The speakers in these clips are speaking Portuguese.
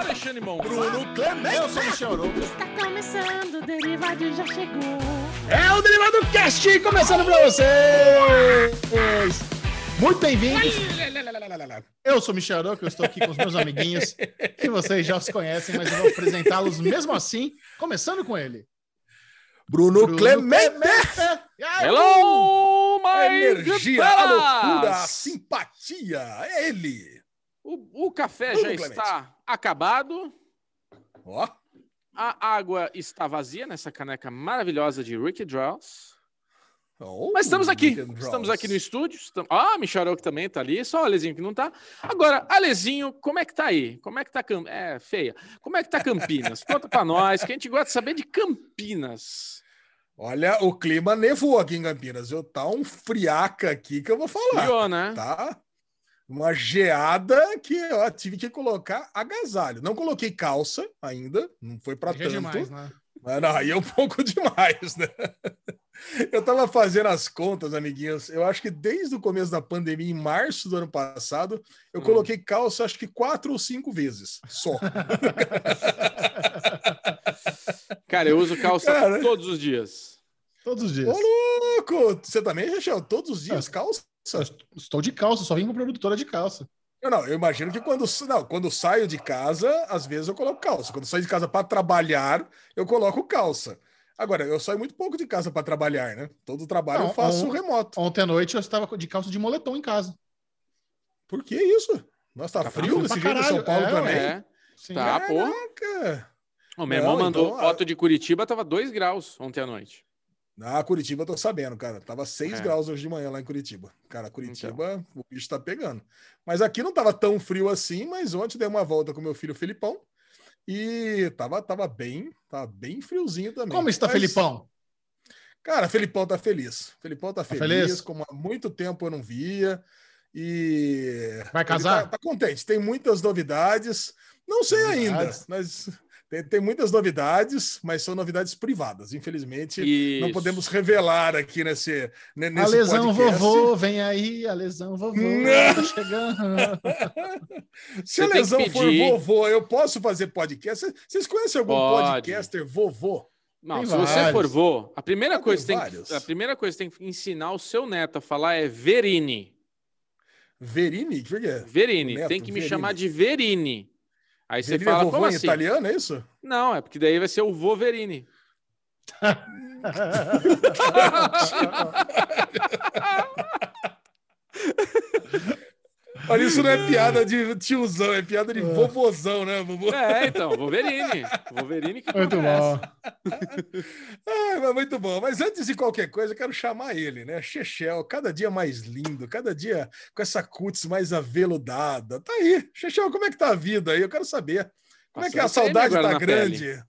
Alexandre Mão. Bruno Clemente. Eu sou o Michel Arouca. Está começando, o Derivado já chegou. É o Derivado Cast começando pra vocês. Muito bem-vindos. Eu sou o Michel Arouca, eu estou aqui com os meus amiguinhos, que vocês já os conhecem, mas eu vou apresentá-los mesmo assim, começando com ele. Bruno, Bruno Clemente. E aí, Hello, my energia, a loucura, a simpatia. É ele. O, o café Bruno já Clemente. está acabado. Ó, A água está vazia nessa caneca maravilhosa de Ricky Draws. Oh, Mas estamos aqui. Estamos aqui no estúdio. Estamos... Ah, Michael que também tá ali. Só o Alezinho que não tá. Agora, Alezinho, como é que tá aí? Como é que tá Cam... É, feia. Como é que tá Campinas? Conta pra nós, que a gente gosta de saber de Campinas. Olha, o clima nevou aqui em Campinas. viu? Tá um friaca aqui que eu vou falar. Friou, né? Tá? Uma geada que eu tive que colocar agasalho. Não coloquei calça ainda, não foi para Já é tanto. demais, né? Mas não, aí é um pouco demais, né? Eu tava fazendo as contas, amiguinhos. Eu acho que desde o começo da pandemia, em março do ano passado, eu Hum. coloquei calça acho que quatro ou cinco vezes só. Cara, eu uso calça Cara. todos os dias. Todos os dias. Ô, louco! Você também, Rachel? Todos os dias calça? Eu Estou de calça, só vim com produtora de calça. Não, não, eu imagino que quando, não, quando eu saio de casa, às vezes eu coloco calça. Quando eu saio de casa para trabalhar, eu coloco calça. Agora, eu saio muito pouco de casa para trabalhar, né? Todo trabalho Não, eu faço on- remoto. Ontem à noite eu estava de calça de moletom em casa. Por que isso? Nossa, tá Tá frio desse pra jeito em São. Paulo É, também? É. Sim. Tá, porra. Caraca! O meu Não, irmão mandou então, foto de Curitiba, tava 2 graus ontem à noite. Ah, Curitiba eu tô sabendo, cara. Tava 6 É. graus hoje de manhã lá em Curitiba. Cara, Curitiba, o bicho tá pegando. Mas aqui não tava tão frio assim, mas ontem dei uma volta com meu filho Felipão e tava, tava bem, tava bem friozinho também. Como está, Mas, Felipão? Cara, Felipão tá feliz. Felipão tá, feliz, feliz? como há muito tempo eu não via. E Vai casar? Tá, tá contente. Tem muitas novidades. Não sei ainda, mas tem, tem muitas novidades, mas são novidades privadas. Infelizmente, não Isso. podemos revelar aqui nesse, ne- A nesse lesão podcast. vovô, vem aí, a lesão vovô, Não. tá chegando. Se a Você que lesão for vovô, eu posso fazer podcast? Vocês- Vocês conhecem algum Pode. podcaster vovô? Não, Tem se você for vô, a primeira, Tem coisa que tem que, a primeira coisa que tem que ensinar o seu neto a falar é Verini. Verini? Por quê? Verini. O neto, tem que me Verini. chamar de Verini. Aí você é fala, vovô como assim? italiano, é isso? Não, é porque daí vai ser o vô Verini. Olha, isso não é piada de tiozão, é piada de vovozão, né? Vovô? É, então, Wolverine. Wolverine que Muito acontece. bom. Ah, mas muito bom. Mas antes de qualquer coisa, eu quero chamar ele, né? Chechel, cada dia mais lindo, cada dia com essa cutis mais aveludada. Tá aí. Chechel, como é que tá a vida aí? Eu quero saber. Como é que a Passando creme saudade tá grande?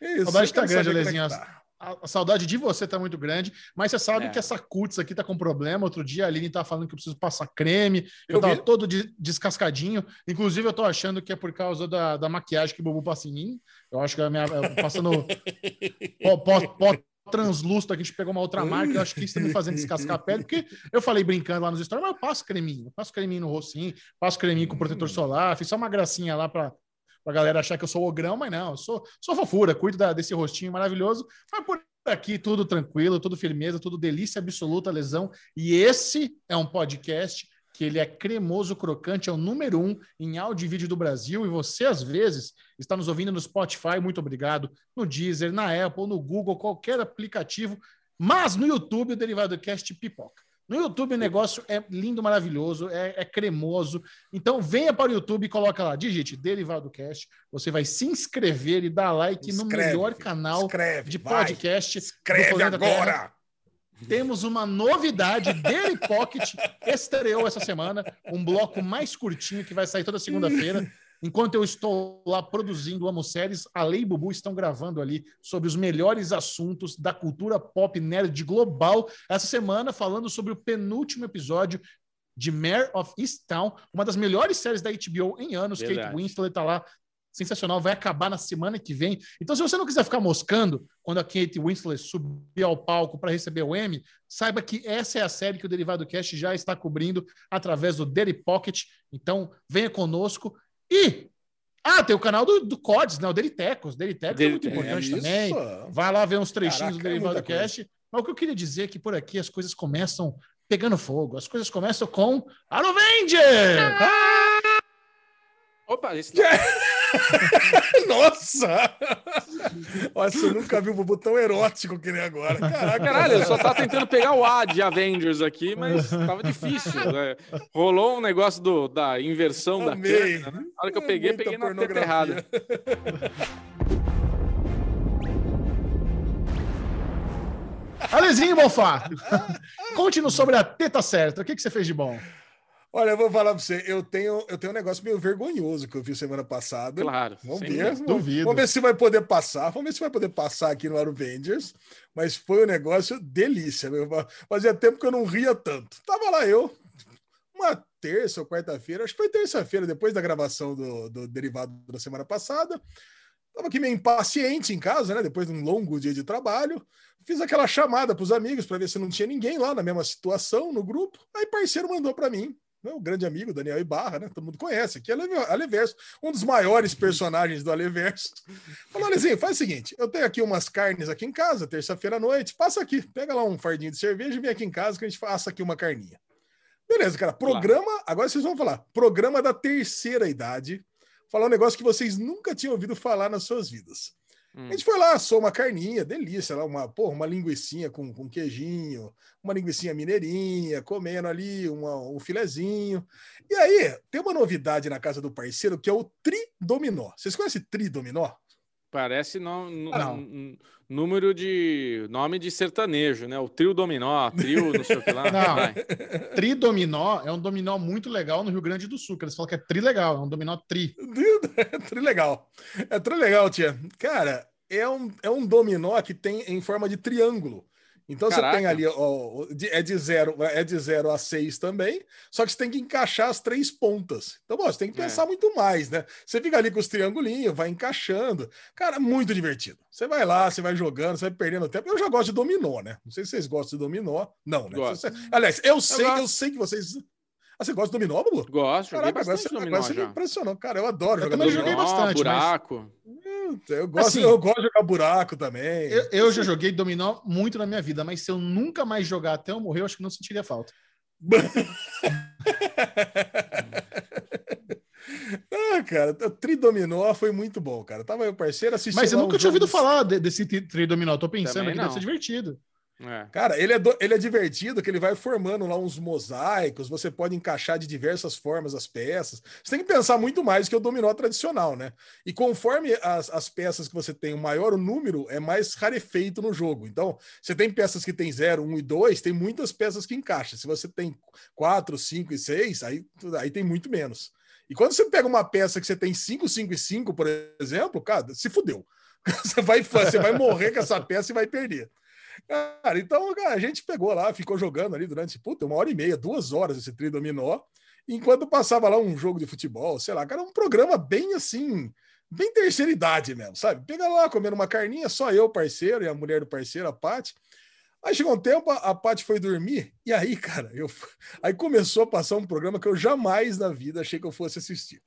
Isso, Saudade tá grande, é que Alezinho. tá. A saudade de você tá muito grande, mas você sabe É. que essa cutis aqui tá com problema. Outro dia a Aline tava falando que eu preciso passar creme, eu, Eu tava vi. todo de- descascadinho. Inclusive, eu tô achando que é por causa da, da maquiagem que o Bubu passa em mim. Eu acho que a minha. Passando pó, pó, pó translúcido, aqui a gente pegou uma outra marca. Eu acho que isso tá me fazendo descascar a pele, porque eu falei brincando lá nos stories, mas eu passo creminho, eu passo creminho no rostinho, passo creminho com protetor Hum. solar, fiz só uma gracinha lá pra. Pra galera achar que eu sou ogrão, mas não, eu sou, sou fofura, cuido da- desse rostinho maravilhoso. Mas por aqui tudo tranquilo, tudo firmeza, tudo delícia absoluta, lesão. E esse é um podcast que ele é cremoso, crocante, é o número um em áudio e vídeo do Brasil. E você, às vezes, está nos ouvindo no Spotify, muito obrigado, no Deezer, na Apple, no Google, qualquer aplicativo. Mas no YouTube, o Derivado Cast pipoca. No YouTube o negócio é lindo, maravilhoso, é, é cremoso. Então venha para o YouTube e coloca lá, digite Derivado Cast. Você vai se inscrever e dar like no Escreve, melhor canal Escreve, de vai. podcast. do Escreve Planeta Terra. agora! Temos uma novidade. Daily Pocket estreou essa semana. Um bloco mais curtinho que vai sair toda segunda-feira. Enquanto eu estou lá produzindo Amo Séries, a Lei e Bubu estão gravando ali sobre os melhores assuntos da cultura pop nerd global. Essa semana, falando sobre o penúltimo episódio de Mare of Easttown, uma das melhores séries da HBO em anos. Verdade. Kate Winslet está lá sensacional, vai acabar na semana que vem. Então, se você não quiser ficar moscando quando a Kate Winslet subir ao palco para receber o Emmy, saiba que essa é a série que o Derivado Cast já está cobrindo através do Daily Pocket. Então, venha conosco. E Ah, tem o canal do, do CODS, né? O Deritecos. Deritecos é muito importante Isso. também. Vai lá ver uns trechinhos Caraca, do é Derivado coisa. Cast. Mas o que eu queria dizer é que por aqui as coisas começam pegando fogo. As coisas começam com Aruvenger! Opa, esse Nossa! Olha, você nunca viu um Bubu tão erótico que nem agora. Caraca, Caralho, eu só tava tentando pegar o A de Avengers aqui, mas tava difícil. né? Rolou um negócio do, da inversão da Amei. câmera, né? Na hora que eu peguei, muita peguei na teta errada. Alezinho Bonfá! Conte-nos sobre a teta certa. O que, que você fez de bom? Olha, eu vou falar pra você, eu tenho, eu tenho um negócio meio vergonhoso que eu vi semana passada. Claro. Vamos sem ver, dúvida. vamos, Duvido. vamos ver se vai poder passar. Vamos ver se vai poder passar aqui no Avengers. Mas foi um negócio delícia. Meu. Fazia tempo que eu não ria tanto. Tava lá eu, uma terça ou quarta-feira, acho que foi terça-feira, depois da gravação do, do Derivado da semana passada. Tava aqui meio impaciente em casa, né? Depois de um longo dia de trabalho. Fiz aquela chamada para os amigos para ver se não tinha ninguém lá na mesma situação no grupo. Aí parceiro mandou para mim, meu grande amigo Daniel Ibarra, né? Todo mundo conhece aqui, Ale- Aleverso, um dos maiores personagens do Aleverso. Falou, Alezinho, faz o seguinte: eu tenho aqui umas carnes aqui em casa, terça-feira à noite, passa aqui, pega lá um fardinho de cerveja e vem aqui em casa que a gente faça aqui uma carninha. Beleza, cara. Programa, agora vocês vão falar, programa da terceira idade. Falar um negócio que vocês nunca tinham ouvido falar nas suas vidas. Hum. A gente foi lá, assou uma carninha, delícia, lá, uma, porra, uma linguiçinha com, com queijinho, uma linguiçinha mineirinha, comendo ali uma- um filezinho. E aí, tem uma novidade na casa do parceiro que é o tridominó. Vocês conhecem tridominó? Parece no- Ah, não. Número de nome de sertanejo, né? O trio dominó, trio, não sei o que lá. Não. Vai. Tridominó é um dominó muito legal no Rio Grande do Sul, que eles falam que é trilegal, é um dominó tri. É trilegal. É trilegal, tia. Cara, é um, é um dominó que tem em forma de triângulo. Então você Caraca. tem ali, ó, é de zero, é de zero a seis também, só que você tem que encaixar as três pontas. Então, bom, você tem que É. pensar muito mais, né? Você fica ali com os triangulinhos, vai encaixando. Cara, muito divertido. Você vai lá, você vai jogando, você vai perdendo tempo. Eu já gosto de dominó, né? Não sei se vocês gostam de dominó. Não, né? Gosto. Você- aliás, eu sei, eu, gosto. sei que vocês. Ah, você gosta de dominó, Bubu? Gosto, joguei Caraca, agora você, dominó agora você me impressionou. Cara, eu adoro Eu jogar também dominó. joguei bastante, mas- buraco. Eu gosto, Assim, eu gosto de jogar buraco também. Eu, eu já joguei dominó muito na minha vida, mas se eu nunca mais jogar até eu morrer, eu acho que não sentiria falta. ah, cara, o Tridominó foi muito bom, cara. Tava eu parceiro assistindo. Mas eu nunca um tinha ouvido falar de- desse tri- tridominó. Tô pensando Também aqui, deve ser divertido. É. Cara, ele é, do- ele é divertido, que ele vai formando lá uns mosaicos, você pode encaixar de diversas formas as peças. Você tem que pensar muito mais que o dominó tradicional, né? E conforme as, as peças que você tem, o maior o número, é mais rarefeito no jogo. Então, você tem peças que tem 0, 1 e 2, tem muitas peças que encaixam. Se você tem 4, 5 e 6, aí, aí tem muito menos. E quando você pega uma peça que você tem 5, 5 e 5, por exemplo, cara, se fudeu. Você vai, você vai morrer com essa peça e vai perder. Cara, então a gente pegou lá, ficou jogando ali durante puta, uma hora e meia, duas horas esse tri dominó, enquanto passava lá um jogo de futebol, sei lá, cara, um programa bem assim, bem terceira idade mesmo, sabe? Pega lá, comendo uma carninha, só eu, parceiro, e a mulher do parceiro, a Paty. Aí chegou um tempo, a, a Paty foi dormir, e aí, cara, eu, aí começou a passar um programa que eu jamais na vida achei que eu fosse assistir.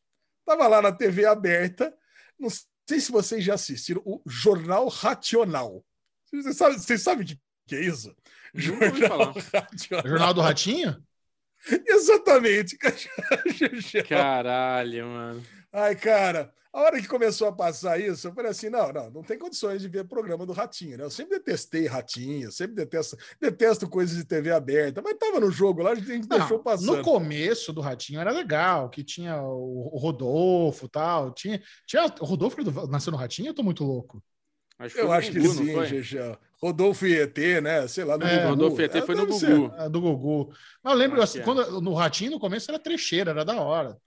Tava lá na TV aberta, não sei se vocês já assistiram, o Jornal Racional. Vocês sabem, vocês sabem o que, é isso? Racional. Jornal do Ratinho? Exatamente. Caralho, mano. Ai, cara, a hora que começou a passar isso, eu falei assim: não, não, não tem condições de ver programa do Ratinho, né? Eu sempre detestei Ratinho, sempre detesto, detesto coisas de TV aberta, mas tava no jogo lá, a gente Não, deixou passando. no começo do Ratinho era legal, que tinha o, o Rodolfo e tal. Tinha, tinha, o Rodolfo nasceu no Ratinho? Eu tô muito louco. Acho Eu acho que Gugu, não sim, foi? Gegé. Rodolfo e ET, né? Sei lá, no É, Gugu. Rodolfo e ET foi no. Gugu. É, do Gugu. Mas eu lembro, assim, que é. quando, no Ratinho, no começo era trecheira, era da hora.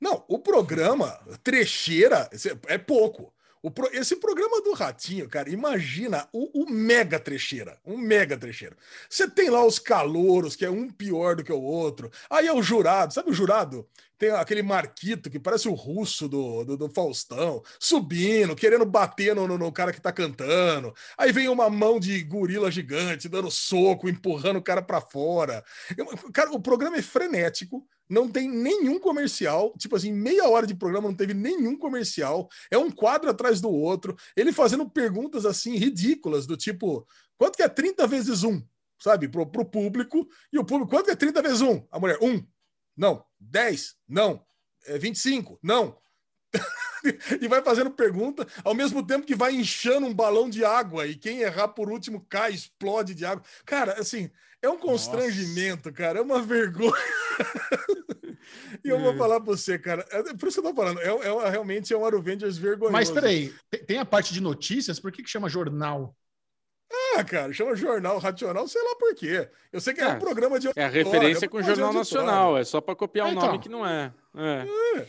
Não, o programa trecheira é pouco. O pro- esse programa do Ratinho, cara, imagina o, o mega trecheira, um mega trecheiro. Você tem lá os calouros, que é um pior do que o outro. Aí é o jurado, sabe o jurado? Tem aquele Marquito que parece o russo do, do, do Faustão, subindo, querendo bater no, no, no, cara que tá cantando. Aí vem uma mão de gorila gigante dando soco, empurrando o cara para fora. Cara, o programa é frenético, não tem nenhum comercial. Tipo assim, meia hora de programa não teve nenhum comercial. É um quadro atrás do outro. Ele fazendo perguntas assim ridículas, do tipo: quanto que é 30 vezes 1? Sabe, pro, pro público. E o público, quanto que é 30 vezes 1? A mulher, 1. Não. 10? Não. É 25? Não. e vai fazendo pergunta, ao mesmo tempo que vai inchando um balão de água e quem errar por último cai, explode de água. Cara, assim, é um constrangimento, Nossa. cara, é uma vergonha. e eu vou é. falar pra você, cara, é por isso que eu tô falando, é, é realmente é um Avengers vergonhoso. Mas peraí, tem a parte de notícias, por que, que chama jornal? Ah, cara, chama Jornal Racional, sei lá por quê. Eu sei que é, é um programa de. É a referência com o Jornal Nacional, é só para copiar um então. nome que não é. é. é.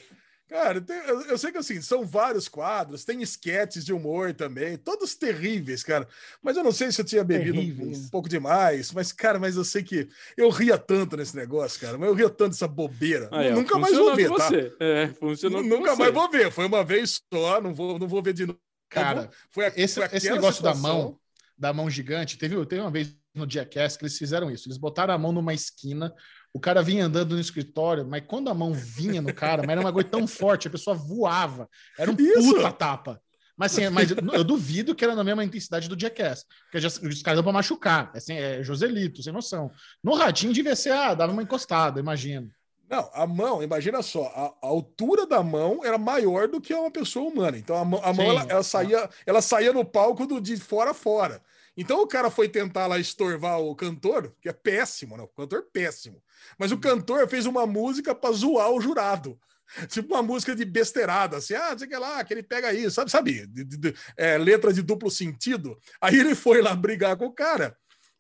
Cara, tem, eu, eu, sei que assim, são vários quadros, tem esquetes de humor também, todos terríveis, cara. Mas eu não sei se eu tinha bebido um, um, pouco demais, mas, cara, mas eu sei que eu ria tanto nesse negócio, cara. Mas eu ria tanto dessa bobeira. Aí, nunca mais vou ver, tá? É, funcionou Nunca mais vou ver. Foi uma vez só, não vou, não vou ver de novo. Cara, foi, a, esse, foi esse negócio situação... da mão, da mão gigante, teve, teve uma vez no Jackass que eles fizeram isso. Eles botaram a mão numa esquina, o cara vinha andando no escritório, mas quando a mão vinha no cara, mas era uma coisa tão forte, a pessoa voava. Era um Isso. puta tapa. Mas, assim, mas eu duvido que era na mesma intensidade do Jackass. Porque já, os caras dão pra machucar. Assim, é Joselito, sem noção. No ratinho devia ser, ah, dava uma encostada, imagino. Não, a mão, imagina só, a, a, altura da mão era maior do que uma pessoa humana. Então a mão, a mão ela, ela, saía, ela saía no palco do, de fora a fora. Então o cara foi tentar lá estorvar o cantor, que é péssimo, né? O cantor é péssimo. Mas o cantor fez uma música para zoar o jurado. Tipo uma música de besteirada, assim, ah, sei que lá, que ele pega isso, sabe, sabe? De, de, de, é, letra de duplo sentido. Aí ele foi lá brigar com o cara.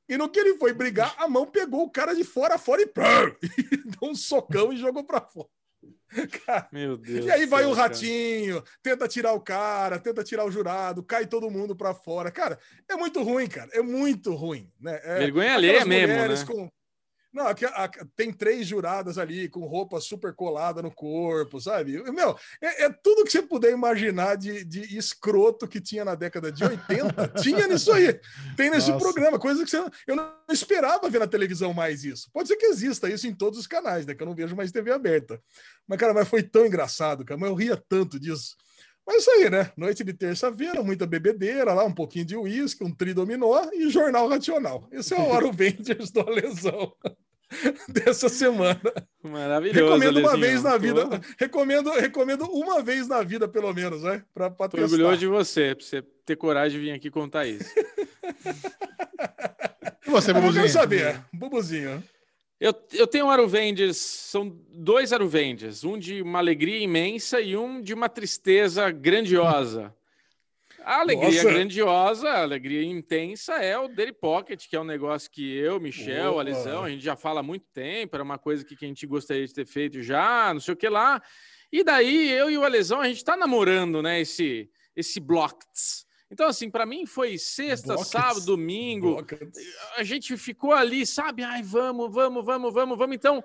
E no que ele foi brigar, a mão pegou o cara de fora a fora e, e deu um socão e jogou para fora. Cara, Meu Deus. E aí vai o ratinho, cara. tenta tirar o cara, tenta tirar o jurado, cai todo mundo para fora. Cara, é muito ruim, cara. É muito ruim, né? É, Vergonha alheia mesmo, né? Com, não, aqui, a, tem três juradas ali com roupa super colada no corpo, sabe? Meu, é, é tudo que você puder imaginar de, de escroto que tinha na década de 80. tinha nisso aí. Tem nesse Nossa. programa, coisa que você, eu não esperava ver na televisão mais isso. Pode ser que exista isso em todos os canais, né? Que eu não vejo mais TV aberta. Mas, cara, mas foi tão engraçado, cara. Mas eu ria tanto disso. Mas é isso aí, né? Noite de terça-feira, muita bebedeira lá, um pouquinho de uísque, um tridominó e jornal racional. Esse é o Aro Ventures do Lesão dessa semana. Maravilhoso. Recomendo uma vez na vida. Recomendo, recomendo uma vez na vida, pelo menos, né? Para testar. orgulhoso de você, para você ter coragem de vir aqui contar isso. e você, Bubuzinho? Eu quero saber, Bubuzinho. Eu, eu tenho um Aruvendes, são dois Aruvendes, um de uma alegria imensa e um de uma tristeza grandiosa. A alegria Nossa. grandiosa, a alegria intensa é o Daily Pocket, que é um negócio que eu, Michel, Opa. Alisão, a gente já fala há muito tempo, era uma coisa que a gente gostaria de ter feito já, não sei o que lá. E daí eu e o Alisão, a gente está namorando, né, esse, esse Blocks. Então, assim, para mim foi sexta, sábado, domingo. A gente ficou ali, sabe? Ai, vamos, vamos, vamos, vamos, vamos. Então,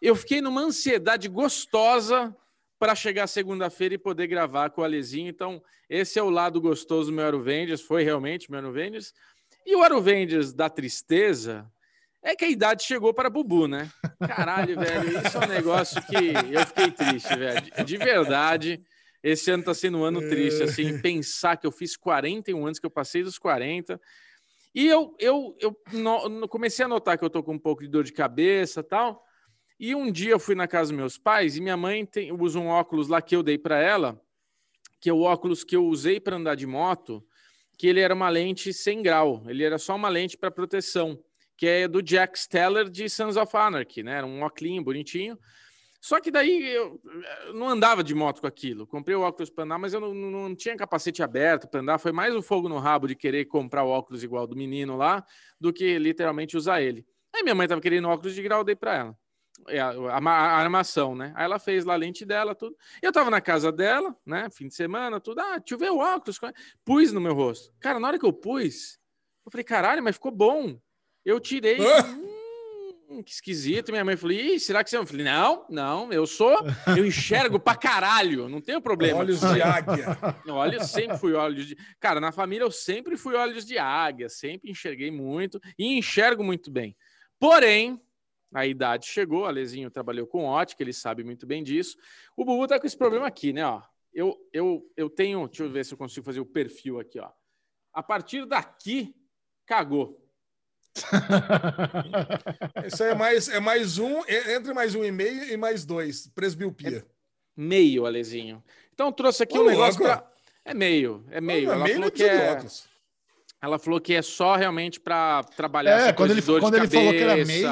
eu fiquei numa ansiedade gostosa para chegar segunda-feira e poder gravar com o Alezinho. Então, esse é o lado gostoso do meu Aruvendes, foi realmente meu Aruvendes. E o Aruvendes da tristeza é que a idade chegou para Bubu, né? Caralho, velho, isso é um negócio que eu fiquei triste, velho. De verdade. Esse ano tá sendo um ano triste, assim, é. pensar que eu fiz 41 anos, que eu passei dos 40. E eu, eu, eu no, comecei a notar que eu tô com um pouco de dor de cabeça tal. E um dia eu fui na casa dos meus pais e minha mãe tem, usa um óculos lá que eu dei para ela, que é o óculos que eu usei para andar de moto, que ele era uma lente sem grau, ele era só uma lente para proteção, que é do Jack Steller de Sons of Anarchy, né? Era um óculos bonitinho. Só que daí eu, não andava de moto com aquilo. Comprei o óculos para andar, mas eu não, não tinha capacete aberto para andar. Foi mais o fogo no rabo de querer comprar o óculos igual do menino lá do que literalmente usar ele. Aí minha mãe estava querendo óculos de grau, eu dei para ela. É, a, a, a, armação, né? Aí ela fez lá a lente dela, tudo. Eu tava na casa dela, né? Fim de semana, tudo. Ah, deixa eu ver o óculos. Pus no meu rosto. Cara, na hora que eu pus, eu falei, caralho, mas ficou bom. Eu tirei. Hum, que esquisito. Minha mãe falou, Ih, será que você... Eu falei, não, não, eu sou... Eu enxergo pra caralho, não tenho problema. Olhos de águia. Olha, eu sempre fui olhos de. Cara, na família eu sempre fui olhos de águia, sempre enxerguei muito e enxergo muito bem. Porém, a idade chegou, a Lezinho trabalhou com ótica, ele sabe muito bem disso. O Bubu tá com esse problema aqui, né? Ó, eu, eu, eu tenho. Deixa eu ver se eu consigo fazer o perfil aqui, ó. A partir daqui, cagou. Isso aí é mais, é mais um, é- entre mais um e meio e mais dois. Presbiopia. Meio, Alezinho. Então trouxe aqui Ô, um negócio louco. para. É meio, é meio. Não, Ela meio falou que é. Ela falou que é só realmente para trabalhar É, quando ele- quando ele falou que era meio,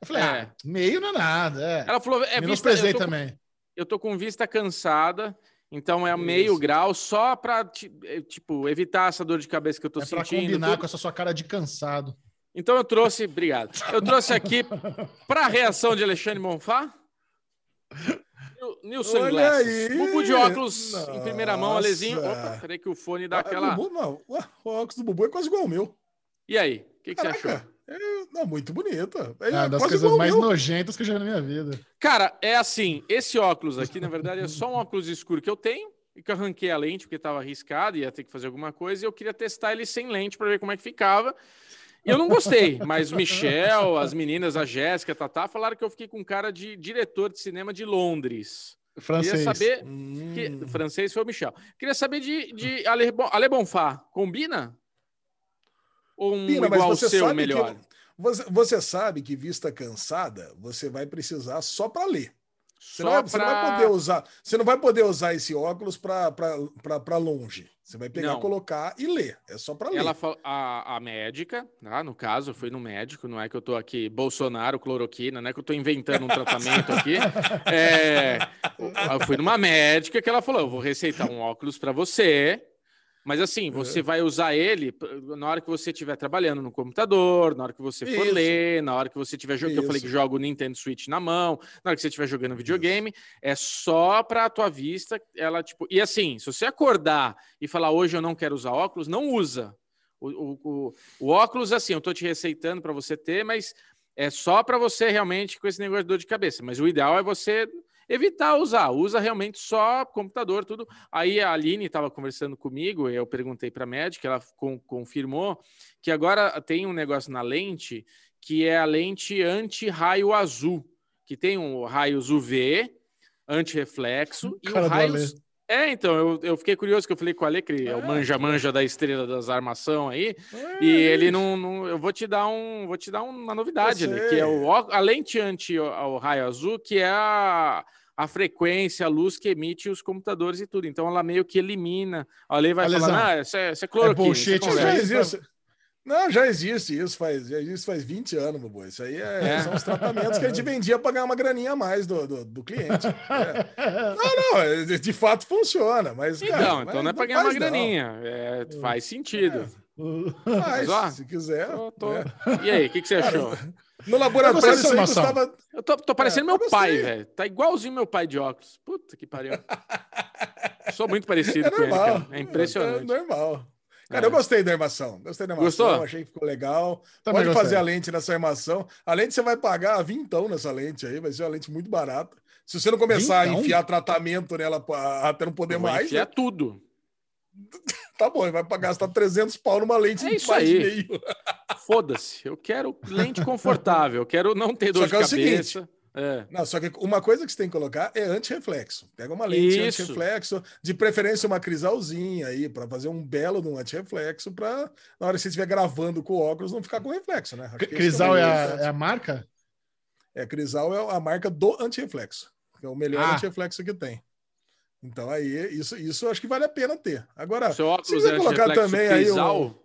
Eu falei, É. ah, meio não é nada. É. Ela falou, é vista, Menosprezei eu, tô, com- também. eu tô com vista cansada, então é Isso. meio grau só para tipo evitar essa dor de cabeça que eu tô É pra sentindo. combinar tudo. com essa sua cara de cansado. Então eu trouxe, obrigado. Eu trouxe aqui para a reação de Alexandre Monfá. Nil- Nilson Olha Glasses. aí! Bubu de óculos em primeira mão, Nossa! Alezinho. Opa, peraí que o fone dá Ah, aquela. Bubu, não. O óculos do Bubu é quase igual ao meu. E aí, o que, que você achou? É, não, muito bonita. É É uma das coisas mais meu. nojentas que eu já vi na minha vida. Cara, é assim, esse óculos aqui, na verdade, é só um óculos escuro que eu tenho e que eu arranquei a lente porque estava arriscado, ia ter que fazer alguma coisa, e eu queria testar ele sem lente para ver como é que ficava. Eu não gostei, mas o Michel, as meninas, a Jéssica, a Tatá, falaram que eu fiquei com cara de diretor de cinema de Londres. Francês. Queria saber. Hum. Que, francês foi o Michel. Queria saber de, de Ale, Bon- Ale Bonfá. Combina? Ou um Pina, igual seu melhor? que você, você sabe que vista cansada você vai precisar só para ler. Você, não vai, você não vai pra- poder usar, você não vai poder usar esse óculos para longe. Você vai pegar, Não. colocar e ler. É só para ler. Ela a, a médica, tá? no caso, eu fui no médico, não é que eu tô aqui Bolsonaro, cloroquina, não é que eu tô inventando um tratamento aqui. É, eu fui numa médica que ela falou: eu vou receitar um óculos para você, mas assim, você É. vai usar ele na hora que você estiver trabalhando no computador, na hora que você for Isso. ler, na hora que você estiver jogando. Eu falei que Isso. joga o Nintendo Switch na mão, na hora que você estiver jogando videogame, é só para a tua vista. Ela, tipo, e assim, se você acordar e falar hoje eu não quero usar óculos, não usa. O, o, o, o óculos, assim, eu tô te receitando para você ter, mas é só para você realmente com esse negócio de dor de cabeça. Mas o ideal é você evitar usar. Usa realmente só computador, tudo. Aí a Aline estava conversando comigo, eu perguntei para a médica, ela con- confirmou que agora tem um negócio na lente que é a lente anti-raio azul, que tem um raios UV, anti-reflexo e o raios. É, então, eu, eu fiquei curioso que eu falei com o Ale, que é o manja-manja da estrela das armação aí, É, e ele não, não- Eu vou te dar um. Vou te dar uma novidade que é o, a lente anti ao raio azul, que é a, a frequência, a luz que emite os computadores e tudo. Então ela meio que elimina. A Ale vai falar, ah, isso é, isso é cloroquina. bullshit, isso é isso já conversa." aí. existe. Não, já existe isso faz, já existe faz 20 anos, Bubu. Isso aí é- É. são os tratamentos que a gente vendia para ganhar uma graninha a mais do, do, do cliente. É. Não, não, é, de fato funciona, mas. cara, Então, então não é para ganhar uma graninha. É, faz sentido. Faz, Mas, ó, se quiser. Tô- tô- né? E aí, o que, que você achou? No laboratório isso aí custava. Eu tô, tô parecendo É, eu meu pai, velho. Tá igualzinho meu pai de óculos. Puta que pariu. Sou muito parecido É com ele, normal. cara. É impressionante. É normal. Cara, É. eu gostei da armação. Gostei da armação, Gostou? achei que ficou legal. Também Pode gostei. fazer a lente nessa armação. A lente você vai pagar vintão nessa lente aí, vai ser uma lente muito barata. Se você não começar Vintão? a enfiar tratamento nela pra- até não poder mais, enfiar né? tudo. tá bom, vai pagar gastar 300 pau numa lente É de isso mais aí. meio. Foda-se. Eu quero lente confortável. Eu quero não ter dor Só de que é o cabeça. É. Não, só que uma coisa que você tem que colocar é antirreflexo. Pega uma lente Isso. antirreflexo, de preferência uma crisalzinha aí, para fazer um belo de um antirreflexo, para na hora que você estiver gravando com o óculos não ficar com reflexo, né? Que Crisal é a, é a marca? É, Crisal é a marca do antirreflexo, que é o melhor Ah. antirreflexo que tem. Então aí, isso, isso eu acho que vale a pena ter. Agora, Seu se óculos quiser é colocar também aí Crisal? um...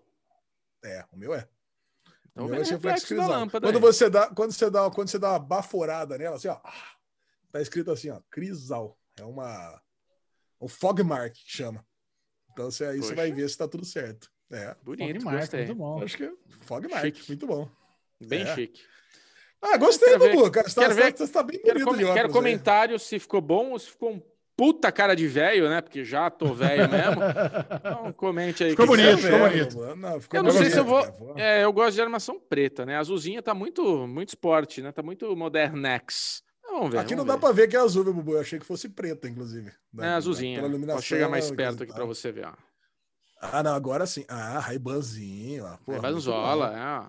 É, o meu é. Então o meu é o reflexo da Crisal. lâmpada Quando aí. você, dá, quando, você dá, quando você dá uma baforada nela, assim, ó, tá escrito assim, ó, Crisal. É uma... O Fogmark que chama. Então você, aí você Poxa. vai ver se tá tudo certo. É, Bonito, gostei. muito bom. acho que é Fogmark, Chique. muito bom. Bem É. chique. Ah, gostei, Quero Bubu, cara. Você tá, quero ver- você tá bem Quero, bonito com- de óculos quero aí. comentário se ficou bom ou se ficou um puta cara de velho, né? Porque já tô velho mesmo. Então, comente aí. Ficou que bonito, ficou bonito. não, ficou Eu não sei bonito, se eu vou. pô. É, eu gosto de armação preta, né? A azulzinha tá muito, muito esporte, né? Tá muito modernex. Vamos ver. Aqui não vamos dá ver. pra ver que é azul, meu Bubu. Eu achei que fosse preta, inclusive. É Da- azulzinha. pela Posso chegar mais coisa perto aqui tal. pra você ver, ó. Ah, não, agora sim. Ah, Raibanzinho. ó. Bom. é, ó.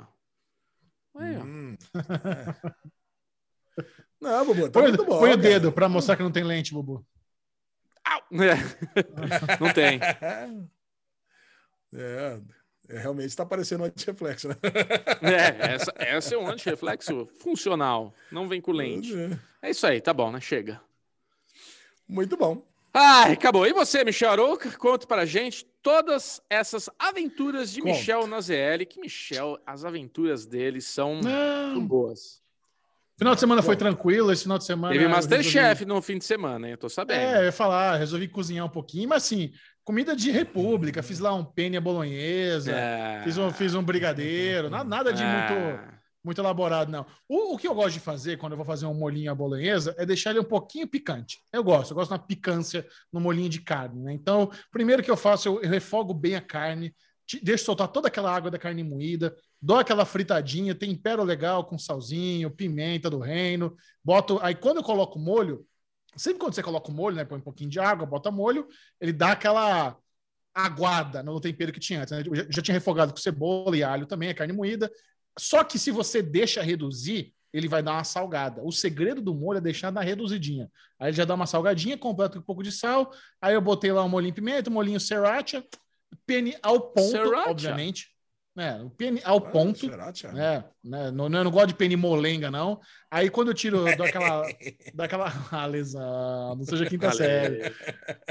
Aí, ó. Hum, é. Não, Bubu, tá Põe, muito bom. põe o dedo pra mostrar que não tem lente, Bubu. É. Não tem. É, é, realmente tá parecendo um antirreflexo, né? É, essa, essa é um antirreflexo funcional. Não vem com lente. É isso aí, tá bom, né? Chega. Muito bom. Ai, acabou. E você, Michel Arouca? Conta pra gente todas essas aventuras de Conto. Michel na ZL. Que Michel, as aventuras dele são muito Não. boas. Final de semana foi Bom. tranquilo, esse final de semana. Teve Masterchef no fim de semana, hein? Eu tô sabendo. É, eu ia falar, resolvi cozinhar um pouquinho, mas assim, comida de república, fiz lá um penne bolonhesa, É. fiz, um, fiz um brigadeiro, na- nada de muito, Ah, muito elaborado, não. O, o que eu gosto de fazer quando eu vou fazer um molhinho à bolonhesa é deixar ele um pouquinho picante. Eu gosto, eu gosto de uma picância no molhinho de carne, né? Então, primeiro que eu faço, eu, eu refogo bem a carne, deixo soltar toda aquela água da carne moída, dou aquela fritadinha, tempero legal com salzinho, pimenta do reino, boto. Aí quando eu coloco molho, sempre quando você coloca o molho, né? Põe um pouquinho de água, bota molho, ele dá aquela aguada no tempero que tinha antes. né? Eu já, tinha refogado com cebola e alho também, a carne moída. Só que se você deixa reduzir, ele vai dar uma salgada. O segredo do molho é deixar na reduzidinha. Aí ele já dá uma salgadinha, completa com um pouco de sal. Aí eu botei lá um molhinho de pimenta, um molhinho sriracha, pene ao ponto, Sriracha? obviamente. É, o pene ao ponto. Será, Thiago? É, né? Não, não, eu não gosto de pene molenga, não. Aí quando eu tiro daquela. daquela. Ah, lesão, não seja quinta série.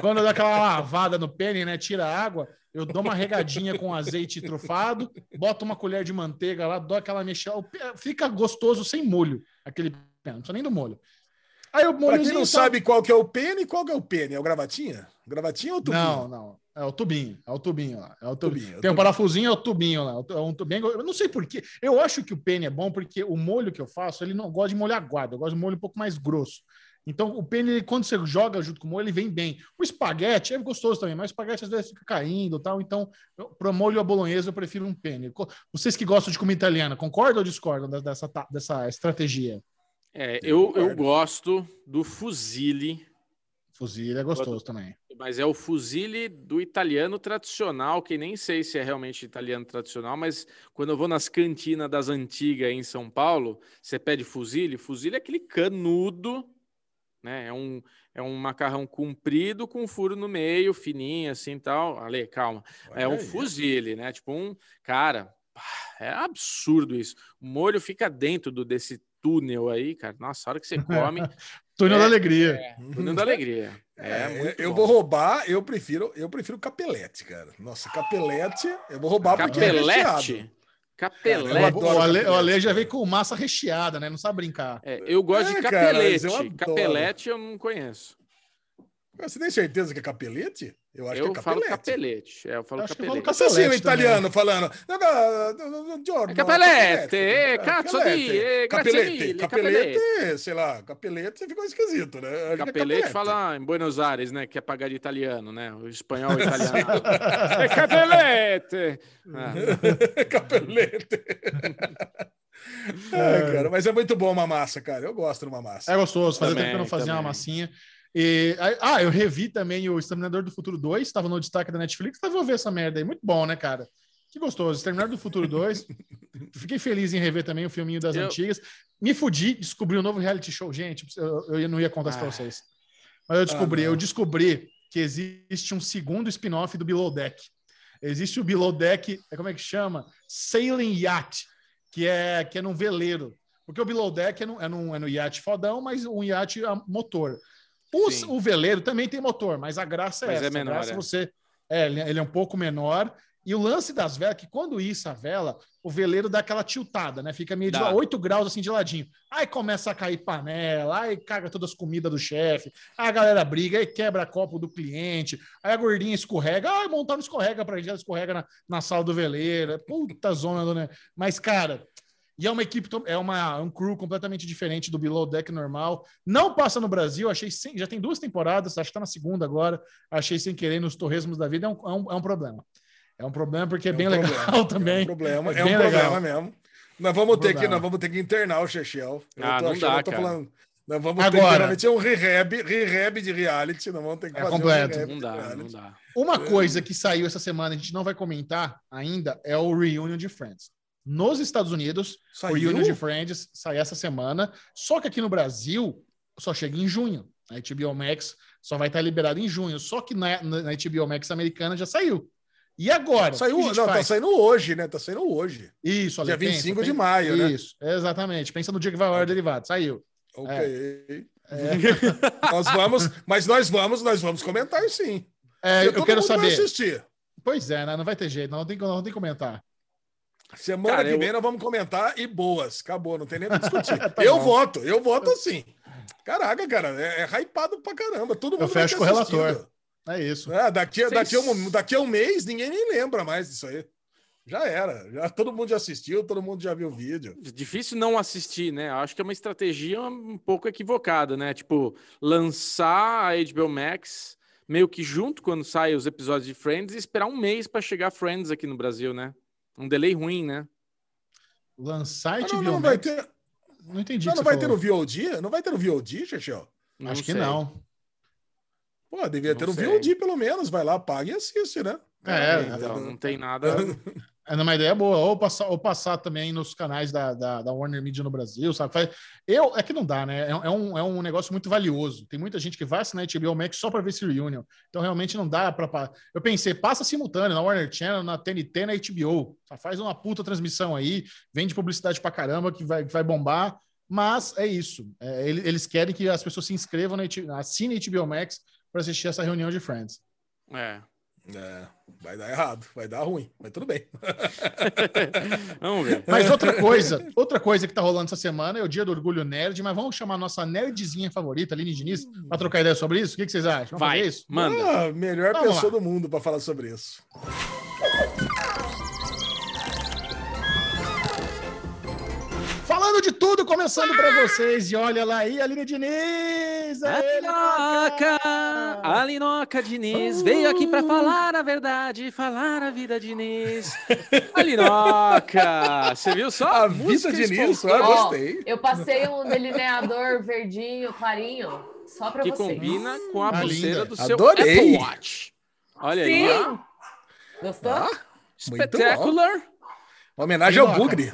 Quando eu dou aquela lavada no pene, né? Tira a água, eu dou uma regadinha com azeite trufado, boto uma colher de manteiga lá, dou aquela mexida. Fica gostoso sem molho, aquele pene, não precisa nem do molho. Aí o Pra quem não tá- sabe qual que é o pene, qual que é o pene? É o gravatinha? Gravatinha ou tubinho? Não, não. É o tubinho. É o tubinho lá. É o tubinho. Tubinho, Tem um tubinho. parafusinho, é o tubinho lá. É um tubinho. Eu não sei porquê. Eu acho que o pene é bom porque o molho que eu faço, ele não gosta de molho aguado. Eu gosto de molho um pouco mais grosso. Então, o pene, ele, quando você joga junto com o molho, ele vem bem. O espaguete é gostoso também, mas o espaguete às vezes fica caindo e tal. Então, para molho à bolonhesa, eu prefiro um pene. Vocês que gostam de comida italiana, concordam ou discordam da- dessa, dessa estratégia? É, Eu eu, gosto do fuzile, Fuzil é gostoso também. mas é o fuzile do italiano tradicional, que nem sei se é realmente italiano tradicional, mas quando eu vou nas cantinas das antigas em São Paulo, você pede fuzile, fuzile é aquele canudo, né? É um, é um macarrão comprido com um furo no meio, fininho assim tal. Ale, calma. É Olha um aí. fuzile, né? Tipo um cara, é absurdo isso. O molho fica dentro do, desse túnel aí, cara. Nossa, a hora que você come, Túnel É, da alegria. é, túnel da alegria. É, É, muito eu bom. vou roubar, eu prefiro, eu prefiro capelete, cara. Nossa, capelete, eu vou roubar porque é recheado. Capelete. Capelete. Eu adoro o, Ale, capelete, o Ale já cara. veio com massa recheada, né? Não sabe brincar. É, eu gosto de É, cara, capelete. eu adoro. capelete eu não conheço. Você tem certeza que é capelete? Eu acho eu que é falo capelete. capelete. É, eu falo Acho que eu capelete. falo Você assim, o Capelete italiano falando. "Não, não, não, Giorno, É capelete, é, capelete, cazzo di, é, grazie capelete, capelete, sei lá, capelete ficou esquisito, né? Que é Capelete fala em Buenos Aires, né? Que é pagar de italiano, né? O espanhol italiano. é capelete! Ah, capelete. Ai, cara, mas é muito bom uma massa, cara. Eu gosto de uma massa. É gostoso, fazia Também, tempo que eu não fazia uma também. massinha. E, ah, eu revi também o Exterminador do Futuro 2, estava no destaque da Netflix. Então, vou ver essa merda aí. Muito bom, né, cara? Que gostoso. Exterminador do Futuro 2. Fiquei feliz em rever também o filminho das Eu- antigas. Me fudi, descobri um novo reality show. Gente, eu, eu não ia contar isso pra Ah. vocês. Mas eu descobri, não. eu descobri que existe um segundo spin-off do Below Deck. Existe o Below Deck, é como é que chama? Sailing Yacht, que é, que é num veleiro. Porque o Below Deck é no, é num, é no iate fodão, mas um iate a motor. O, veleiro também tem motor, mas a graça é Mas é essa. menor, a graça é. você. É, ele, é um pouco menor. E o lance das velas, é que quando isso a vela, o veleiro dá aquela tiltada, né? Fica meio de Dá. 8 graus assim de ladinho. Aí começa a cair panela, aí caga todas as comidas do chefe, aí a galera briga, aí quebra copo do cliente, aí a gordinha escorrega, ai, montar não escorrega pra gente, ela escorrega na, na sala do veleiro. É Puta zona, do né? Mas, cara, E é uma equipe, é uma, um crew completamente diferente do Below Deck normal. Não passa no Brasil, achei sem, já tem duas temporadas, acho que tá na segunda agora. Achei sem querer nos torresmos da vida, é um, é um, é um problema. É um problema porque é, bem um legal problema, também. É um problema, É é, bem um legal. problema mesmo. Nós vamos, ter que, Problema. nós vamos ter que internar o Chechel. Eu Ah, não achando, dá, eu tô cara. falando. Nós vamos ter Agora- que realmente é um rehab, rehab de reality. Nós vamos ter que É fazer completo. um rehab Não de dá, não dá. Uma coisa que saiu essa semana, a gente não vai comentar ainda, é o Reunion de Friends. Nos Estados Unidos, Saiu? o Reunion de Friends sai essa semana, só que aqui no Brasil só chega em junho. A HBO Max só vai estar liberado em junho, só que na, na na HBO Max americana já saiu. E agora? Saiu, não, tá faz? saindo hoje, né? Tá saindo hoje. Isso, Dia Ale, pensa, 25 de pensa- maio, né? Isso, exatamente. Pensa no dia que vai a hora derivado. Saiu. Ok. É. nós vamos, mas nós vamos, nós vamos comentar sim. É, eu quero saber. assistir. Pois é, né? não vai ter jeito, não tem, não tem comentar. Semana Cara, que eu- vem nós vamos comentar e boas. Acabou, não tem nem o que discutir. Tá eu bom. voto, eu voto sim. Caraca, cara, é, é hypado pra caramba. Todo mundo Eu fecho com o relator. É isso. É, daqui, Vocês- daqui, a um, daqui a um mês, ninguém nem lembra mais disso aí. Já era. Já, todo mundo já assistiu, todo mundo já viu o vídeo. Difícil não assistir, né? Acho que é uma estratégia um pouco equivocada, né? Tipo, lançar a HBO Max meio que junto quando saem os episódios de Friends e esperar um mês para chegar Friends aqui no Brasil, né? Um delay ruim, né? Lançar HBO não, não Max. vai ter, Não entendi. não, o que não você vai ter no falou. VOD? Não vai ter no VOD, Chechel? Acho que sei. não. Pô, devia ter Não no sei. VOD pelo menos. Vai lá, paga e assiste, né? É, Então, não tem nada. É uma ideia boa. Ou passar, ou passar também nos canais da, da, da Warner Media no Brasil, sabe? Eu, é que não dá, né? É, é um, é um negócio muito valioso. Tem muita gente que vai assinar HBO Max só para ver esse reunion. Então, realmente não dá para. Eu pensei, passa simultâneo na Warner Channel, na TNT, na HBO. Só faz uma puta transmissão aí, vende publicidade pra caramba que vai, que vai bombar. Mas é isso. É, ele- eles querem que as pessoas se inscrevam na assinem HBO Max para assistir essa reunião de Friends. É. É, vai dar errado, vai dar ruim, mas tudo bem. Vamos ver. Mas outra coisa, outra coisa que tá rolando essa semana é o Dia do Orgulho Nerd, mas vamos chamar a nossa nerdzinha favorita, Aline Diniz, para trocar ideia sobre isso? O que, que vocês acham? Vamos Vai, fazer isso? manda. Ah, melhor Vamos pessoa lá. do mundo para falar sobre isso. Falando de tudo, começando para vocês. E olha lá aí, Aline Diniz! Aê, Alinoca! Alinoca Diniz veio aqui para falar a verdade, falar a vida Diniz. Alinoca! Você viu só? A vida ah, Ó, gostei. Eu passei um delineador verdinho, clarinho, só pra Que você. combina com a Ah, pulseira linda. do seu Adorei. Apple Watch. Olha aí, Sim. ó. Gostou? Ah, Espetacular. Uma homenagem ao. Bugre.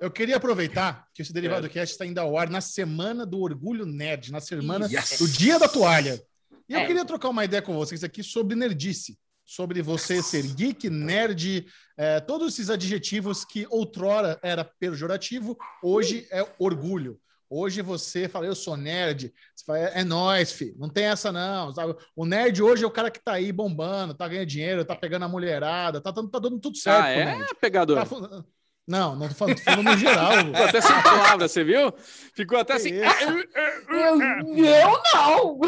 Eu queria aproveitar que esse Derivado Cast está indo ao ar na semana do Orgulho Nerd, na semana Yes. do Dia da Toalha. E eu É. queria trocar uma ideia com vocês aqui sobre nerdice. Sobre você ser geek, nerd, é, todos esses adjetivos que outrora era pejorativo, hoje é orgulho. Hoje você fala, eu sou nerd, você fala, é nóis, filho. Não tem essa, não. sabe? O nerd hoje é o cara que tá aí bombando, tá ganhando dinheiro, tá pegando a mulherada, tá, dando- tá dando tudo certo. Ah, é, pegador? Tá não, não tô falando, tô falando no geral. Ficou até sem palavras, você viu? Ficou até assim. Que isso? Eu, eu não!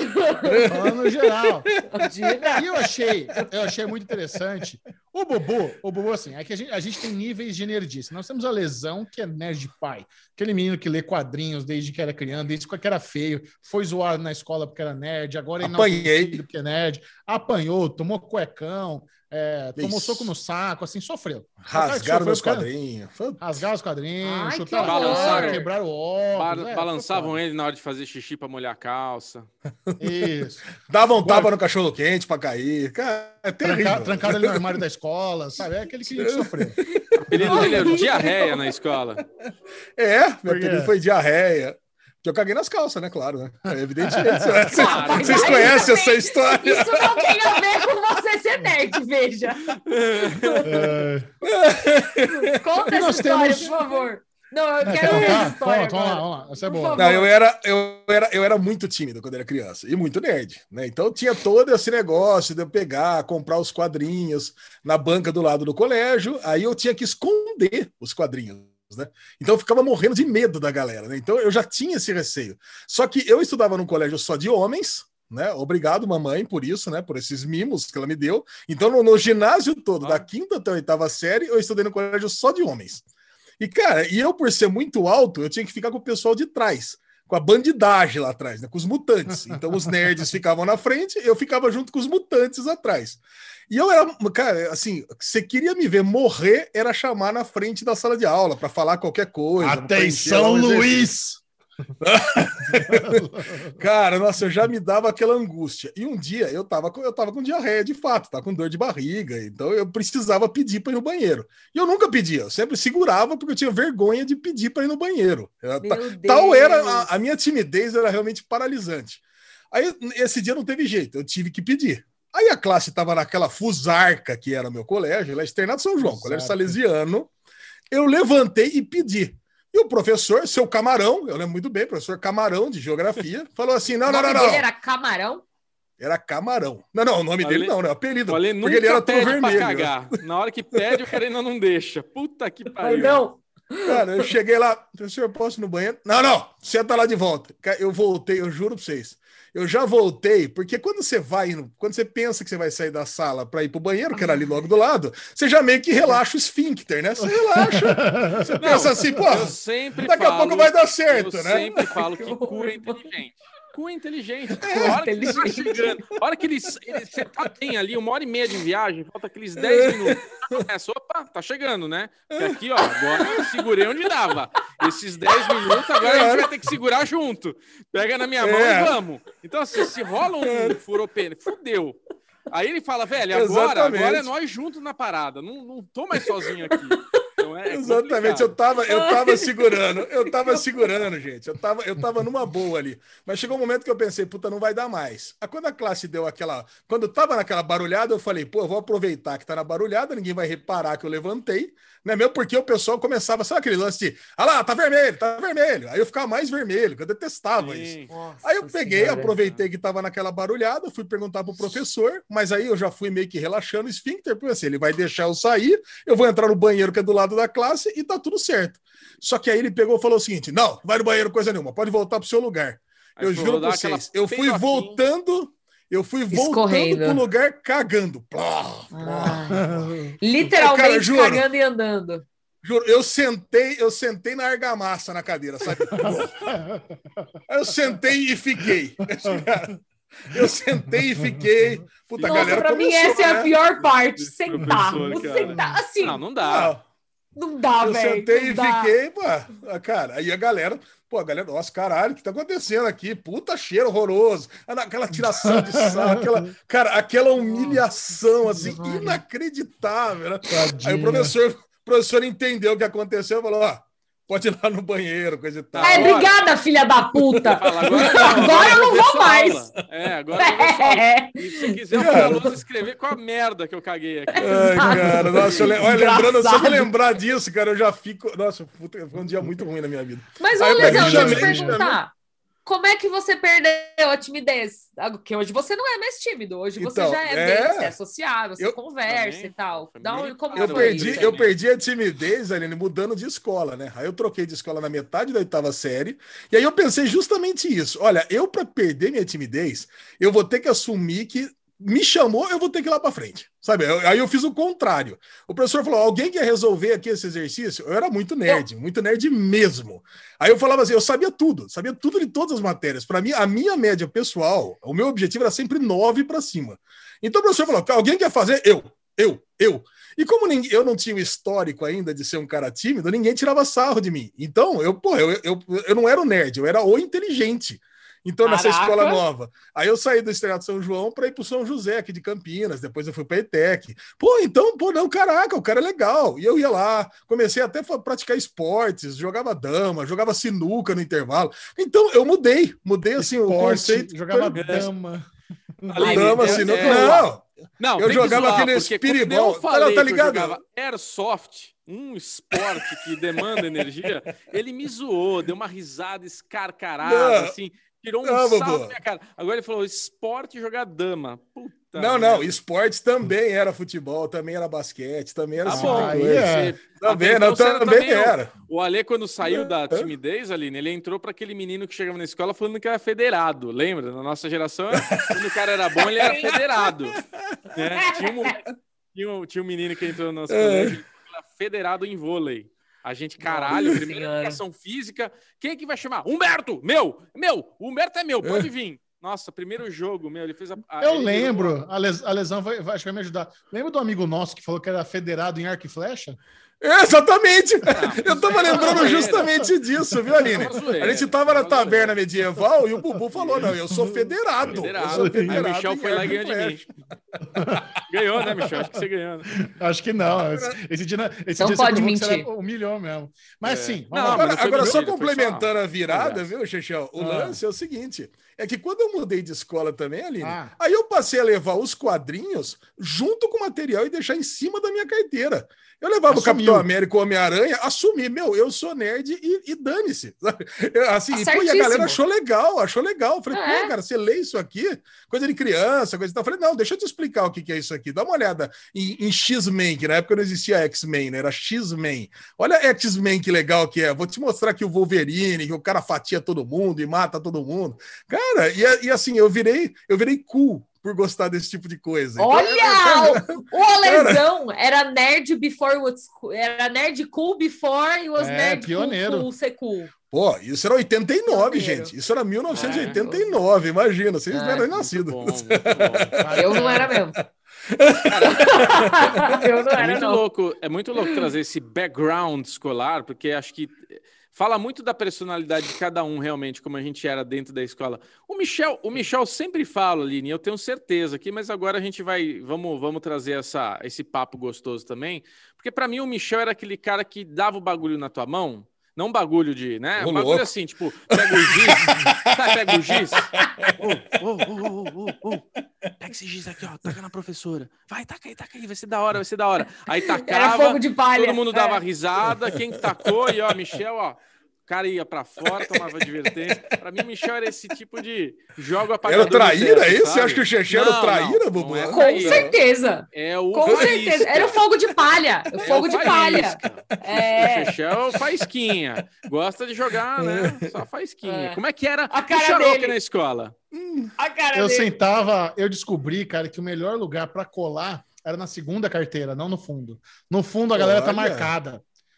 Falando no geral. E eu achei, eu achei muito interessante. O Bobo, o Bobo, assim, é que a gente, a gente tem níveis de nerdice. Nós temos a lesão, que é nerd pai. Aquele menino que lê quadrinhos desde que era criança, desde que era feio, foi zoado na escola porque era nerd, agora é Apanhei. enaltecido porque é nerd, apanhou, tomou cuecão, é, tomou Isso. soco no saco, assim, sofreu. Rasgaram meus Sofreu, cara. quadrinhos. Rasgaram os quadrinhos, Ai, que chutaram horror. cara, quebraram o óculos. Ba- é, balançavam ele na hora de fazer xixi pra molhar a calça. Isso. Davam um Agora- tapa no cachorro quente para cair. Cara, é terrível. Trancar, trancaram ele no armário da escola, sabe? É aquele que a gente sofreu. O apelido dele era diarreia na escola. É, meu apelido foi diarreia. Que eu caguei nas calças, né? Claro, né? É, evidentemente. Vocês, Claro. vocês conhecem essa história? Isso não tem a ver com você ser nerd, veja. É, Conta essa história, temos- por favor. Não, eu É, quero quer ver essa história vamos lá, vamos lá. Essa é boa. Não, eu era, eu, era, eu era muito tímido quando era criança e muito nerd, né? Então tinha todo esse negócio de eu pegar, comprar os quadrinhos na banca do lado do colégio, aí eu tinha que esconder os quadrinhos. Né? Então eu ficava morrendo de medo da galera, né? Então eu já tinha esse receio. Só que eu estudava num colégio só de homens, né? Obrigado, mamãe, por isso, né? Por esses mimos que ela me deu. Então, no, no ginásio todo, Ah. da quinta até a oitava série, eu estudei no colégio só de homens. E, cara, e eu, por ser muito alto, eu tinha que ficar com o pessoal de trás, com a bandidagem lá atrás, né? Com os mutantes. Então, os nerds ficavam na frente, eu ficava junto com os mutantes atrás. E eu era, cara, assim, você queria me ver morrer, era chamar na frente da sala de aula para falar qualquer coisa. Atenção, um. Luiz! Cara, nossa, eu já me dava aquela angústia. E um dia eu tava com, eu tava com diarreia de fato, tava com dor de barriga, então eu precisava pedir para ir no banheiro. E eu nunca pedia, eu sempre segurava porque eu tinha vergonha de pedir para ir no banheiro. Eu-. Tal era a, a minha timidez era realmente paralisante. Aí esse dia não teve jeito, eu tive que pedir. Aí a classe tava naquela fusarca que era meu colégio, lá externado São João, colégio salesiano. Eu levantei e pedi. E o professor, seu Camarão, eu lembro muito bem, professor Camarão de geografia, falou assim: não, o não, nome não, não. dele era Camarão? Era Camarão. Não, não, o nome Ale- dele não, né? Apelido. O Ale Porque nunca ele era pede pra vermelho. né? cagar. Na hora que pede, o cara ainda não deixa. Puta que pariu. Não. Cara, eu cheguei lá, professor, posso ir no banheiro? Não, não, senta lá de volta. Eu voltei, eu juro pra vocês. Eu já voltei, porque quando você vai, quando você pensa que você vai sair da sala para ir pro banheiro, que era ali logo do lado, você já meio que relaxa o esfíncter, né? Você relaxa. Você pensa assim, pô, Eu daqui a pouco vai dar certo, eu né? sempre falo que cu é inteligente. Cu é inteligente. a hora que ele tá inteligente. chegando, a hora que ele, ele você tá bem ali, uma hora e meia de viagem, falta aqueles 10 minutos. Começa, opa, tá chegando, né? Porque aqui, ó, agora eu segurei onde dava. Esses 10 minutos, agora a gente vai ter que segurar junto. Pega na minha mão É. e vamos. Então, assim, se rola um furopene, fudeu. Aí ele fala, velho, agora, Exatamente. agora é nós juntos na parada. Não, não tô mais sozinho aqui. É, é Exatamente, eu tava, eu tava segurando, eu tava segurando, gente. Eu tava, eu tava numa boa ali. Mas chegou um momento que eu pensei, puta, não vai dar mais. Aí quando a classe deu aquela. Quando eu tava naquela barulhada, eu falei, pô, eu vou aproveitar que tá na barulhada, ninguém vai reparar que eu levantei, né? Mesmo porque o pessoal começava, sabe aquele lance de, ah lá, tá vermelho, tá vermelho. Aí eu ficava mais vermelho, que eu detestava isso. Sim. Aí eu peguei, Senhora. aproveitei que tava naquela barulhada, fui perguntar pro professor, mas aí eu já fui meio que relaxando o esfíncter, porque assim, ele vai deixar eu sair, eu vou entrar no banheiro que é do lado da classe e tá tudo certo. Só que aí ele pegou e falou o seguinte: não, vai no banheiro coisa nenhuma, pode voltar pro seu lugar. Aí eu juro pra vocês, eu fui voltando, eu fui voltando Escorrendo. pro lugar cagando. Plá, plá. Ah, literalmente Cara, juro. cagando e andando. Juro, eu sentei, eu sentei na argamassa na cadeira, sabe? Eu sentei e fiquei. Eu sentei e fiquei. Puta, a Nossa, galera pra mim essa é a né? pior parte. Sentar. cara. sentar. Assim, Não, não dá. Não dá, eu velho. sentei e dá. fiquei, pô, ah, cara. Aí a galera, pô, a galera, nossa, caralho, o que tá acontecendo aqui? Puta cheiro horroroso. Ah, Aquela tiração de sal, aquela, cara, aquela humilhação, assim, inacreditável, né? Aí o professor, o professor entendeu o que aconteceu e falou, ó, pode ir lá no banheiro, coisa e tal. É, Agora- obrigada, filha da puta. Fala, agora, Agora eu não vou mais. aula. É, agora eu vou só aula. É. E se quiser, eu Cara. vou escrever com a merda que eu caguei aqui. Ai, cara, nossa, eu, le- olha, lembrando, só de lembrar disso, cara, eu já fico. Nossa, puta, foi um dia muito ruim na minha vida. Mas, eu peguei Lesão, deixa eu te perguntar. Como é que você perdeu a timidez? Porque hoje você não é mais tímido. Hoje você Então, já é, é. bem, você é sociável, você Eu- conversa Também. e tal. Dá um, como Eu Cara, foi perdi, isso? eu perdi a timidez, Aline, mudando de escola, né? Aí eu troquei de escola na metade da oitava série. E aí eu pensei justamente isso. Olha, eu, para perder minha timidez, eu vou ter que assumir que me chamou, eu vou ter que ir lá para frente. Sabe? Eu- Aí eu fiz o contrário. O professor falou: alguém quer resolver aqui esse exercício? Eu era muito nerd, muito nerd mesmo. Aí eu falava assim: eu sabia tudo, sabia tudo de todas as matérias. Para mim, a minha média pessoal, o meu objetivo era sempre nove para cima. Então o professor falou: alguém quer fazer? Eu, eu, eu. E como ninguém, eu não tinha o histórico ainda de ser um cara tímido, ninguém tirava sarro de mim. Então, eu, pô, eu, eu, eu não era o nerd, eu era o inteligente. Então, nessa Caraca. escola nova. Aí eu saí do Estreado São João para ir para o São José, aqui de Campinas. Depois eu fui para a ETEC. Pô, então, pô, não, caraca, o cara é legal. E eu ia lá, comecei até a praticar esportes, jogava dama, jogava sinuca no intervalo. Então, eu mudei, mudei assim o Esporte, conceito. Jogava É. dama. Aline, dama, sinuca. é- Não, Não, Eu jogava zoar, aquele espiribol. Falei Tá- tá que ligado? eu jogava Airsoft, um esporte que demanda energia. Ele me zoou, deu uma risada escarcarada, Não. assim, tirou um Não, Bubu. da minha cara. Agora ele falou esporte jogar dama. Puta Não, não, merda. esportes também era futebol, também era basquete, também era Tá bom, aí é. Também, não, então era também também o- era. O Ale, quando saiu da timidez, Aline, ele entrou para aquele menino que chegava na escola falando que era federado. Lembra? Na nossa geração, quando o cara era bom, ele era federado. né? Tinha, um, tinha, um, tinha um menino que entrou no nosso É. colégio, ele era federado em vôlei. A gente, caralho, Nossa primeira Senhora. educação física. Quem é que vai chamar? Humberto! Meu! Meu! O Humberto é meu, pode vir. Nossa, primeiro jogo, meu, ele fez a. a- Eu lembro, a, les- a lesão vai, vai, acho que vai me ajudar. Lembra do amigo nosso que falou que era federado em arco e flecha? Exatamente! Eu tava é uma lembrando zoeira. justamente disso, viu, Aline? É A gente tava é na taverna medieval e o Bubu falou: não, eu sou federado. Eu Federado. sou Aí federado o Michel foi lá e ganhou de mim. Ganhou, né, Michel? Acho que você ganhou. né? Acho que não. Esse, esse dia, esse Não dia pode mentir. era humilhou mesmo. Mas É. sim, Não, vamos lá. mas Agora, agora só complementando a virada, viu, Chechel? O Ah. lance é o seguinte: é que quando eu mudei de escola também, Aline, Ah. aí eu passei a levar os quadrinhos junto com o material e deixar em cima da minha carteira. Eu levava o Assumiu. Capitão América, o Homem-Aranha, assumi, meu, eu sou nerd e, e dane-se. Assim, e, pô, e a galera achou legal, achou legal. Eu Falei, É. pô, cara, você lê isso aqui? Coisa de criança, coisa e tal. Eu Falei, não, deixa eu te explicar o que, que é isso aqui. Dá uma olhada em, em X-Men, que na época não existia X-Men, né? Era X-Men. Olha X-Men que legal que é. Vou te mostrar aqui o Wolverine, que o cara fatia todo mundo e mata todo mundo. Cara, e, e assim, eu virei, eu virei cool por gostar desse tipo de coisa. Então, é- Olha! O Alesão era nerd before was cool. Era nerd cool before e was É, nerd pioneiro. cool, cool ser cool. Pô, isso era 89, Pioneiro. gente. Isso era 1989, imagina. Vocês É, não eram nascidos. Eu não era mesmo. Eu não É era, muito não. louco, é muito louco trazer esse background escolar, porque acho que fala muito da personalidade de cada um realmente, como a gente era dentro da escola. O Michel, o Michel sempre fala, Aline, eu tenho certeza aqui, mas agora a gente vai, vamos, vamos trazer essa, esse papo gostoso também, porque para mim o Michel era aquele cara que dava o bagulho na tua mão. Não um bagulho de, né? Ô, Um bagulho louco. assim, tipo, pega o giz, sabe, pega o giz. Ô, ô, ô, pega esse giz aqui, ó, taca na professora. Vai, taca aí, taca aí, vai ser da hora, vai ser da hora. Aí Era tacava, fogo de palha. todo mundo dava É. risada, quem tacou, e ó, Michel, ó, o cara ia pra fora, tomava advertência. Pra mim, Michel era esse tipo de jogo apagador. Era traíra, teto, é isso? Você acha que o Xexé era traíra, Bubu? é Com traíra. certeza. É o Com faísca. certeza. Era o fogo de palha. O É fogo o de palha. É. O Chechel faísquinha. Gosta de jogar, né? Só faísquinha. É. Como é que era A o cara Xarope dele. na escola? A cara Eu dele. sentava, eu descobri, cara, que o melhor lugar para colar era na segunda carteira, não no fundo. No fundo a galera tá Olha.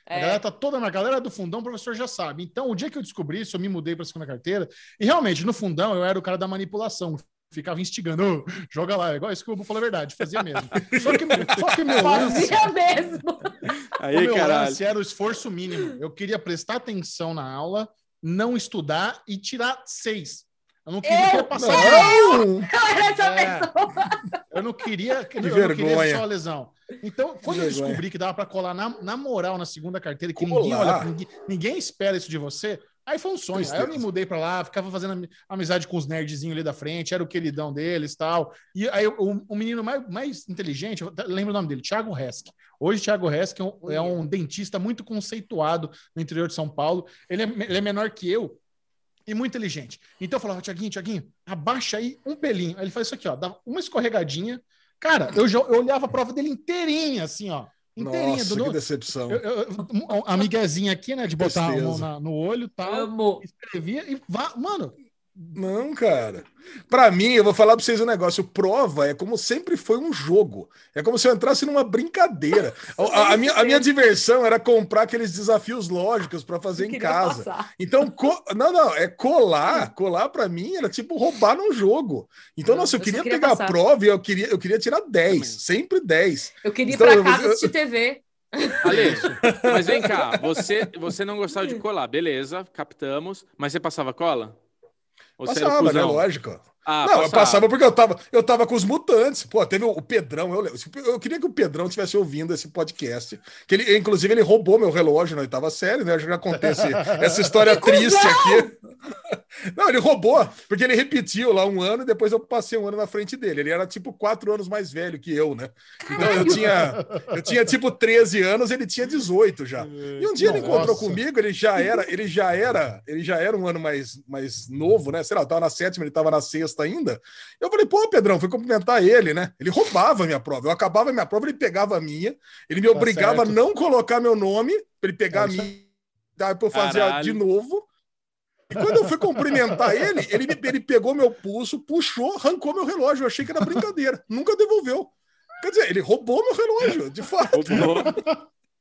Marcada. A É. galera tá toda marcada. A galera do fundão, o professor já sabe. Então, o dia que eu descobri isso, eu me mudei para a segunda carteira. E realmente, no fundão, eu era o cara da manipulação. Ficava instigando, "Ô, joga lá, igual isso que o Bubu falou a verdade, fazia mesmo. Só que, só que meu lance, Fazia mesmo. o Aí, meu caralho. lance era o esforço mínimo. Eu queria prestar atenção na aula, não estudar e tirar seis. Eu não queria, Eu? passar. Não! Eu era essa É. pessoa. Eu não queria, eu não queria vergonha. só a lesão. Então, quando eu vergonha. descobri que dava para colar na, na moral na segunda carteira, que Colar. ninguém olha, ninguém, ninguém espera isso de você, aí foi um sonho. Aí eu me mudei para lá, ficava fazendo ami- amizade com os nerdzinhos ali da frente, era o queridão deles tal. E aí o, o menino mais, mais inteligente, eu lembro o nome dele, Thiago Resk. Hoje, Thiago Resk é um, é um dentista muito conceituado no interior de São Paulo. Ele é, ele é menor que eu, e muito inteligente. Então eu falava, Tiaguinho, Tiaguinho, abaixa aí um pelinho. Aí ele faz isso aqui, ó, dá uma escorregadinha. Cara, eu, já- eu olhava a prova dele inteirinha, assim, ó. Inteirinha. Nossa, do, que no- decepção. eu, eu, um- a miguezinha aqui, né, de botar a mão na- no olho e tal. Amo. Escrevia e vá, mano, Não, cara. Pra mim, eu vou falar pra vocês um negócio. Prova é como sempre foi um jogo. É como se eu entrasse numa brincadeira. A, a- a minha, a minha diversão era comprar aqueles desafios lógicos pra fazer Eu em casa. passar. Então, co- não, não, é colar. Colar pra mim era tipo roubar num jogo. Então, Não, nossa, eu eu só queria, queria pegar passar. a prova e eu queria, eu queria tirar 10, Também. sempre 10. Eu queria ir Então, pra eu- casa eu- assistir TV. Ale, mas vem cá, você, você não gostava de colar, beleza, captamos, mas você passava cola? Ou Passava, né? Lógico. Ah, não, eu passava porque eu tava, eu tava com os mutantes. Pô, teve o, o Pedrão. Eu, eu queria que o Pedrão estivesse ouvindo esse podcast. Que ele, inclusive, ele roubou meu relógio na oitava série, né? Eu já contei esse- essa história triste aqui. Não, ele roubou, porque ele repetiu lá um ano e depois eu passei um ano na frente dele. Ele era tipo quatro anos mais velho que eu, né? Então eu tinha, eu tinha tipo 13 anos, ele tinha 18 já. E um dia ele Nossa. encontrou comigo, ele já era, ele já era, ele já era um ano mais, mais novo, né? Sei lá, eu tava na sétima, ele tava na sexta ainda. Eu falei, pô, Pedrão, fui cumprimentar ele, né? Ele roubava a minha prova. Eu acabava a minha prova, ele pegava a minha, ele me Tá obrigava certo. a não colocar meu nome, pra ele pegar É a minha, daí pra eu fazer Caralho. de novo. E quando eu fui cumprimentar ele, ele, me- ele pegou meu pulso, puxou, arrancou meu relógio. Eu achei que era brincadeira. Nunca devolveu. Quer dizer, ele roubou meu relógio, de fato. Roubou.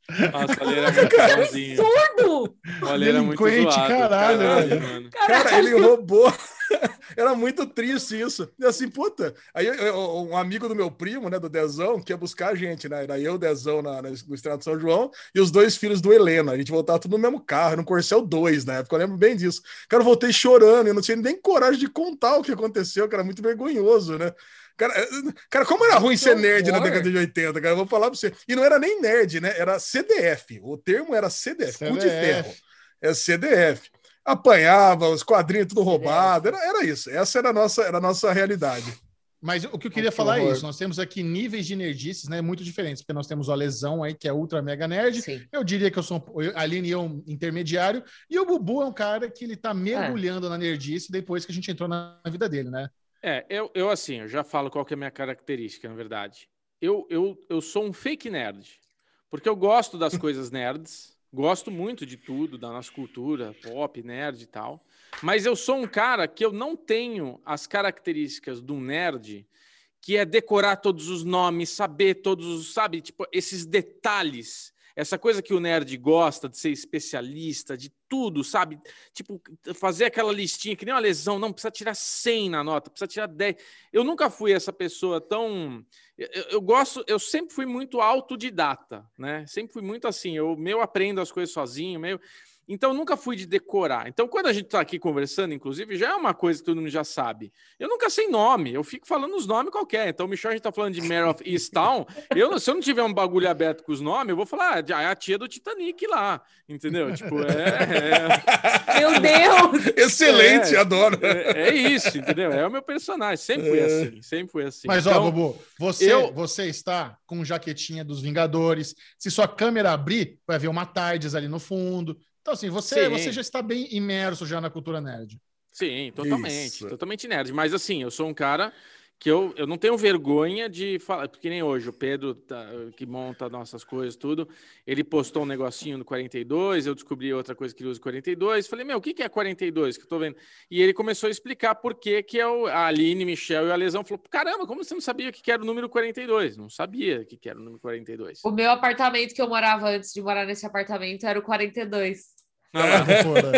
Nossa, ele era muito bonzinho. Absurdo! Ele era muito Delinquente, zoado, caralho, velho. mano. Cara, ele roubou. Era muito triste isso. E assim, puta. Aí um amigo do meu primo, né, do Dezão, que ia buscar a gente, né? Era eu, o Dezão, na, na, no Estado de São João, e os dois filhos do Helena. A gente voltava tudo no mesmo carro, um Corcel 2 na época, eu lembro bem disso. Cara, eu voltei chorando, eu não tinha nem coragem de contar o que aconteceu, que era muito vergonhoso, né? Cara, eh, cara, como era ruim ser nerd na década de 80, cara? Eu vou falar pra você. E não era nem nerd, né? Era CDF. O termo era CDF, cu de CDF. ferro. É CDF. Apanhava, os quadrinhos tudo roubado. Era, era isso. Essa era a nossa, era a nossa realidade. Mas o que eu queria Que falar é isso. Nós temos aqui níveis de nerdices, né? Muito diferentes, porque nós temos o Alesão aí, que é ultra mega nerd. Sim. Eu diria que eu sou um, eu- a Aline e eu um intermediário. E o Bubu é um cara que ele tá mergulhando na nerdice depois que a gente entrou na vida dele, né? É, eu, eu assim, eu já falo qual que é a minha característica, na verdade. Eu, eu, eu sou um fake nerd. Porque eu gosto das coisas nerds, gosto muito de tudo, da nossa cultura, pop, nerd e tal. Mas eu sou um cara que eu não tenho as características do nerd, que é decorar todos os nomes, saber todos os, sabe, tipo, esses detalhes. Essa coisa que o nerd gosta de ser especialista, de tudo, sabe? Tipo, fazer aquela listinha que nem uma lesão, não precisa tirar 100 na nota, precisa tirar 10. Eu nunca fui essa pessoa tão. Eu, eu- gosto, eu sempre fui muito autodidata, né? Sempre fui muito assim, eu meu aprendo as coisas sozinho, meio. Então, eu nunca fui de decorar. Então, quando a gente está aqui conversando, inclusive, já é uma coisa que todo mundo já sabe. Eu nunca sei nome, eu fico falando os nomes qualquer. Então, o Michel, a gente está falando de Mare of Easttown. Eu, não- se eu não tiver um bagulho aberto com os nomes, eu vou falar, ah, é a tia do Titanic lá. Entendeu? Tipo, é. Meu Deus! Excelente, É. adoro. É, é isso, entendeu? É o meu personagem. Sempre fui É. assim. Sempre fui assim. Mas, ó, Então, Bubu, você, eu- você está com jaquetinha dos Vingadores. Se sua câmera abrir, vai ver uma Tardes ali no fundo. Então, assim, você, Sim. você já está bem imerso já na cultura nerd. Sim, totalmente. Isso. Totalmente nerd. Mas assim, eu sou um cara que eu, eu não tenho vergonha de falar, porque nem hoje, o Pedro, tá- que monta nossas coisas, tudo, ele postou um negocinho no 42, eu descobri outra coisa que ele usa 42, falei, meu, o que que é 42 que eu tô vendo? E ele começou a explicar por que que é o, a Aline, Michel e o Alesão falou, caramba, como você não sabia o que que era o número 42? Não sabia o que que era o número 42. O meu apartamento que eu morava antes de morar nesse apartamento era o 42. Ah, Foda.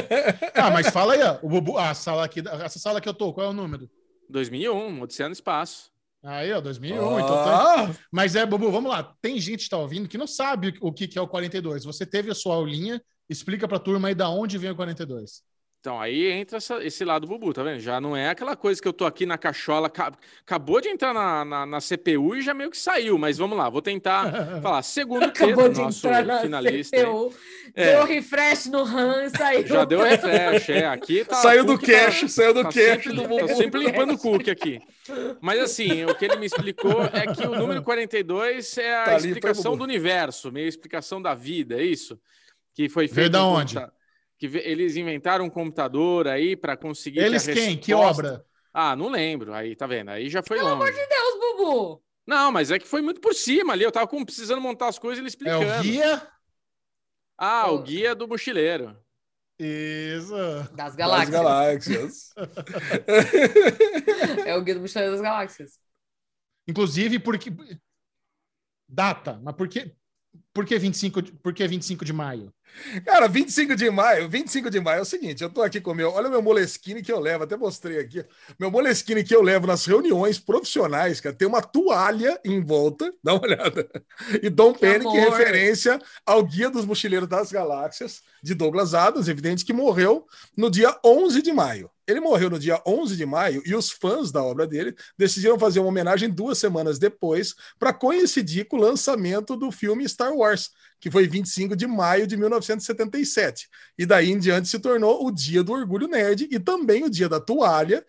ah, mas fala aí, ó. O Bubu, a sala aqui, essa sala que eu tô, qual é o número? 2001, Odisseia no Espaço. Aí, ó, 2001. Então tá... Ah, Mas é, Bubu, vamos lá. Tem gente que tá ouvindo que não sabe o que, que é o 42. Você teve a sua aulinha, explica pra turma aí da onde vem o 42. Então, aí entra essa- esse lado bubu, tá vendo? Já não é aquela coisa que eu tô aqui na cachola, ca- acabou de entrar na, na, na CPU e já meio que saiu, mas vamos lá, vou tentar falar. Segundo Acabou Pedro, de nosso entrar na finalista, CPU, É. deu refresh no RAM e saiu. já deu refresh, é, aqui tá... saiu do tá- cache, saiu do tá cache sempre, do tá Bubu. sempre limpando o cookie aqui. Mas assim, o que ele me explicou é que o número 42 é a Tá hein, explicação do universo, meio explicação da vida, é isso? Que foi Veio feito. da um onde? computa- Que eles inventaram um computador aí para conseguir. que Eles quem? Que resposta- obra? Ah, não lembro. Aí, tá vendo? Aí já foi Pelo longe. amor de Deus, Bubu! Não, mas é que foi muito por cima ali. Eu tava com- precisando montar as coisas e ele É explicando. o guia? Ah, o O- guia do mochileiro. Isso. Das Das galáxias. galáxias. É o Guia do Mochileiro das Galáxias. Inclusive, porque. Data, mas por que, por que, 25, de- por que 25 de maio? Cara, 25 de maio, 25 de maio é o seguinte, eu tô aqui com o meu, olha o meu Moleskine que eu levo, até mostrei aqui, meu Moleskine que eu levo nas reuniões profissionais, cara, tem uma toalha em volta, dá uma olhada, e Dom Que em amor. referência ao Guia dos Mochileiros das Galáxias, de Douglas Adams, evidente que morreu no dia 11 de maio. Ele morreu no dia 11 de maio e os fãs da obra dele decidiram fazer uma homenagem duas semanas depois para coincidir com o lançamento do filme Star Wars, que foi 25 de maio de 1977. E daí em diante se tornou o Dia do Orgulho Nerd e também o Dia da Toalha,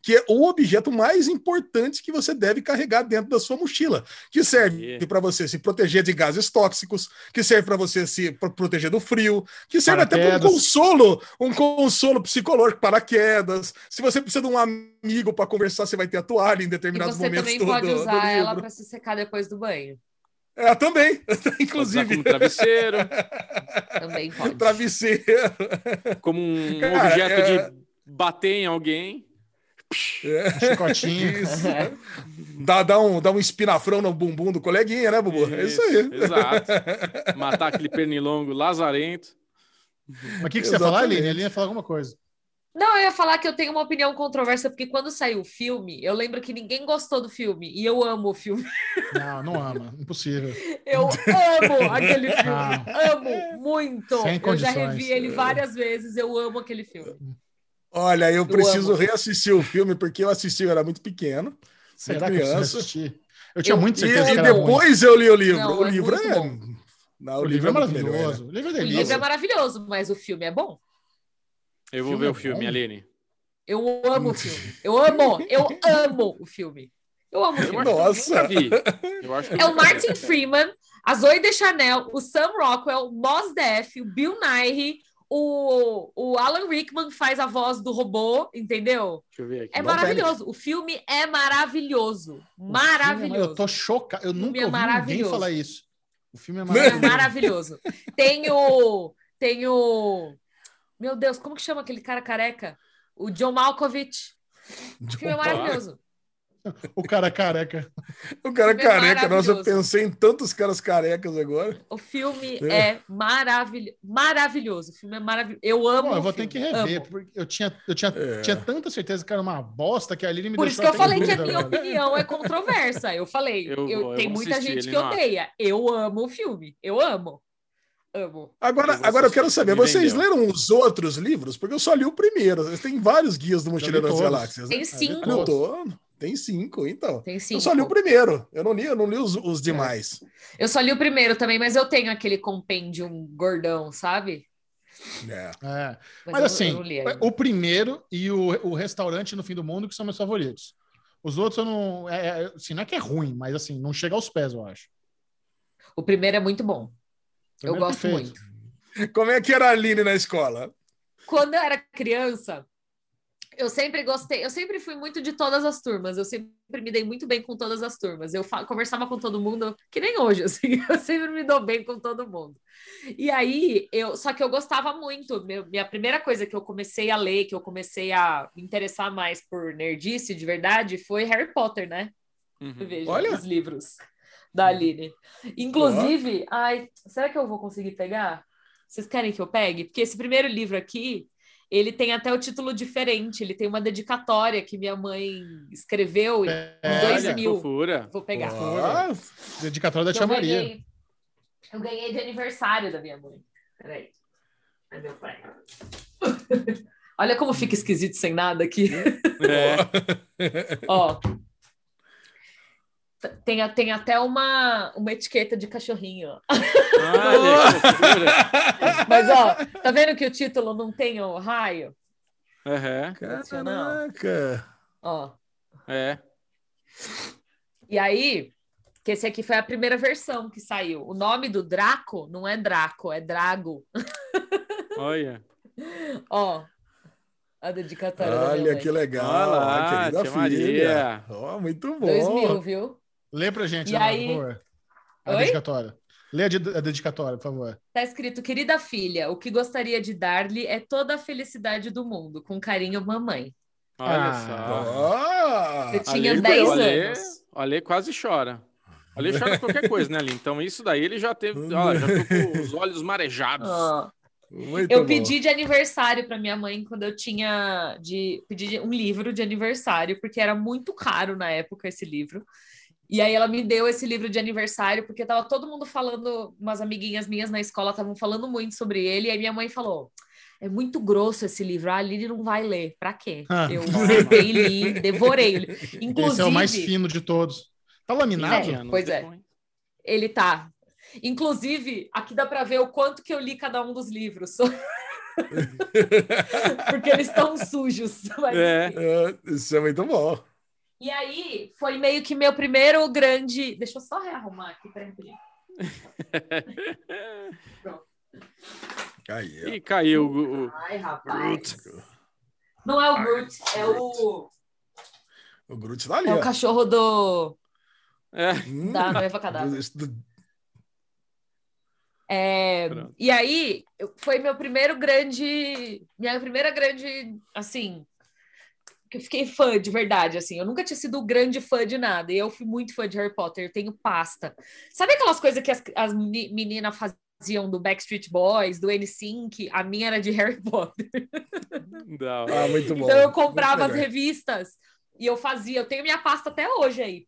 que é o objeto mais importante que você deve carregar dentro da sua mochila, que serve Yeah. para você se proteger de gases tóxicos, que serve para você se pro- proteger do frio, que serve até para um Paraquedas. consolo, um consolo psicológico para quedas. Se você precisa de um amigo para conversar, você vai ter a toalha em E determinados você momentos também do, pode do- do usar ela para se secar depois do banho. É, também, inclusive. como travesseiro, Também pode. Travesseiro. como um Cara, objeto é- de bater em alguém. É, Chicotinho. isso. Dá, dá, um, dá um espinafrão no bumbum do coleguinha, né, Bubu? É isso aí. Exato. Matar aquele pernilongo lazarento. Mas o que, que você ia falar. Aline? Ele ia falar alguma coisa. Não, eu ia falar que eu tenho uma opinião controversa, porque quando saiu o filme, eu lembro que ninguém gostou do filme, e eu amo o filme. Não, não ama. Impossível. Eu amo aquele filme. Ah. Amo muito. Sem eu já revi ele várias vezes, eu amo aquele filme. Olha, eu preciso amo. reassistir o filme porque eu assisti, eu era muito pequeno. Será eu preciso criança. assistir? Eu tinha Eu- muita E, certeza e que era ruim. depois eu li o livro. Não, o é livro muito é. bom. Não, O livro é muito melhor, maravilhoso. né? O livro é O livro é maravilhoso, mas o filme é bom. Eu vou Filme ver é o filme, bom. Aline. Eu amo o filme. Eu amo, eu amo o filme. Eu amo o filme. Nossa. É o. Martin Freeman, a Zoe Deschanel, o Sam Rockwell, o Mos Def, o Bill Nighy, o, o Alan Rickman faz a voz do robô, entendeu? Deixa eu ver aqui. É Não maravilhoso. O filme é maravilhoso. Filme é Maravilhoso. Eu tô chocado. Eu filme nunca é ouvi ninguém falar isso. O filme é É maravilhoso. maravilhoso. Tem o. Tem o. Meu Deus, como que chama aquele cara careca? O John Malkovich. O filme é maravilhoso. O cara careca. O cara filme é careca, nossa, eu pensei em tantos caras carecas agora. O filme É. é maravilhoso. Maravilhoso. O filme é maravilhoso. Eu amo. Bom, eu o vou ter que rever, Amo. porque eu tinha, eu tinha, É. tinha tanta certeza que era uma bosta que a Aline me Por isso que eu falei que a dúvida, minha velho. opinião é controversa. Eu falei, Eu eu, eu tem muita gente que acha. odeia. Eu amo o filme. Eu amo. Amo. Agora, Eu agora eu quero saber, vocês vendeu. leram os outros livros? Porque eu só li o primeiro. Tem vários guias do Mochileiro das. Galáxias. né? Tem cinco. Eu tô- Tem cinco, então. Tem cinco. Eu só li o primeiro. Eu não li, eu não li os, os demais. Eu só li o primeiro também, mas eu tenho aquele compêndium gordão, sabe? É. É. Mas, Mas eu- assim, o primeiro e o, o restaurante no fim do mundo que são meus favoritos. Os outros eu não. É, é, assim, não é que é ruim, mas assim, não chega aos pés, eu acho. O primeiro é muito bom. Eu Primeiro gosto perfeito. muito. Como é que era a Aline na escola? Quando eu era criança, eu sempre gostei, eu sempre fui muito de todas as turmas, eu sempre me dei muito bem com todas as turmas. Eu conversava com todo mundo, que nem hoje, assim, eu sempre me dou bem com todo mundo. E aí, eu, só que eu gostava muito. Meu- minha primeira coisa que eu comecei a ler, que eu comecei a me interessar mais por nerdice de verdade, foi Harry Potter, né? Uhum. Veja Olha. os livros da Aline. Inclusive, ai, será que eu vou conseguir pegar? Vocês querem que eu pegue? Porque esse primeiro livro aqui, ele tem até o título diferente, ele tem uma dedicatória que minha mãe escreveu em É, dois olha, mil. Fofura. Vou pegar. Ah, Dedicatória da Que Tia eu Maria. ganhei, eu ganhei de aniversário da minha mãe. Peraí. Cadê meu pai? Olha como fica esquisito sem nada aqui. É. Ó. Tem, tem até uma, uma etiqueta de cachorrinho. Ah. Mas, ó, tá vendo que o título não tem o raio? Aham. Caraca. Ó. É. E aí, que esse aqui foi a primeira versão que saiu. O nome do Draco não é Draco, é Drago. Olha. Ó. A dedicatória da minha Olha mãe. que legal. Olha lá, querida filha. Maria. Ó, muito bom. 2000, viu? Lê pra gente, E Ana, aí- por favor. A Oi? dedicatória. Lê a, de- a dedicatória, por favor. Tá escrito, querida filha, o que gostaria de dar-lhe é toda a felicidade do mundo. Com carinho, mamãe. Olha Ah. só. Eu tinha Ale- 10 Ale- anos. Ale quase chora. Ale chora qualquer coisa, né, Ali? Então isso daí ele já teve. Olha, já ficou com os olhos marejados. Ó. muito Eu bom. pedi de aniversário para minha mãe quando eu tinha de pedi um livro de aniversário, porque era muito caro na época esse livro. E aí ela me deu esse livro de aniversário, porque tava todo mundo falando, umas amiguinhas minhas na escola estavam falando muito sobre ele, e aí minha mãe falou: "É muito grosso esse livro, a Lili não vai ler. Pra quê?" Ah. Eu sentei li, devorei. o livro. Inclusive, Esse é o mais fino de todos. Tá laminado? É. pois é. ele tá. Inclusive, aqui dá para ver o quanto que eu li cada um dos livros. Porque eles estão sujos. mas- É. É, isso é muito bom. E aí, foi meio que meu primeiro grande. Deixa eu só rearrumar aqui, peraí pouquinho. Aí, ó. E caiu o. Ai, rapaz. Não é o Groot, é o, O Groot tá ali, é o cachorro do, É. Hum, da noiva cadáver. do- É, Pronto. e aí, foi meu primeiro grande. Minha primeira grande, assim. Que eu fiquei fã de verdade, assim. Eu nunca tinha sido grande fã de nada. E eu fui muito fã de Harry Potter. Eu tenho pasta. Sabe aquelas coisas que as, as meni- meninas faziam do Backstreet Boys, do NSYNC? A minha era de Harry Potter. Hora. Ah, muito bom. Então eu comprava as revistas e eu fazia. Eu tenho minha pasta até hoje aí.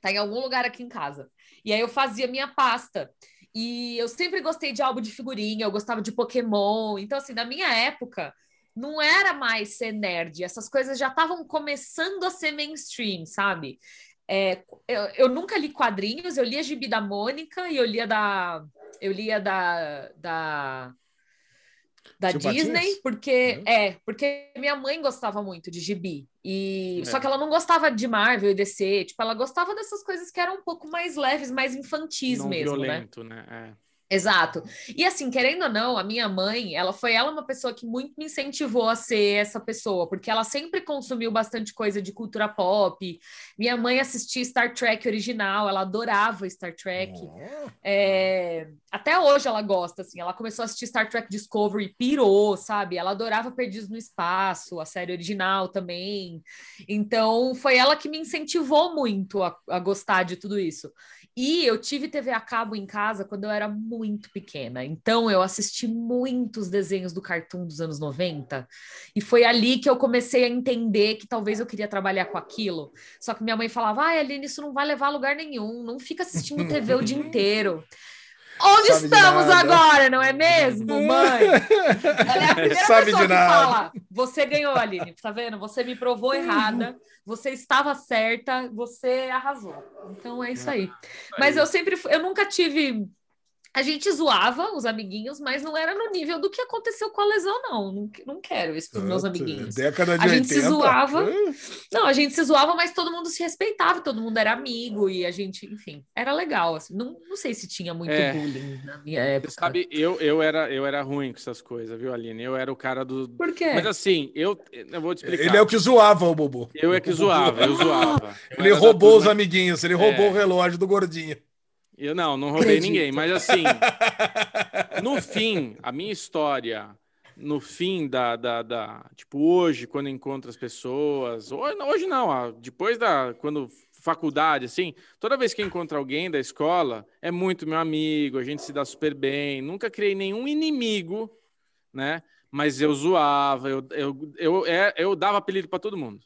Tá em algum lugar aqui em casa. E aí eu fazia minha pasta. E eu sempre gostei de álbum de figurinha, eu gostava de Pokémon. Então, assim, na minha época, não era mais ser nerd. Essas coisas já estavam começando a ser mainstream, sabe? É, eu, eu nunca li quadrinhos, eu lia Gibi da Mônica e eu lia da. Eu lia da. da da Disney, porque Uhum. é, porque minha mãe gostava muito de gibi. E É. só que ela não gostava de Marvel e DC, tipo, ela gostava dessas coisas que eram um pouco mais leves, mais infantis Não mesmo, né? violento, né? É. Exato. E assim, querendo ou não, a minha mãe, ela foi ela uma pessoa que muito me incentivou a ser essa pessoa, porque ela sempre consumiu bastante coisa de cultura pop. Minha mãe assistia Star Trek original, ela adorava Star Trek. É, Até hoje ela gosta, assim. Ela começou a assistir Star Trek Discovery, pirou, sabe? Ela adorava Perdidos no Espaço, a série original também. Então, foi ela que me incentivou muito a, a gostar de tudo isso. E eu tive TV a cabo em casa quando eu era muito pequena. Então, eu assisti muitos desenhos do Cartoon dos anos 90. E foi ali que eu comecei a entender que talvez eu queria trabalhar com aquilo. Só que minha mãe falava: ai, Aline, isso não vai levar a lugar nenhum. Não fica assistindo TV o dia inteiro. Onde Sabe estamos agora, não é mesmo, mãe? Ela é a primeira Sabe pessoa de que nada. fala: você ganhou, Aline, tá vendo? Você me provou errada, você estava certa, você arrasou. Então é isso aí. Mas eu sempre, fui- eu nunca tive. A gente zoava os amiguinhos, mas não era no nível do que aconteceu com a lesão, não. Não, não quero isso para os meus amiguinhos. Década de A gente 80. se zoava. Não, a gente se zoava, mas todo mundo se respeitava, todo mundo era amigo e a gente, enfim, era legal. Assim. Não, não sei se tinha muito É. bullying na minha época. Você sabe, eu, eu, era, eu era ruim com essas coisas, viu, Aline? Eu era o cara do. Por quê? Mas assim, eu, eu vou te explicar. Ele é o que zoava o Bubu. Eu é que zoava, eu zoava. Eu Ele roubou os amiguinhos, ele roubou É. o relógio do gordinho. Eu não, não roubei Acredito. ninguém, mas assim, no fim, a minha história, no fim da, da, da- tipo, hoje, quando eu encontro as pessoas, hoje, hoje não, depois da, quando faculdade, assim, toda vez que eu encontro alguém da escola, é muito meu amigo, a gente se dá super bem, nunca criei nenhum inimigo, né? Mas eu zoava, eu, eu, eu, é- eu dava apelido para todo mundo.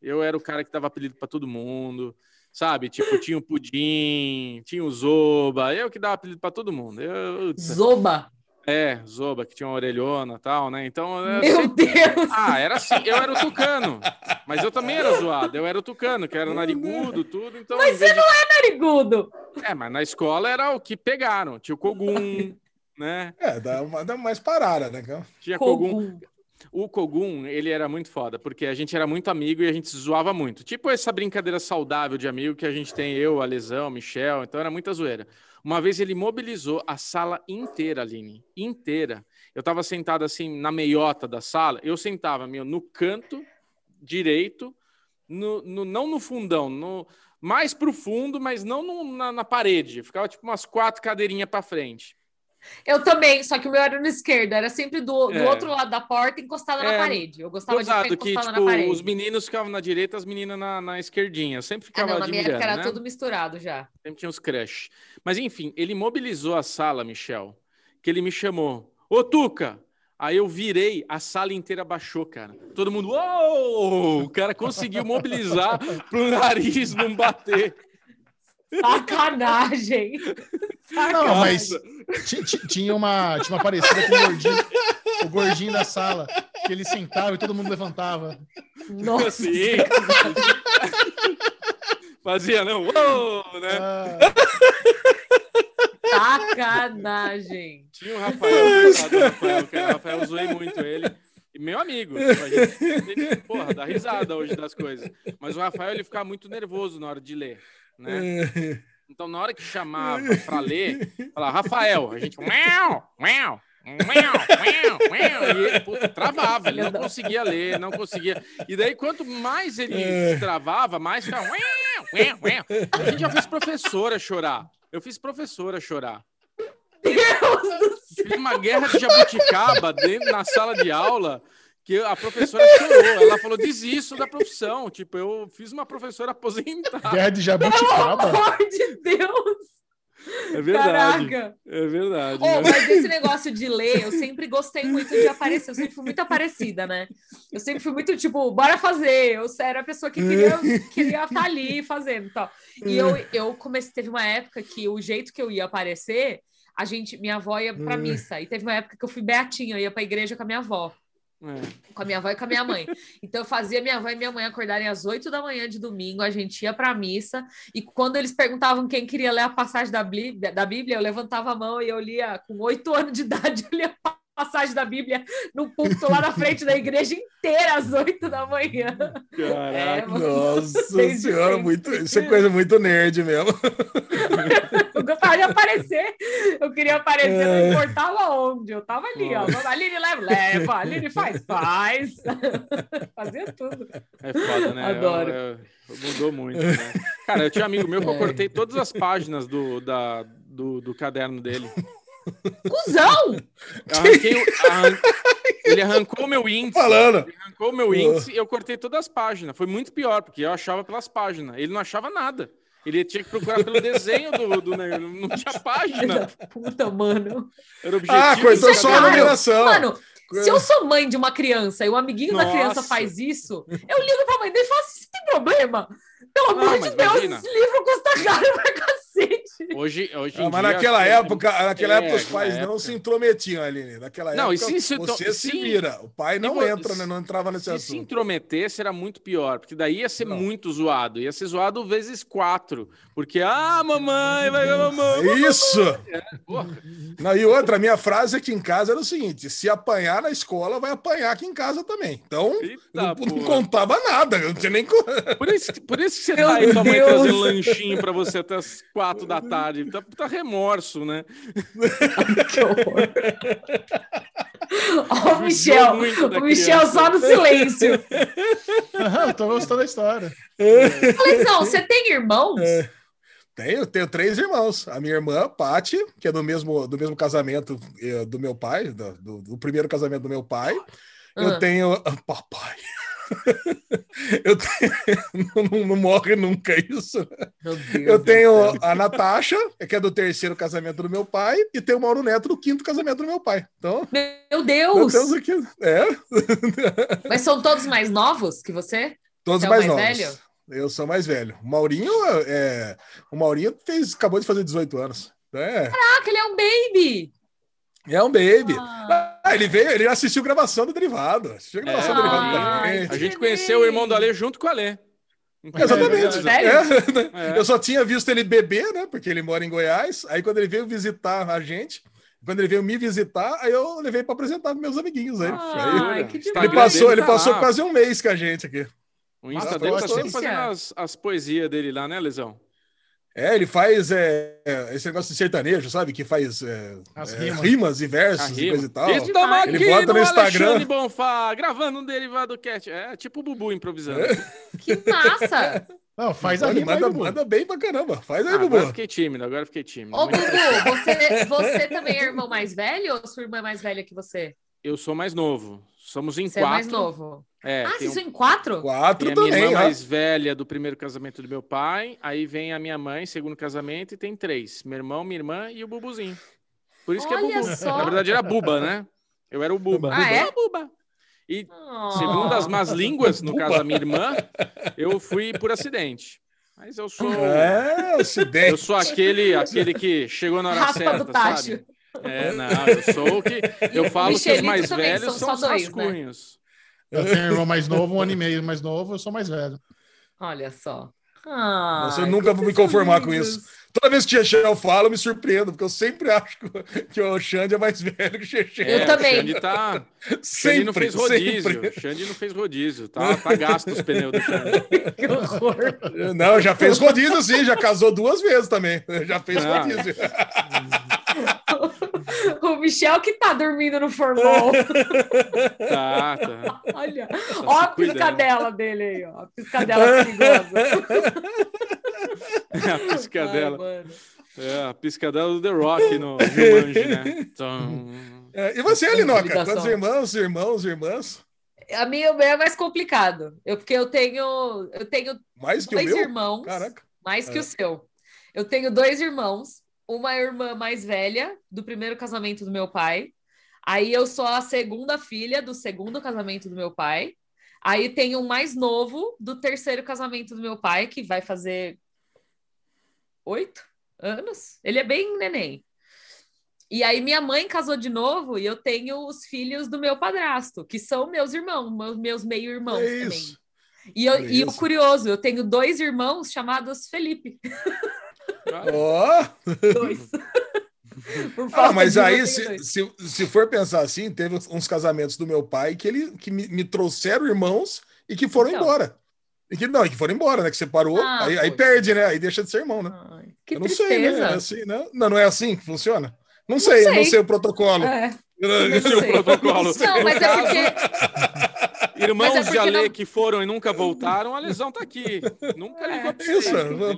Eu era o cara que dava apelido para todo mundo, sabe? Tipo, tinha o Pudim, tinha o Zoba, eu que dava apelido para todo mundo. Eu, Zoba. é, Zoba, que tinha uma orelhona e tal, né? Então, eu Meu sempre- Deus! ah, era assim, eu era o tucano, mas eu também era zoado, eu era o tucano, que era narigudo, tudo, então... Mas vez de- Narigudo! É, mas na escola era o que pegaram, tinha o Kogum, né? É, dá, uma- dá mais parada, né? Tinha Kogum. Kogum. O Kogum, ele era muito foda, porque a gente era muito amigo e a gente zoava muito. Tipo essa brincadeira saudável de amigo que a gente tem, eu, a Lesão, Michel, então era muita zoeira. Uma vez ele mobilizou a sala inteira, Aline, inteira. Eu tava sentado assim na meiota da sala, eu sentava meu, no canto direito, no, no- não no fundão, no, mais pro fundo, mas não no- na, na parede. Ficava tipo umas quatro cadeirinhas para frente. Eu também, só que o meu era no esquerdo, era sempre do, do É. outro lado da porta, encostada É, na parede. Eu gostava de ficar Gozado que, encostada tipo, na parede. os meninos ficavam na direita, as meninas na, na esquerdinha. Sempre Ah, ficava não, na minha época era né? tudo misturado já. Sempre tinha uns crush. Mas enfim, ele mobilizou a sala, Michel, que ele me chamou. Ô, Tuca! Aí eu virei, a sala inteira baixou, cara. Todo mundo, uou! O cara conseguiu mobilizar pro nariz não bater. Sacanagem! Não, mas ti- ti- tinha uma, tinha uma parecida com o gordinho, o gordinho da sala, que ele sentava e todo mundo levantava. Nossa, Assim. Fazia, não, uou, né? Ah, sacanagem! Tinha o Rafael, do Rafael, cara. O Rafael eu zoei muito ele. E meu amigo. Tipo, a gente, porra, dá risada hoje das coisas. Mas o Rafael, ele ficava muito nervoso na hora de ler, né? Então, na hora que chamava pra ler, falava, Rafael, a gente. Miau, miau. E ele, puta, travava, ele não conseguia ler, não conseguia. E daí, quanto mais ele se travava, mais ficava. A gente já fez professora chorar. Eu fiz professora chorar. Deus do céu! Fiz uma guerra de jabuticaba dentro na sala de aula que a professora chorou. Ela falou: desisto da profissão. Tipo, eu fiz uma professora aposentada. Guerra de Pelo jabuticaba. amor de Deus! É verdade. Caraca! É verdade. Oh, né? mas esse negócio de ler, eu sempre gostei muito de aparecer. Eu sempre fui muito aparecida, né? Eu sempre fui muito tipo, bora fazer. Eu era a pessoa que queria queria estar ali fazendo e tal. E eu, eu comecei, teve uma época que o jeito que eu ia aparecer, a gente, minha avó ia pra missa. E teve uma época que eu fui beatinha, eu ia pra igreja com a minha avó. É. Com a minha avó e com a minha mãe. Então eu fazia minha avó e minha mãe acordarem às 8 da manhã de domingo, a gente ia pra missa, e quando eles perguntavam quem queria ler a passagem da Bíblia, da Bíblia eu levantava a mão e eu lia, com 8 anos de idade, eu lia a passagem da Bíblia no púlpito lá na frente da igreja inteira às 8 da manhã. É, Caraca. Nossa Desde senhora, muito, isso é coisa muito nerd mesmo. Eu gostava de aparecer, eu queria aparecer, É. não importava onde, eu tava ali, ó. A Aline leva, leva, a Aline faz, faz. Fazia tudo. É foda, né? Adoro. É- é- mudou muito, né? Cara, eu tinha um amigo meu que eu É. cortei todas as páginas do, da, do, do caderno dele. Cusão! Eu arranquei o- arran- Ele arrancou o meu índice. Falando. Ele arrancou o meu índice e eu cortei todas as páginas. Foi muito pior, porque eu achava pelas páginas. Ele não achava nada. Ele tinha que procurar pelo desenho do, do né? Não tinha página. Puta, mano. Era o objetivo. Ah, do só a numeração. Mano, se eu sou mãe de uma criança e o amiguinho da Nossa. criança faz isso, eu ligo pra mãe dele e falo assim: tem problema? Pelo Não, amor de mas Deus, imagina. esse livro custa caro pra cacete. Hoje, hoje em Ah, mas dia, naquela é- época, naquela é, época os naquela pais não época. se intrometiam, Aline. Naquela Não, e época se se- você se sim. vira. O pai não entra, né? não entrava nesse Se se assunto. intrometesse, era muito pior, porque daí ia ser Não. muito zoado. Ia ser zoado vezes quatro. Porque, ah, mamãe, vai, mamãe. É Isso! Porra. Não, e outra, minha frase aqui em casa era o seguinte: se apanhar na escola, vai apanhar aqui em casa também. Então, Eita, não, não contava nada, eu não tinha nem. Por isso, que- por isso que você Meu tá aí mãe trazendo lanchinho pra você até as quatro da tarde. Tá, tá remorso, né? Que horror. Ó, o Michel, o Michel só no silêncio. Eu tô gostando da história. Falei, não, você tem irmãos? É. Tenho, tenho três irmãos. A minha irmã, Pati, que é do mesmo, do mesmo casamento eh, do meu pai, do, do- primeiro casamento do meu pai. Eu Ah. tenho. ah, Papai. Eu tenho. não, não morre nunca isso. Meu Deus Eu do tenho a Natasha, que é do terceiro casamento do meu pai, e tenho o Mauro Neto do quinto casamento do meu pai. Então, Meu nós Deus! temos aqui. É, Mas são todos mais novos que você? todos é mais, mais novos. velho? Eu sou mais velho. O Maurinho, é, o Maurinho fez, acabou de fazer 18 anos. É, que ele é um baby! é um baby. Ah. Ah, ele veio, ele assistiu gravação do Derivado. Assistiu a gravação É, do Derivado ai, a gente. Que conheceu o irmão do. Ale junto com o Ale. Exatamente. Sério? É. É. Eu só tinha visto ele beber, né? Porque ele mora em Goiás. Aí quando ele veio visitar a gente, quando ele veio me visitar, aí eu levei para apresentar para meus amiguinhos aí. Ai, que Instagram ele passou, ele tá passou lá. quase um mês com a gente aqui. O Insta Ah, dele tá sempre fazendo as, as poesias dele lá, né, Lesão? É, ele faz é, é, esse negócio de sertanejo, sabe? Que faz é, As é, rimas. rimas e versos e rima. coisa e tal. Estamos aqui Ele bota no Instagram. Alexandre Bonfá, gravando um derivado cat. É tipo o Bubu improvisando. Que massa! Não, faz aí, manda, Bubu. manda bem pra caramba. Faz aí, Ah, Bubu. agora eu fiquei tímido, agora eu fiquei tímido. Ô, Bubu, você, você também é irmão mais velho ou sua irmã é mais velha que você? Eu sou mais novo. Somos em Você é quatro. mais novo. É, ah, vocês um- são em quatro? Quatro Tem a minha também, irmã ó. mais velha do primeiro casamento do meu pai, aí vem a minha mãe, segundo casamento, e tem três: meu irmão, minha irmã e o Bubuzinho. Por isso que é Olha Bubu. só. Na verdade era Buba, né? Eu era o Buba. Ah, é? Buba. E Oh. segundo as más línguas, no Buba. caso da minha irmã, eu fui por acidente. Mas eu sou. É, Eu acidente. sou aquele, aquele que chegou na hora Raspa certa, do tacho. sabe? É, não, eu sou o que. Eu falo que os mais velhos são são, dois, né? rascunhos. Eu tenho um irmão mais novo, um ano e meio mais novo, eu sou mais velho. Olha só. Ah, Nossa, eu nunca vou me conformar com isso. Toda vez que o Chechel fala, eu me surpreendo, porque eu sempre acho que- o Xande é mais velho que o Chechel. Eu É, também. O Xande, tá, o Xande Sempre, não fez rodízio. sempre. O Xande não fez rodízio. Tá, tá gasto os pneus do Xande. Que horror. Não, já fez rodízio sim, já casou duas vezes também. Já fez Ah. rodízio. O Michel que tá dormindo no formol. Tá, tá. Olha, ó a piscadela dele aí, ó. A piscadela perigosa. A piscadela. Ai. É, a piscadela do The Rock no Jumanji, né? Então, É, E você, Alinoca? Quantos irmãos, irmãos, irmãs? A minha é mais complicado. Eu, porque eu tenho, eu tenho Mais que o dois meu? irmãos, Caraca. mais que É. o seu. Eu tenho dois irmãos, uma irmã mais velha do primeiro casamento do meu pai. Aí eu sou a segunda filha do segundo casamento do meu pai. Aí tem um mais novo do terceiro casamento do meu pai, que vai fazer oito anos. Ele é bem neném. E aí minha mãe casou de novo e eu tenho os filhos do meu padrasto, que são meus irmãos, meus, meio-irmãos É também. E, eu, É e o curioso, eu tenho dois irmãos chamados Felipe. Ó. Dois. Ah, mas aí, se, se, se for pensar assim, teve uns casamentos do meu pai que, ele, que me, me trouxeram irmãos e que foram Então. embora. E que, não, e que foram embora, né? Que separou, Ah, aí, aí perde, né? Aí deixa de ser irmão, né? Ai, que eu não tristeza. sei, né? É assim, né? Não, não é assim que funciona? Não sei, eu não sei. o protocolo. É. Eu não eu- sei. protocolo. Não, mas é porque. Irmãos é de Ale não- que foram e nunca voltaram, a lesão tá aqui. Nunca ligou pra Isso,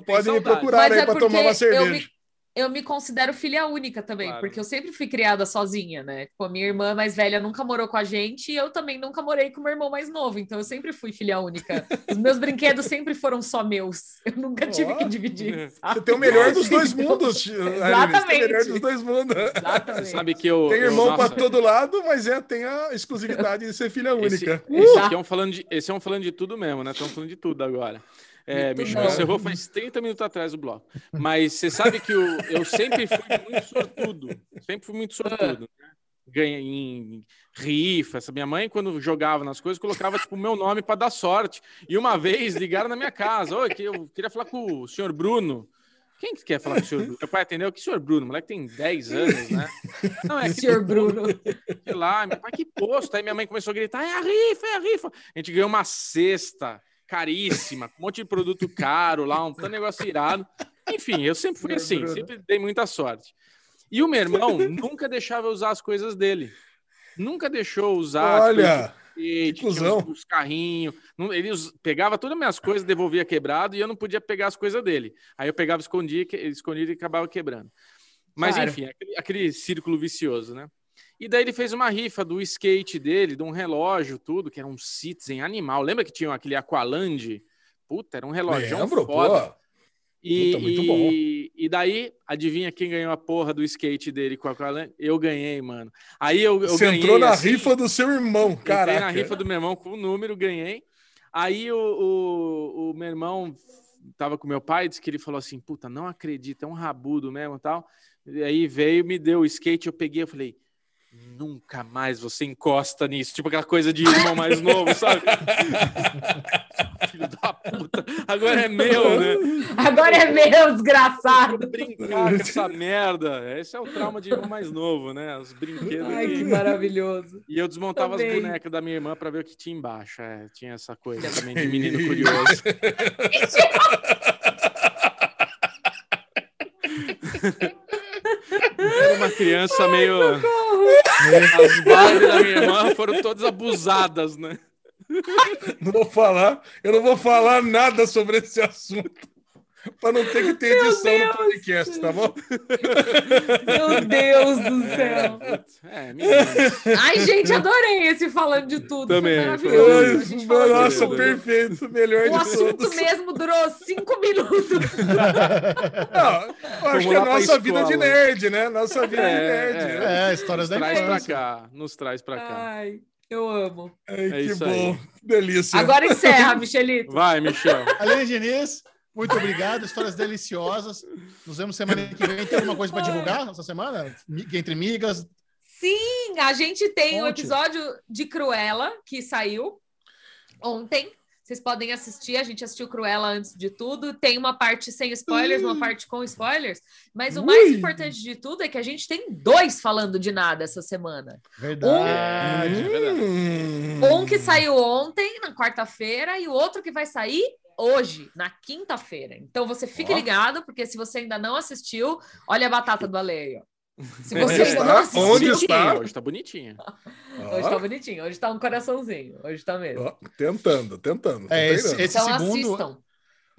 podem me procurar Mas aí é pra tomar uma eu cerveja. Eu me considero filha única também, Claro. porque eu sempre fui criada sozinha, né? Tipo, a minha irmã mais velha nunca morou com a gente e eu também nunca morei com o meu irmão mais novo, então eu sempre fui filha única. Os meus brinquedos sempre foram só meus. Eu nunca tive Ó. que dividir. Sabe? Você tem o melhor dos dois mundos, tem o melhor Exatamente. dos dois mundos. Exatamente. Sabe que eu. Tem irmão nossa, todo lado, mas é, tem a exclusividade de ser filha Esse, única. esse aqui é um falando de, esse é um falando de tudo mesmo, né? Estamos falando de tudo agora. É, Michel encerrou faz 30 minutos atrás o bloco. Mas você sabe que eu, eu sempre fui muito sortudo. Sempre fui muito sortudo. Né? Ganhei em rifa. Essa minha mãe, quando jogava nas coisas, colocava tipo, o meu nome para dar sorte. E uma vez ligaram na minha casa: Oi, que eu queria falar com o senhor Bruno. Quem que quer falar com o senhor Bruno? Meu pai atendeu, que senhor Bruno? O moleque tem 10 anos, né? Não, é que Senhor Bruno. sei lá, meu pai, que posto. Aí minha mãe começou a gritar: é a rifa, é a rifa. A gente ganhou uma cesta caríssima, um monte de produto caro lá, um negócio irado. Enfim, eu sempre fui assim, sempre dei muita sorte. E o meu irmão nunca deixava eu usar as coisas dele. Nunca deixou usar. Olha, skate, os, os carrinhos. Ele pegava todas as minhas coisas, devolvia quebrado e eu não podia pegar as coisas dele. Aí eu pegava, escondia, escondia e acabava quebrando. Mas Claro. enfim, aquele, aquele círculo vicioso, né? E daí ele fez uma rifa do skate dele, de um relógio, tudo, que era um Citizen animal. Lembra que tinha aquele Aqualand? Puta, era um relógio lembro, foda. pô. E, Puta, muito e, e daí, adivinha quem ganhou a porra do skate dele com a Aqualand? Eu ganhei, mano. Aí eu, eu Você ganhei. entrou na assim, rifa do seu irmão, Entrei caraca. na rifa do meu irmão com o número, ganhei. Aí o, o, o meu irmão tava com meu pai, disse que ele falou assim: puta, não acredito, é um rabudo mesmo e tal. E aí veio, me deu o skate, eu peguei, eu falei. Nunca mais você encosta nisso. Tipo aquela coisa de irmão mais novo, sabe? Filho da puta. Agora é meu, né? Agora é meu, desgraçado. Brincar com essa merda. Esse é o trauma de irmão mais novo, né? Os brinquedos. Ai, que- que maravilhoso. E eu desmontava Também. as bonecas da minha irmã para ver o que tinha embaixo. É, tinha essa coisa também de menino curioso. Era uma criança meio. As bases da minha irmã foram todas abusadas, né? Não vou falar, eu não vou falar nada sobre esse assunto. Para não ter que ter edição no podcast, tá bom? Meu Deus do céu. É, menino. Ai, gente, adorei esse falando de tudo. Foi Também, maravilhoso. de Nossa, tudo. perfeito, melhor O de assunto todos. mesmo durou cinco minutos. Não, eu acho que é a nossa vida de nerd, né? Nossa vida É, de nerd. é. né? É, histórias da Traz pra infância. cá, nos traz pra cá. Ai, eu amo. Ai, É que isso bom, aí. delícia. Agora encerra, Michelito. Vai, Michel. Aline Diniz, muito obrigado. Histórias deliciosas. Nos vemos semana que vem. Tem alguma coisa para divulgar essa semana? Entre migas. Sim, a gente tem o Conte. episódio de Cruella que saiu ontem. Vocês podem assistir, a gente assistiu Cruella antes de tudo. Tem uma parte sem spoilers, uma parte com spoilers. Mas o mais Ui. importante de tudo é que a gente tem dois falando de nada essa semana. Verdade. É verdade. Um que saiu ontem, na quarta-feira, e o outro que vai sair hoje, na quinta-feira. Então você fique Ó. ligado, porque se você ainda não assistiu, olha a batata do Aleio. Se você ainda não está? assistiu, Onde está? Hoje tá bonitinho. Hoje tá bonitinho, hoje tá um coraçãozinho, hoje tá mesmo. Ó, tentando, tentando. É, esse- esse- Então segundo- assistam.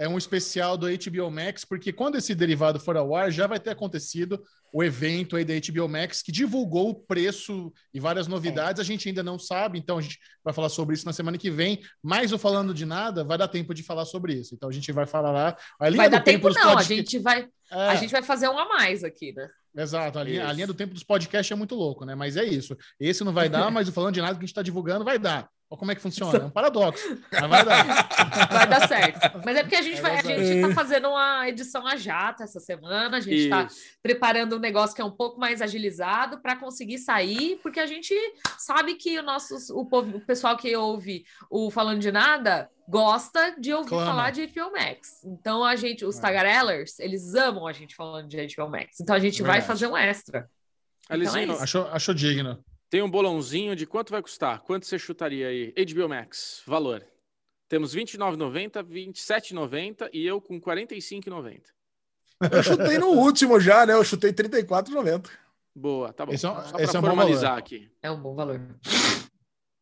É um especial do HBO Max, porque quando esse derivado for ao ar, já vai ter acontecido o evento aí da HBO Max que divulgou o preço e várias novidades. A gente ainda não sabe, então a gente vai falar sobre isso na semana que vem. Mas o Falando de Nada vai dar tempo de falar sobre isso. Então a gente vai falar lá. A linha Vai do dar tempo, dos não. A gente vai, É, a gente vai fazer um a mais aqui, né? Exato, a linha, a linha do tempo dos podcasts é muito louco, né? Mas é isso. Esse não vai dar, mas o Falando de Nada que a gente está divulgando vai dar. Olha como é que funciona. É um paradoxo. Mas vai dar. Vai dar certo. Mas é porque a gente, vai, a Vai dar gente tá fazendo uma edição a jato essa semana. A gente tá Isso. preparando um negócio que é um pouco mais agilizado para conseguir sair, porque a gente sabe que o nosso o, povo- o pessoal que ouve o Falando de Nada gosta de ouvir Clama. falar de HBO Max. Então a gente, os É. tagarellers, eles amam a gente falando de HBO Max. Então a gente vai Verdade. fazer um extra. Alizinho, Então é. Achou, achou digno. Tem um bolãozinho de quanto vai custar? Quanto você chutaria aí? HBO Max, valor. Temos R$ 29,90, R$ 27,90 e eu com R$ 45,90. Eu chutei no último já, né? Eu chutei 34,90. Boa, tá bom. Esse é um- Só esse para é um bom formalizar valor. aqui. É um bom valor.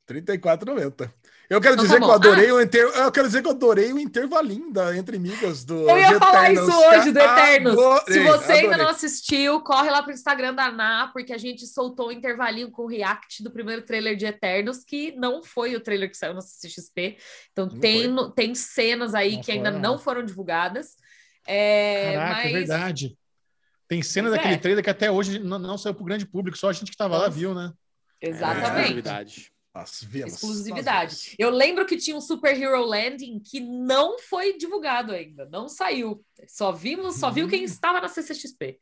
34,90. Eu quero Então dizer tá que eu adorei o inter... eu quero dizer que eu adorei o intervalinho da entre migas do Eu ia de falar Eternos, isso hoje, do. Eternos. Adorei, Se você ainda adorei. não assistiu, corre lá pro Instagram da Ná, porque a gente soltou um intervalinho com o react do primeiro trailer de Eternos, que não foi o trailer que saiu no CXP. Então Não tem, foi. no- tem cenas aí Não que ainda foram, não não. foram divulgadas. É, Caraca, mas é verdade. Tem cena Pois daquele é. trailer que até hoje não, não saiu pro grande público, só a gente que tava lá viu, né? Exatamente. Exclusividade. Nós vimos, Exclusividade. vimos. Eu lembro que tinha um Super Hero Landing que não foi divulgado ainda, não saiu. Só vimos, só viu quem estava na CCXP.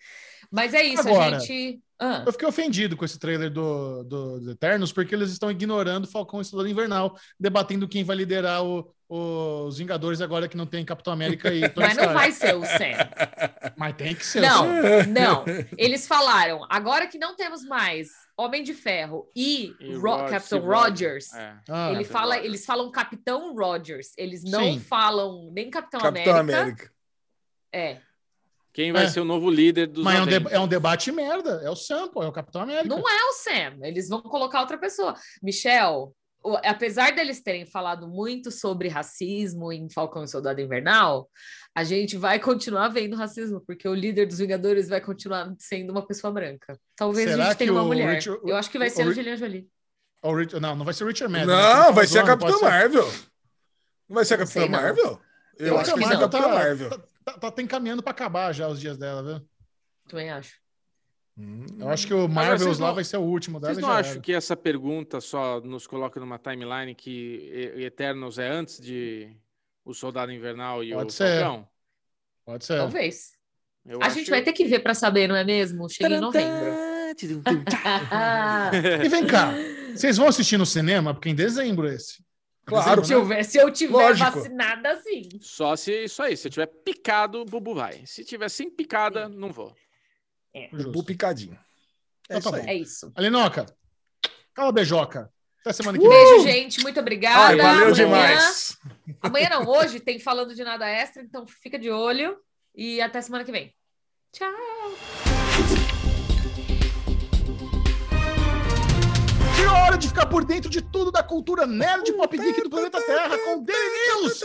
Mas é isso, Agora, a gente. Ah, Eu fiquei ofendido com esse trailer do, do, do Eternos, porque eles estão ignorando Falcão e Soldado Invernal, debatendo quem vai liderar o- os Vingadores agora que não tem Capitão América e Tony mas não vai ser o Sam. Mas tem que ser. Não, não. Eles falaram, agora que não temos mais Homem de Ferro e, E Ro Rod- Capitão Steve Rogers. Rogers, É. Ah, ele Capitão fala, Rogers. eles falam Capitão Rogers. Eles não Sim. falam nem Capitão, Capitão América. América. É. Quem vai É. ser o novo líder dos mas é um, é um debate merda. É o Sam, pô, é o Capitão América. Não é o Sam, eles vão colocar outra pessoa. Michel, apesar deles terem falado muito sobre racismo em Falcão e Soldado Invernal, a gente vai continuar vendo racismo, porque o líder dos Vingadores vai continuar sendo uma pessoa branca. Talvez Será a gente tenha uma o mulher. Richard- Eu acho que vai o- ser o a Angelina Jolie. Rich- Não, não vai ser o Richard Madden. né? Não, vai tá ser a Capitã Marvel. Não vai ser a Capitã. Marvel? Eu, Eu acho que que vai ser a não. Capitã Marvel. Tá, tá, tá, tá encaminhando pra acabar já os dias dela, viu? Também acho. Hum. Eu acho que o Marvels lá não- vai ser o último dela. Vocês não acham era. que essa pergunta só nos coloca numa timeline que Eternos é antes de o Soldado Invernal e Pode o ser. Falcão? Pode ser. Talvez. Eu a acho- gente vai ter que ver para saber, não é mesmo? Chega em novembro. E vem cá, vocês vão assistir no cinema? Porque em dezembro esse. Claro. se, eu, se eu tiver Lógico. vacinada, sim. Só se isso aí. Se eu tiver picado, o Bubu vai. Se tiver sem picada, não vou. Justo. Bu picadinho. É Então tá isso bom. É isso. Alinoca, cala a beijoca. Até semana que vem. Beijo, gente. Muito obrigada. Ai, valeu Amanhã- demais. Amanhã não, hoje tem falando de nada extra, então fica de olho e até semana que vem. Tchau. A hora de ficar por dentro de tudo da cultura nerd pop geek do planeta Terra com Daily News.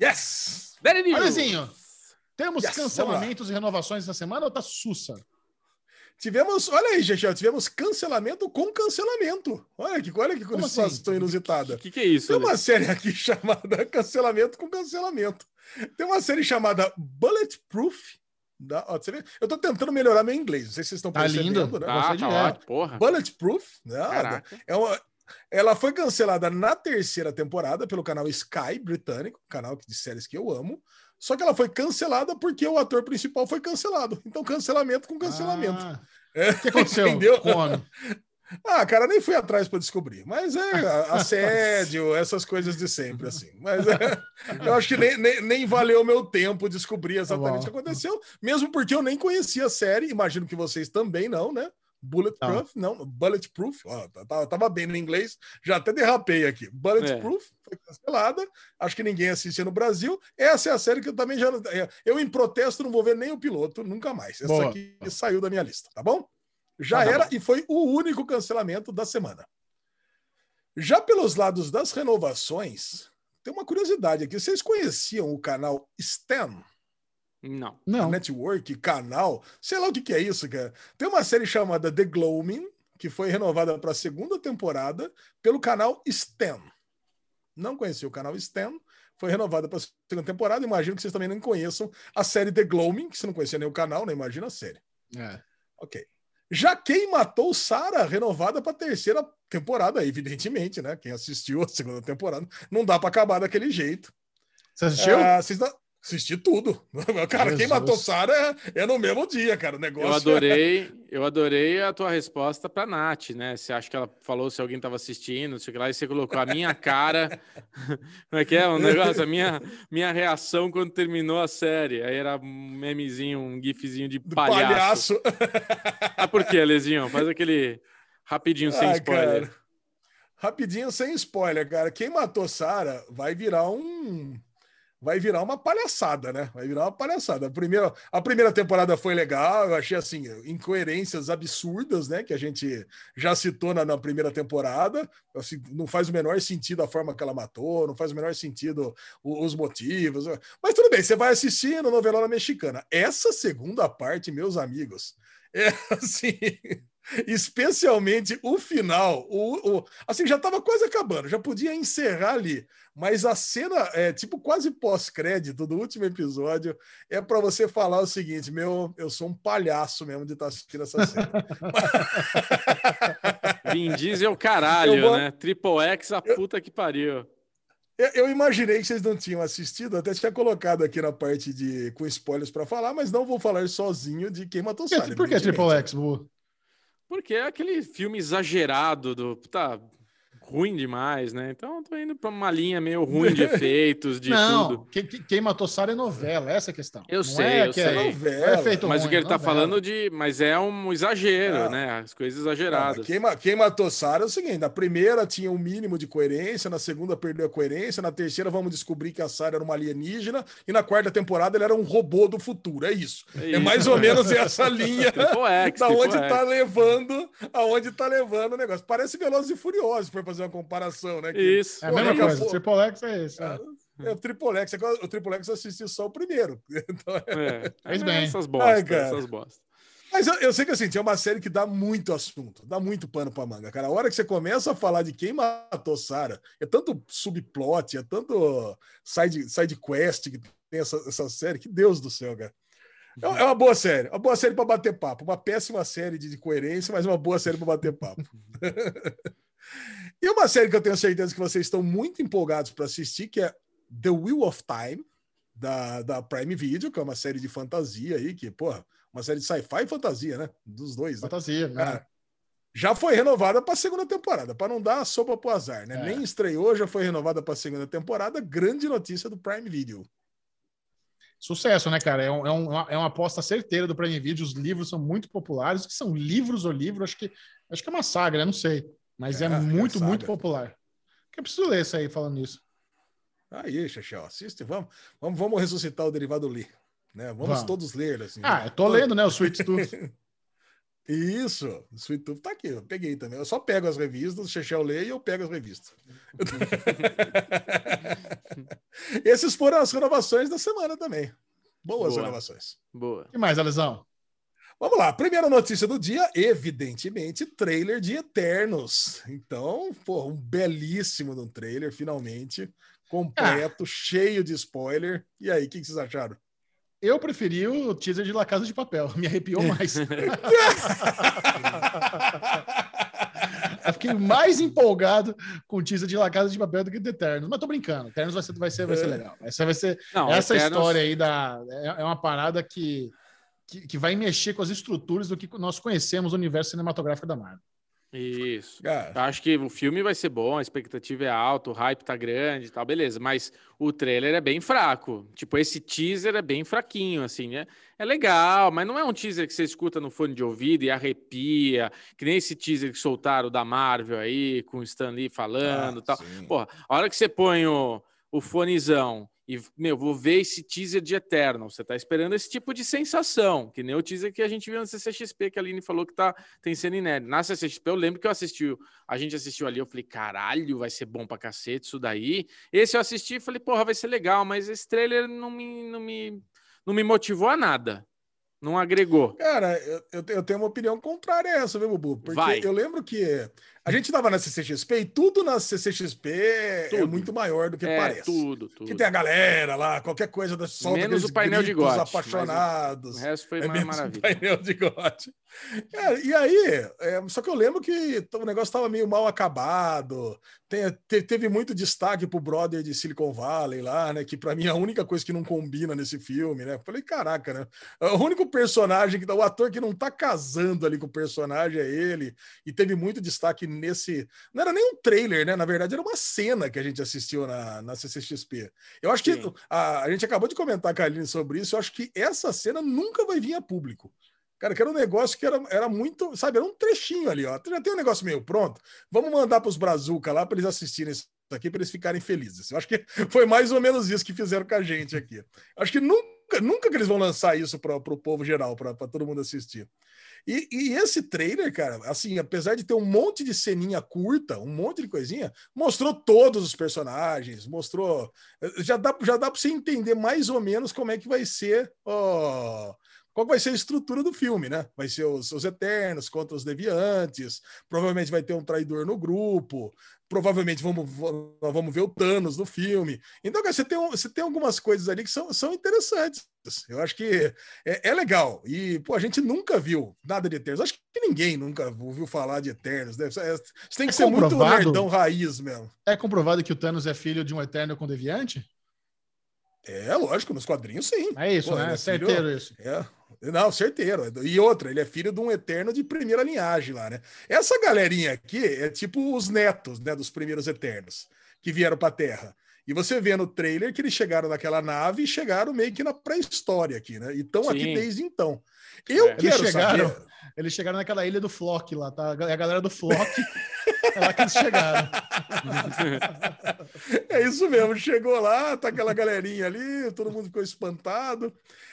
Yes! Daily News. Temos Yes, cancelamentos e renovações essa semana ou tá sussa? Tivemos, olha aí, Chechel, tivemos cancelamento com cancelamento. Olha que, olha que Como situação assim? inusitada. O que, que é isso? Tem Ale? uma série aqui chamada Cancelamento com Cancelamento. Tem uma série chamada Bulletproof. Da, ó, você vê? Eu tô tentando melhorar meu inglês, não sei se vocês estão Tá percebendo, lindo. né? Tá, tá ótimo. Porra. Bulletproof, né? Caraca. É uma, ela foi cancelada na terceira temporada pelo canal Sky britânico, canal de séries que eu amo. Só que ela foi cancelada porque o ator principal foi cancelado. Então, cancelamento com cancelamento. Ah, É, o que aconteceu Entendeu? com o homem? Ah, cara, nem fui atrás para descobrir. Mas é assédio, essas coisas de sempre, assim. Mas é, eu acho que nem, nem, nem valeu o meu tempo descobrir exatamente o que aconteceu, mesmo porque eu nem conhecia a série, imagino que vocês também não, né? Bulletproof, não, Bulletproof, ó, tá- tá- tava bem no inglês, já até derrapei aqui. Bulletproof foi cancelada, acho que ninguém assiste no Brasil. Essa é a série que eu também já. é, Eu, em protesto, não vou ver nem o piloto, nunca mais. Essa Boa. aqui saiu da minha lista, tá bom? Já Tá, tá era bom. e foi o único cancelamento da semana. Já pelos lados das renovações, tem uma curiosidade aqui. Vocês conheciam o canal Stan? Não. Não. Network, canal, sei lá o que, que é isso, cara. Tem uma série chamada The Gloaming, que foi renovada para a segunda temporada pelo canal Stan. Não conheci o canal Stan, foi renovada para a segunda temporada. Imagino que vocês também não conheçam a série The Gloaming, que você não conhecia nem o canal, nem imagina a série. É. Ok. Já quem matou Sarah, renovada para a terceira temporada, evidentemente, né? Quem assistiu a segunda temporada, não dá para acabar daquele jeito. Você assistiu? Ah, vocês não- Assisti tudo. Cara, quem Jesus. matou Sarah é, é no mesmo dia, cara. O negócio Eu é- adorei, eu adorei a tua resposta pra Nath, né? Você acha que ela falou se alguém tava assistindo, sei lá, e você colocou a minha cara. Como é que é? Um negócio, a minha, minha reação quando terminou a série. Aí era um memezinho, um gifzinho de palhaço. palhaço. Ah, por quê, Lezinho? Faz aquele rapidinho sem Ai, spoiler. cara. Rapidinho, sem spoiler, cara. Quem matou Sarah vai virar um. Vai virar uma palhaçada, né? Vai virar uma palhaçada. A primeira, a primeira temporada foi legal, eu achei assim, incoerências absurdas, né? Que a gente já citou na, na primeira temporada. Assim, não faz o menor sentido a forma que ela matou, não faz o menor sentido o- os motivos. Mas tudo bem, você vai assistindo novela mexicana. Essa segunda parte, meus amigos, é assim. Especialmente o final, o, o- assim já estava quase acabando, já podia encerrar ali, mas a cena é tipo quase pós-crédito do último episódio é para você falar o seguinte: meu, eu sou um palhaço mesmo de estar assistindo essa cena. Vin Diesel, caralho, Eu vou- né? Triple X, a puta que pariu. Eu, eu imaginei que vocês não tinham assistido, até tinha colocado aqui na parte de com spoilers para falar, mas não vou falar sozinho de quem matou Por que, Sarah. por que. Triple X, Bu? Porque é aquele filme exagerado do. Tá ruim demais, né? Então eu tô indo pra uma linha meio ruim de efeitos, de não, tudo. Quem, quem- quem matou Sarah é novela, essa é a questão. Eu Não sei, é eu que sei. É, não Novela. é feito Mas o ruim, que ele tá novela. falando de. Mas é um exagero, Não. né? As coisas exageradas. Quem, ma- quem matou Sarah é o seguinte: na primeira tinha um mínimo de coerência, na segunda perdeu a coerência, na terceira vamos descobrir que a Sarah era uma alienígena, e na quarta temporada ele era um robô do futuro. É isso. É, isso. mais ou menos essa linha Triple X, da Triple onde X. tá levando, aonde tá levando o negócio. Parece Velozes e Furiosos, se for fazer uma comparação, né? Que- Isso. É a mesma coisa. Triple X é isso. é. É o Triple X, o Triple X assistiu só o primeiro. Então, É, Fez é bem. Essas bostas, Ai, cara. essas bostas. Mas eu, eu sei que assim, tinha uma série que dá muito assunto, dá muito pano pra manga, cara. A hora que você começa a falar de quem matou Sarah, é tanto subplot, é tanto side, side quest que tem essa, essa série, que Deus do céu, cara. É é uma boa série, uma boa série pra bater papo, uma péssima série de, de coerência, mas uma boa série pra bater papo. e uma série que eu tenho certeza que vocês estão muito empolgados para assistir, que é The Wheel of Time, da, da Prime Video, que é uma série de fantasia aí, que, porra, uma série de sci-fi e fantasia, né? Dos dois, né? Fantasia, né? Ah, já foi renovada para a segunda temporada, para não dar sopa pro azar, né? É. Nem estreou, já foi renovada para a segunda temporada. Grande notícia do Prime Video. Sucesso, né, cara? É, um- é um- é uma aposta certeira do Prime Video. Os livros são muito populares. O que são livros ou livro? Acho que, acho que é uma saga, né? Não sei. Mas é, É, muito, muito popular. Que eu preciso ler isso aí falando isso. Aí, Xaxé, assiste, vamos, vamos, vamos ressuscitar o derivado ler. Né? Vamos, Vamos. todos ler, assim. Ah, eu tô lendo, né? O Sweet Tooth. Isso, o Sweet Tooth tá aqui, eu peguei também. Eu só pego as revistas, o Chechel lê e eu pego as revistas. Esses foram as renovações da semana também. Boas Boa. renovações. Boa. O que mais, Alesão? Vamos lá, primeira notícia do dia, evidentemente, trailer de Eternos. Então, pô, um belíssimo de um trailer, finalmente, completo, cheio de spoiler. E aí, o que, que vocês acharam? Eu preferi o teaser de La Casa de Papel. Me arrepiou mais. Eu fiquei mais empolgado com o teaser de La Casa de Papel do que do Eternos. Mas tô brincando. Eternos vai ser, vai ser, vai ser legal. Essa vai ser Não, essa Eternos- história aí da é, é uma parada que, que que vai mexer com as estruturas do que nós conhecemos o universo cinematográfico da Marvel. Isso. Cara, Eu acho que o filme vai ser bom, a expectativa é alta, o hype tá grande e tal, beleza. Mas o trailer é bem fraco. Tipo, esse teaser é bem fraquinho, assim, né? É legal, mas não é um teaser que você escuta no fone de ouvido e arrepia, que nem esse teaser que soltaram da Marvel aí, com o Stan Lee falando e ah, tal. sim. Porra, a hora que você põe o, o fonezão e, meu, vou ver esse teaser de Eternal. Você tá esperando esse tipo de sensação, que nem o teaser que a gente viu na CCXP, que a Aline falou que tá, tem cena inédita. Na CCXP, eu lembro que eu assisti, a gente assistiu ali, eu falei, caralho, vai ser bom pra cacete isso daí. Esse eu assisti e falei, porra, vai ser legal, mas esse trailer não me, não me, não me motivou a nada. Não agregou. Cara, eu, eu, eu tenho uma opinião contrária a essa, viu, Bubu? Porque Vai. eu lembro que a gente tava na CCXP e tudo na CCXP é Tudo. muito maior do que é, parece. tudo, tudo. Que tem a galera lá, qualquer coisa da solta Menos o painel de gote, apaixonados. O resto foi É uma um maravilha. painel de gote. Cara, e aí, é, só que eu lembro que o negócio estava meio mal acabado. Tem- te- teve muito destaque pro brother de Silicon Valley lá, né? Que para mim é a única coisa que não combina nesse filme, né? Falei, caraca, né? O único personagem que tá- o ator que não tá casando ali com o personagem é ele. E teve muito destaque nesse. Não era nem um trailer, né? Na verdade, era uma cena que a gente assistiu na, na CCXP. Eu acho que Sim. a, a gente acabou de comentar com a Aline sobre isso. Eu acho que essa cena nunca vai vir a público. Cara, que era um negócio que era, era muito, sabe, era um trechinho ali, ó. Já tem um negócio meio pronto. Vamos mandar para os Brazuca lá para eles assistirem isso aqui, para eles ficarem felizes. Eu acho que foi mais ou menos isso que fizeram com a gente aqui. Eu acho que nunca, nunca que eles vão lançar isso para o povo geral, para todo mundo assistir. E, e esse trailer, cara, assim, apesar de ter um monte de ceninha curta, um monte de coisinha, mostrou todos os personagens, mostrou. Já dá, já dá para você entender mais ou menos como é que vai ser. Qual vai ser a estrutura do filme, né? Vai ser os, os Eternos contra os Deviantes, provavelmente vai ter um traidor no grupo, provavelmente vamos, vamos ver o Thanos no filme. Então, cara, você tem, você tem algumas coisas ali que são, são interessantes. Eu acho que é, é legal. E, pô, a gente nunca viu nada de Eternos. Acho que ninguém nunca ouviu falar de Eternos. Né? Você você tem que É ser muito comprovado? nerdão raiz mesmo. É comprovado que o Thanos é filho de um Eterno com Deviante? É, lógico, nos quadrinhos sim. É isso, Pô, né? é filho- Certeiro isso. É. Não, certeiro. E outra, ele é filho de um eterno de primeira linhagem lá, né? Essa galerinha aqui é tipo os netos, né, dos primeiros eternos que vieram para a Terra. E você vê no trailer que eles chegaram naquela nave e chegaram meio que na pré-história aqui, né? E estão aqui desde então. Eu É. Eles quero chegaram- saber. Eles chegaram naquela ilha do Flock lá, tá? É a galera do Flock. é lá que eles chegaram. É isso mesmo, chegou lá, tá aquela galerinha ali, todo mundo ficou espantado.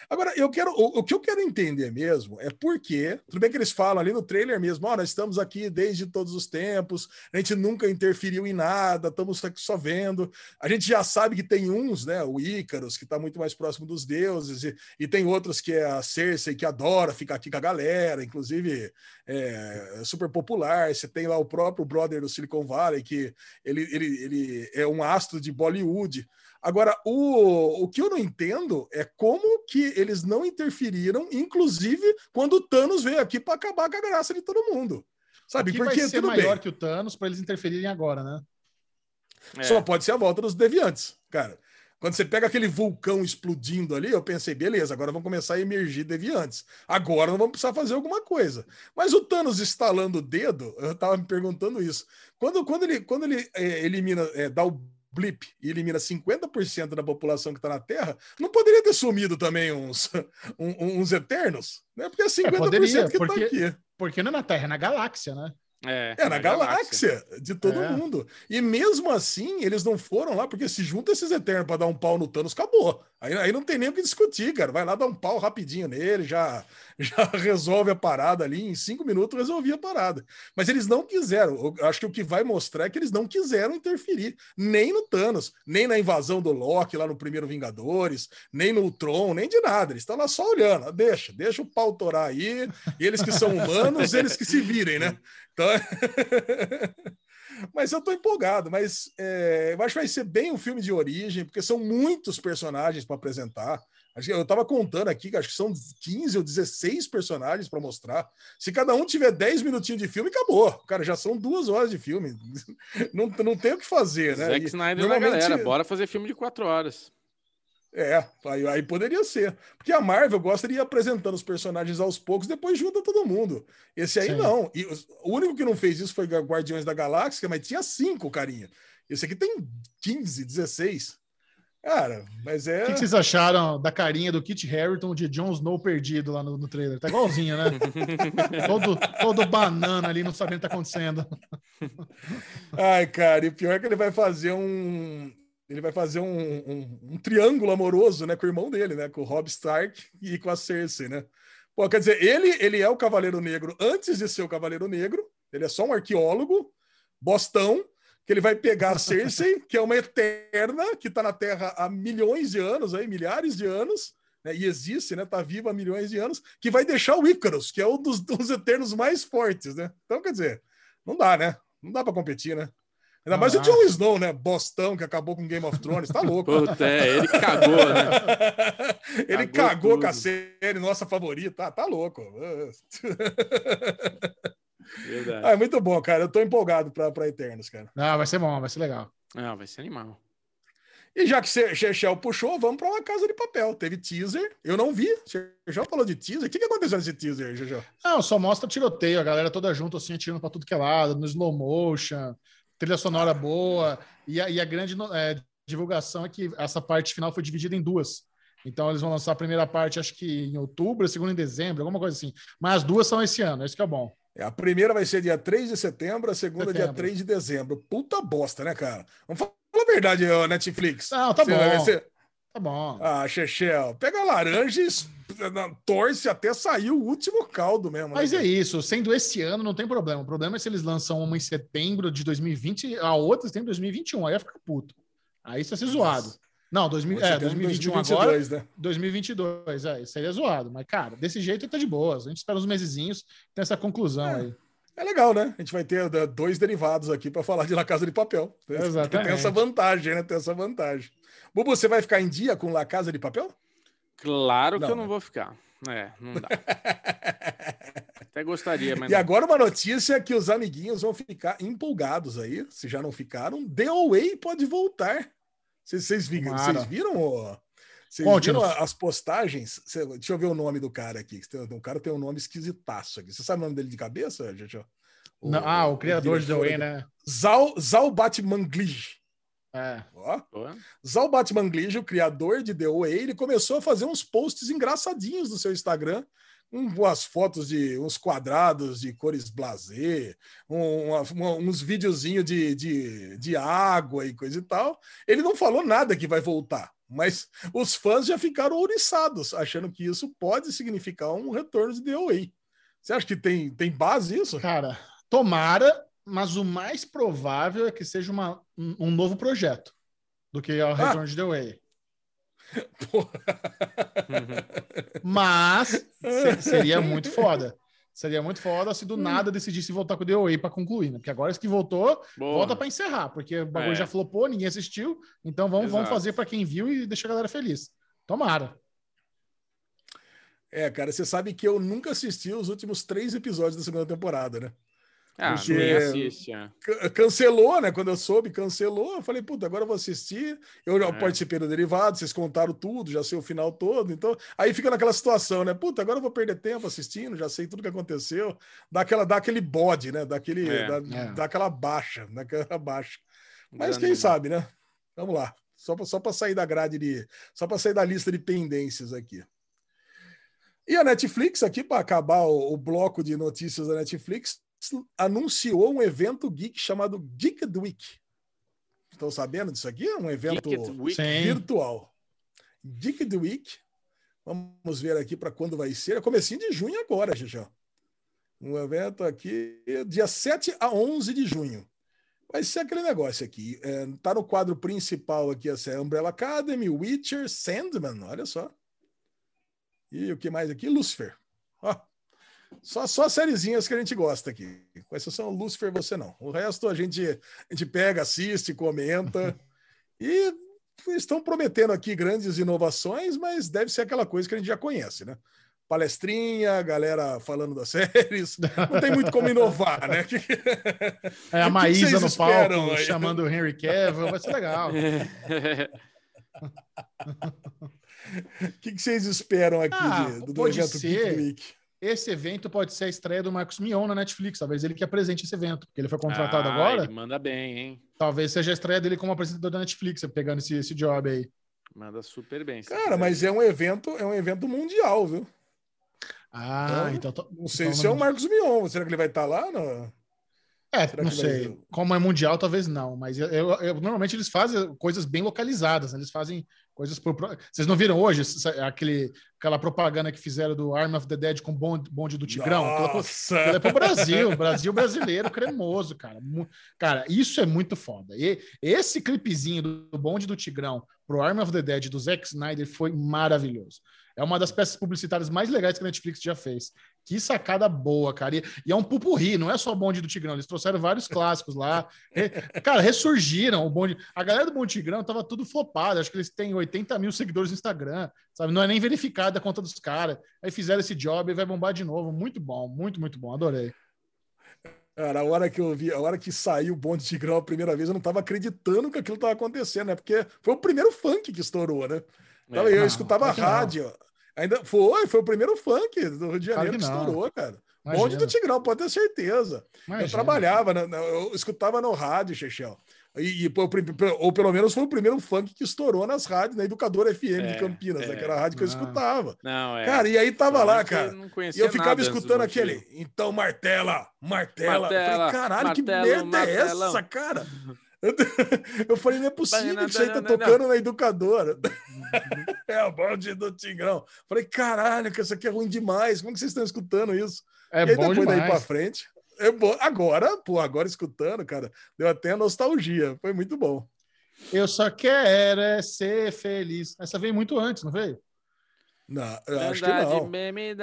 Agora, eu quero, o, o que eu quero entender mesmo é por quê. Tudo bem que eles falam ali no trailer mesmo, nós estamos aqui desde todos os tempos, a gente nunca interferiu em nada, estamos aqui só vendo. A gente já sabe que tem uns, né, o Ícaros, que está muito mais próximo dos deuses, e, e tem outros que é a Cersei, que adora ficar aqui com a galera, inclusive é, super popular. Você tem lá o próprio brother do Silicon Valley, que ele, ele, ele é um astro de Bollywood. Agora, o, o que eu não entendo é como que eles não interferiram, inclusive quando o Thanos veio aqui para acabar com a graça de todo mundo. Sabe? Aqui Porque vai ser tudo maior bem, que o Thanos para eles interferirem agora, né? É. só pode ser a volta dos deviantes, cara. Quando você pega aquele vulcão explodindo ali, eu pensei, beleza, agora vão começar a emergir deviantes. Agora não vamos precisar fazer alguma coisa. Mas o Thanos estalando o dedo, eu tava me perguntando isso. Quando, quando ele, quando ele é, elimina, é, dá o blip e elimina 50% da população que está na Terra, não poderia ter sumido também uns, um- uns Eternos? Né? Porque é 50% poderia, que está aqui. Porque não é na Terra, é na galáxia, né? É, É, na galáxia, de todo É. mundo. E mesmo assim, eles não foram lá, porque se junta esses Eternos pra dar um pau no Thanos, acabou. Aí, aí não tem nem o que discutir, cara. Vai lá dar um pau rapidinho nele, já, já resolve a parada ali. Em cinco minutos resolvia a parada. Mas eles não quiseram. Eu acho que o que vai mostrar é que eles não quiseram interferir, nem no Thanos, nem na invasão do Loki lá no primeiro Vingadores, nem no Ultron, nem de nada. Eles estão lá só olhando. ó, Deixa, deixa o pau torar aí. Eles que são humanos, eles que se virem, né? Então, mas eu tô empolgado, mas é, eu acho que vai ser bem um filme de origem, porque são muitos personagens para apresentar. Eu tava contando aqui, que acho que são 15 ou 16 personagens para mostrar. Se cada um tiver 10 minutinhos de filme, acabou. Cara, já são duas horas de filme. Não, não tem o que fazer, né? Zack E Snyder na normalmente- galera, bora fazer filme de quatro horas. É, aí, aí poderia ser. Porque a Marvel gosta de ir apresentando os personagens aos poucos, depois junta todo mundo. Esse aí Sim. não. E o único que não fez isso foi Guardiões da Galáxia, mas tinha cinco, carinha. Esse aqui tem 15, 16. Cara, mas é. O que, que vocês acharam da carinha do Kit Harington de Jon Snow perdido lá no, no trailer? Tá igualzinho, né? todo, todo banana ali, não sabendo o que tá acontecendo. Ai, cara, e pior é que ele vai fazer um. Ele vai fazer um, um, um triângulo amoroso, né, com o irmão dele, né, com o Rob Stark e com a Cersei, né? Pô, quer dizer, ele, ele é o Cavaleiro Negro antes de ser o Cavaleiro Negro, ele é só um arqueólogo, bostão, que ele vai pegar a Cersei, que é uma eterna, que está na Terra há milhões de anos, aí, milhares de anos, né, e existe, né, tá viva há milhões de anos, que vai deixar o Ícaros, que é um dos, dos eternos mais fortes, né? Então, quer dizer, não dá, né? Não dá para competir, né? Ainda mais o Jon Snow, né? Bostão, que acabou com Game of Thrones, tá louco. Puta, é, ele cagou, né? ele Cagou cagou, tudo. com a série, nossa favorita. Tá, tá louco. Verdade. Ah, é muito bom, cara. Eu tô empolgado pra, pra Eternos, cara. Não, vai ser bom, vai ser legal. Ah, vai ser animal. E já que você Chechel puxou, vamos pra uma casa de papel. Teve teaser, eu não vi. Chechel falou de teaser. O que, que aconteceu nesse teaser, Chechel? Não, só mostra tiroteio, a galera toda junto, assim, atirando pra tudo que é lado, no slow motion, trilha sonora boa. E a, e a grande é, divulgação é que essa parte final foi dividida em duas. Então eles vão lançar a primeira parte, acho que em outubro, a segunda em dezembro, alguma coisa assim. Mas as duas são esse ano, isso que é bom. A primeira vai ser dia 3 de setembro, a segunda dia Setembro. 3 de dezembro. Puta bosta, né, cara? Vamos falar a verdade, Netflix. Não, tá Você- bom. você- Tá bom. Ah, Chechel, pega a laranja e torce até sair o último caldo mesmo. né, Mas é isso, sendo esse ano não tem problema. O problema é se eles lançam uma em setembro de 2020, a outra em setembro de 2021. Aí ia ficar puto. Aí ia ser zoado. Não, 2000, Você é, tem 2021 agora, 2022, né? 2022, é, seria zoado. Mas, cara, desse jeito tá de boas. A gente espera uns mesezinhos, tem essa conclusão É. aí. É legal, né? A gente vai ter eh, dois derivados aqui para falar de La Casa de Papel. Exatamente. Tem essa vantagem, né? Tem essa vantagem. Bubu, você vai ficar em dia com La Casa de Papel? Claro que Não, eu não né? vou ficar. É, não dá. Até gostaria, mas E não. agora uma notícia que os amiguinhos vão ficar empolgados aí, se já não ficaram. The Away pode voltar. Vocês, vocês vi- Tomara. vocês viram? ó? Vocês viram as postagens? Cê- Deixa eu ver o nome do cara aqui. que O cara tem um nome esquisitaço aqui. Você sabe o nome dele de cabeça, Jojo? Não- ah, o criador de The Way, né? Zal, Zal Batmanglij. É. Ó. Zal Batmanglij, o criador de The Way, ele começou a fazer uns posts engraçadinhos no seu Instagram, com umas fotos de uns quadrados de cores blasé, um- uns videozinhos de, de, de água e coisa e tal. Ele não falou nada que vai voltar, mas os fãs já ficaram ouriçados, achando que isso pode significar um retorno de The Way. Você acha que tem, tem base isso? Cara, tomara, mas o mais provável é que seja uma, um, novo projeto do que o Return de The Way. Mas se- seria muito foda. Seria muito foda se do nada decidisse voltar com o The Way pra concluir, né? Porque agora esse que voltou, Boa. volta pra encerrar, porque o bagulho É. já flopou, ninguém assistiu. Então vamos, vamos fazer pra quem viu e deixar a galera feliz. Tomara. É, cara, você sabe que eu nunca assisti os últimos três episódios da segunda temporada, né? Ah, Porque- assiste. é. Can- Cancelou, né? Quando eu soube, cancelou. Eu falei, puta, agora eu vou assistir. Eu já É. participei do derivado, vocês contaram tudo, já sei o final todo. Então, aí fica naquela situação, né? Puta, agora eu vou perder tempo assistindo, já sei tudo que aconteceu. Dá, aquela, dá aquele bode, né? Dá, aquele, É. dá, É. dá aquela baixa, daquela baixa. Mas quem Desanima. sabe, né? Vamos lá. Só para só pra sair da grade de. Só para sair da lista de pendências aqui. E a Netflix, aqui, para acabar o, o bloco de notícias da Netflix, anunciou um evento geek chamado Geek Week. Estão sabendo disso aqui? É um evento virtual. Geek Week. Vamos ver aqui para quando vai ser. É comecinho de junho agora, Xixão. Um evento aqui, dia 7 a 11 de junho. Vai ser aquele negócio aqui. É, tá no quadro principal aqui, essa é Umbrella Academy, Witcher, Sandman, olha só. E o que mais aqui? Lucifer. Ó, só, só sériezinhas que a gente gosta aqui. Com exceção Lucifer, você não. O resto a gente, a gente pega, assiste, comenta. e estão prometendo aqui grandes inovações, mas deve ser aquela coisa que a gente já conhece, né? Palestrinha, galera falando das séries. Não tem muito como inovar, né? É a que Maísa no palco aí? chamando o Henry Cavill, vai ser legal. O que, que vocês esperam aqui Ah, de- do, do pode evento ser. Esse evento pode ser a estreia do Marcos Mion na Netflix. Talvez ele que apresente esse evento, porque ele foi contratado Ah, agora. Ele manda bem, hein? Talvez seja a estreia dele como apresentador da Netflix, pegando esse, esse job aí. Manda super bem. Cara, quiser. mas é um evento, é um evento mundial, viu? Ah, Então, então. to- Não sei então se é o Marcos Mion. Será que ele vai estar lá? No... É, Será não que vai- sei. Como é mundial, talvez não. Mas eu, eu- eu- normalmente eles fazem coisas bem localizadas, né? Eles fazem coisas por. Vocês não viram hoje essa- aquele, aquela propaganda que fizeram do Arm of the Dead com bonde, bonde do Tigrão? Aquela Nossa! Aquilo é pro Brasil, Brasil brasileiro cremoso, cara. Cara, isso é muito foda. E esse clipezinho do bonde do Tigrão pro Arm of the Dead do Zack Snyder foi maravilhoso. É uma das peças publicitárias mais legais que a Netflix já fez. Que sacada boa, cara. E, e é um pupurri, não é só o bonde do Tigrão. Eles trouxeram vários clássicos lá. Cara, ressurgiram o bonde. A galera do Bonde do Tigrão tava tudo flopado. Acho que eles têm 80 mil seguidores no Instagram, sabe? Não é nem verificada a conta dos caras. Aí fizeram esse job e vai bombar de novo. Muito bom, muito, muito bom. Adorei. Cara, a hora que eu vi, a hora que saiu o bonde Tigrão a primeira vez, eu não tava acreditando que aquilo tava acontecendo, né? Porque foi o primeiro funk que estourou, né? É. eu não, escutava a claro que não. rádio. Ainda foi, foi o primeiro funk do Rio de Claro Janeiro que que, não. estourou, cara. Imagina. Bonde do Tigrão, pode ter certeza. Eu Imagina. trabalhava, na- na- eu escutava no rádio, Chechel. E, e ou pelo menos foi o primeiro funk que estourou nas rádios, na Educadora FM É, de Campinas, é. né, que era a rádio que eu Ah. escutava. Não, é. Cara, e aí tava lá, cara. não E eu ficava escutando aquele, então martela, martela. eu Martela, falei, caralho, que martelo, merda é essa, cara? Eu, falei, não é possível que isso aí tá Não, tocando na educadora. é o bonde do Tigrão. Falei, caralho, que isso aqui é ruim demais. Como que vocês estão escutando isso? É e aí bom depois daí demais. pra frente. É bom. Agora, pô, agora escutando, cara, deu até nostalgia. Foi muito bom. Eu só quero é ser feliz. Essa veio muito antes, não veio? Não, eu acho que não.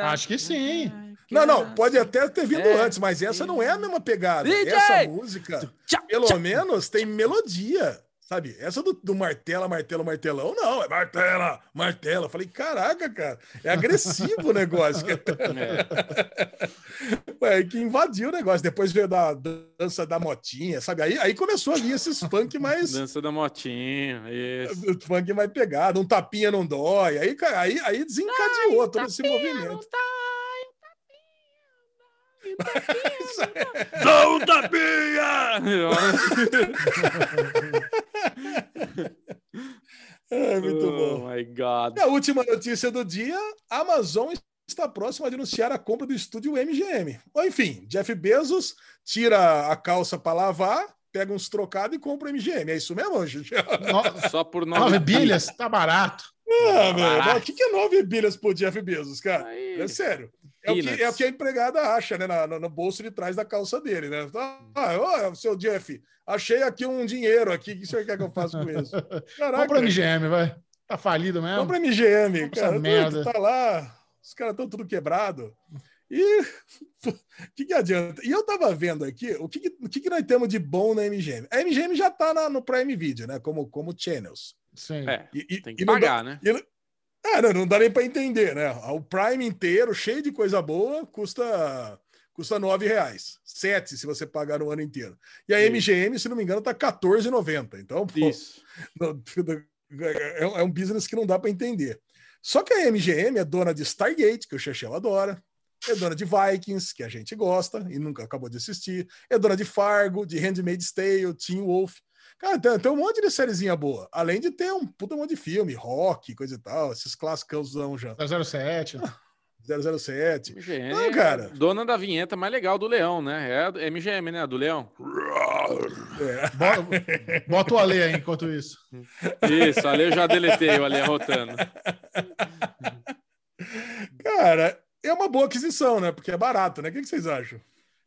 Acho que sim. Não, não, pode até ter vindo É. antes, mas essa não é a mesma pegada. DJ! Essa música, pelo menos, tem melodia. Sabe? Essa do, do martela, martelo, martelão, não. É martela, martela. Eu Falei, caraca, cara. É agressivo o negócio. Ué, que invadiu o negócio. Depois veio da dança da motinha, sabe? Aí, aí começou a vir esses funk mais. Dança da motinha, isso. O funk mais pegado, um tapinha não dói. Aí, aí, aí desencadeou todo esse movimento. Dá um tapinha! É, muito oh bom. my God. E a última notícia do dia: a Amazon está próxima de anunciar a compra do estúdio MGM. Ou enfim, Jeff Bezos tira a calça para lavar, pega uns trocados e compra o MGM. É isso mesmo? No- Só por nove, Nove bilhas, tá barato. Ah, barato. velho, o que que é 9 bilhas pro Jeff Bezos, cara? Aí. É sério. É o, que, é o que a empregada acha, né? na- no, no bolso de trás da calça dele, né? Ah, ô, seu Jeff, achei aqui um dinheiro aqui. O que o senhor quer que eu faça com isso? Caraca, Compra o MGM, vai. Tá falido mesmo. compra MGM, Compra cara. essa merda. Tá lá, os caras estão tudo quebrado. E o que, que adianta? E eu tava vendo aqui o que, que- o que, que nós temos de bom na MGM. A MGM já tá na- no Prime Video, né? Como, como channels. Sim. É, E, e- tem que e dá- pagar, né? e não- Ah, não, não dá nem para entender, né? O Prime inteiro, cheio de coisa boa, custa custa nove reais. Sete se você pagar no ano inteiro. E a. MGM, se não me engano, tá R$14,90. Então, pô, Isso. não- é, é um business que não dá para entender. Só que a MGM é dona de Stargate, que o Chechel adora. É dona de Vikings, que a gente gosta e nunca acabou de assistir. É dona de Fargo, de Handmaid's Tale, Teen Wolf. Cara, tem, tem um monte de sériezinha boa. Além de ter um puta monte de filme, rock, coisa e tal, esses clássicos já. 007. 007. MGM Não, é cara. dona da vinheta mais legal do Leão, né? É MGM, né? A do Leão. É. Bota, bota o Ale aí enquanto isso. Isso, ali eu já deletei o ali arrotando. Cara, é uma boa aquisição, né? Porque é barato, né? O que vocês acham?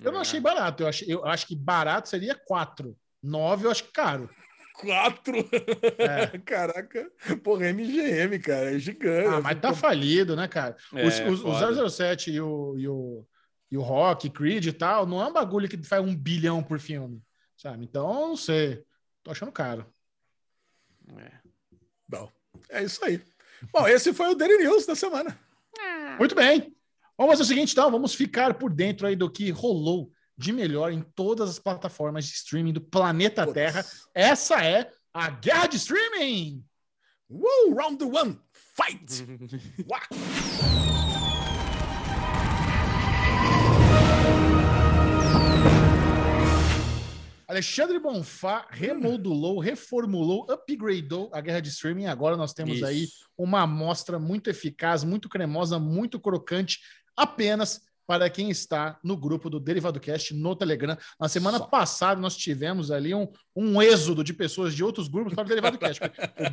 Eu não achei barato. Eu, achei, eu acho que barato seria 4. 9 eu acho caro. Quatro? É. Caraca. Porra, MGM, cara, é gigante. Ah, mas tá falido, né, cara? É, os, os, foda. o 007 e o, e, o, e o Rock, Creed e tal, não é um bagulho que faz um bilhão por filme, sabe? Então, não sei. Tô achando caro. É. Bom, é isso aí. Bom, esse foi o Daily News da semana. Muito bem. Vamos fazer o seguinte, então. Vamos ficar por dentro aí do que rolou de melhor em todas as plataformas de streaming do planeta Putz. Terra. Essa é a Guerra de Streaming! Woo, round one, fight! Alexandre Bonfá remodulou, reformulou, upgradou a guerra de streaming. Agora nós temos Isso. aí uma amostra muito eficaz, muito cremosa, muito crocante, apenas para quem está no grupo do Derivado Cast no Telegram. Na semana Só. passada, nós tivemos ali um, um êxodo de pessoas de outros grupos para o Derivado Cast.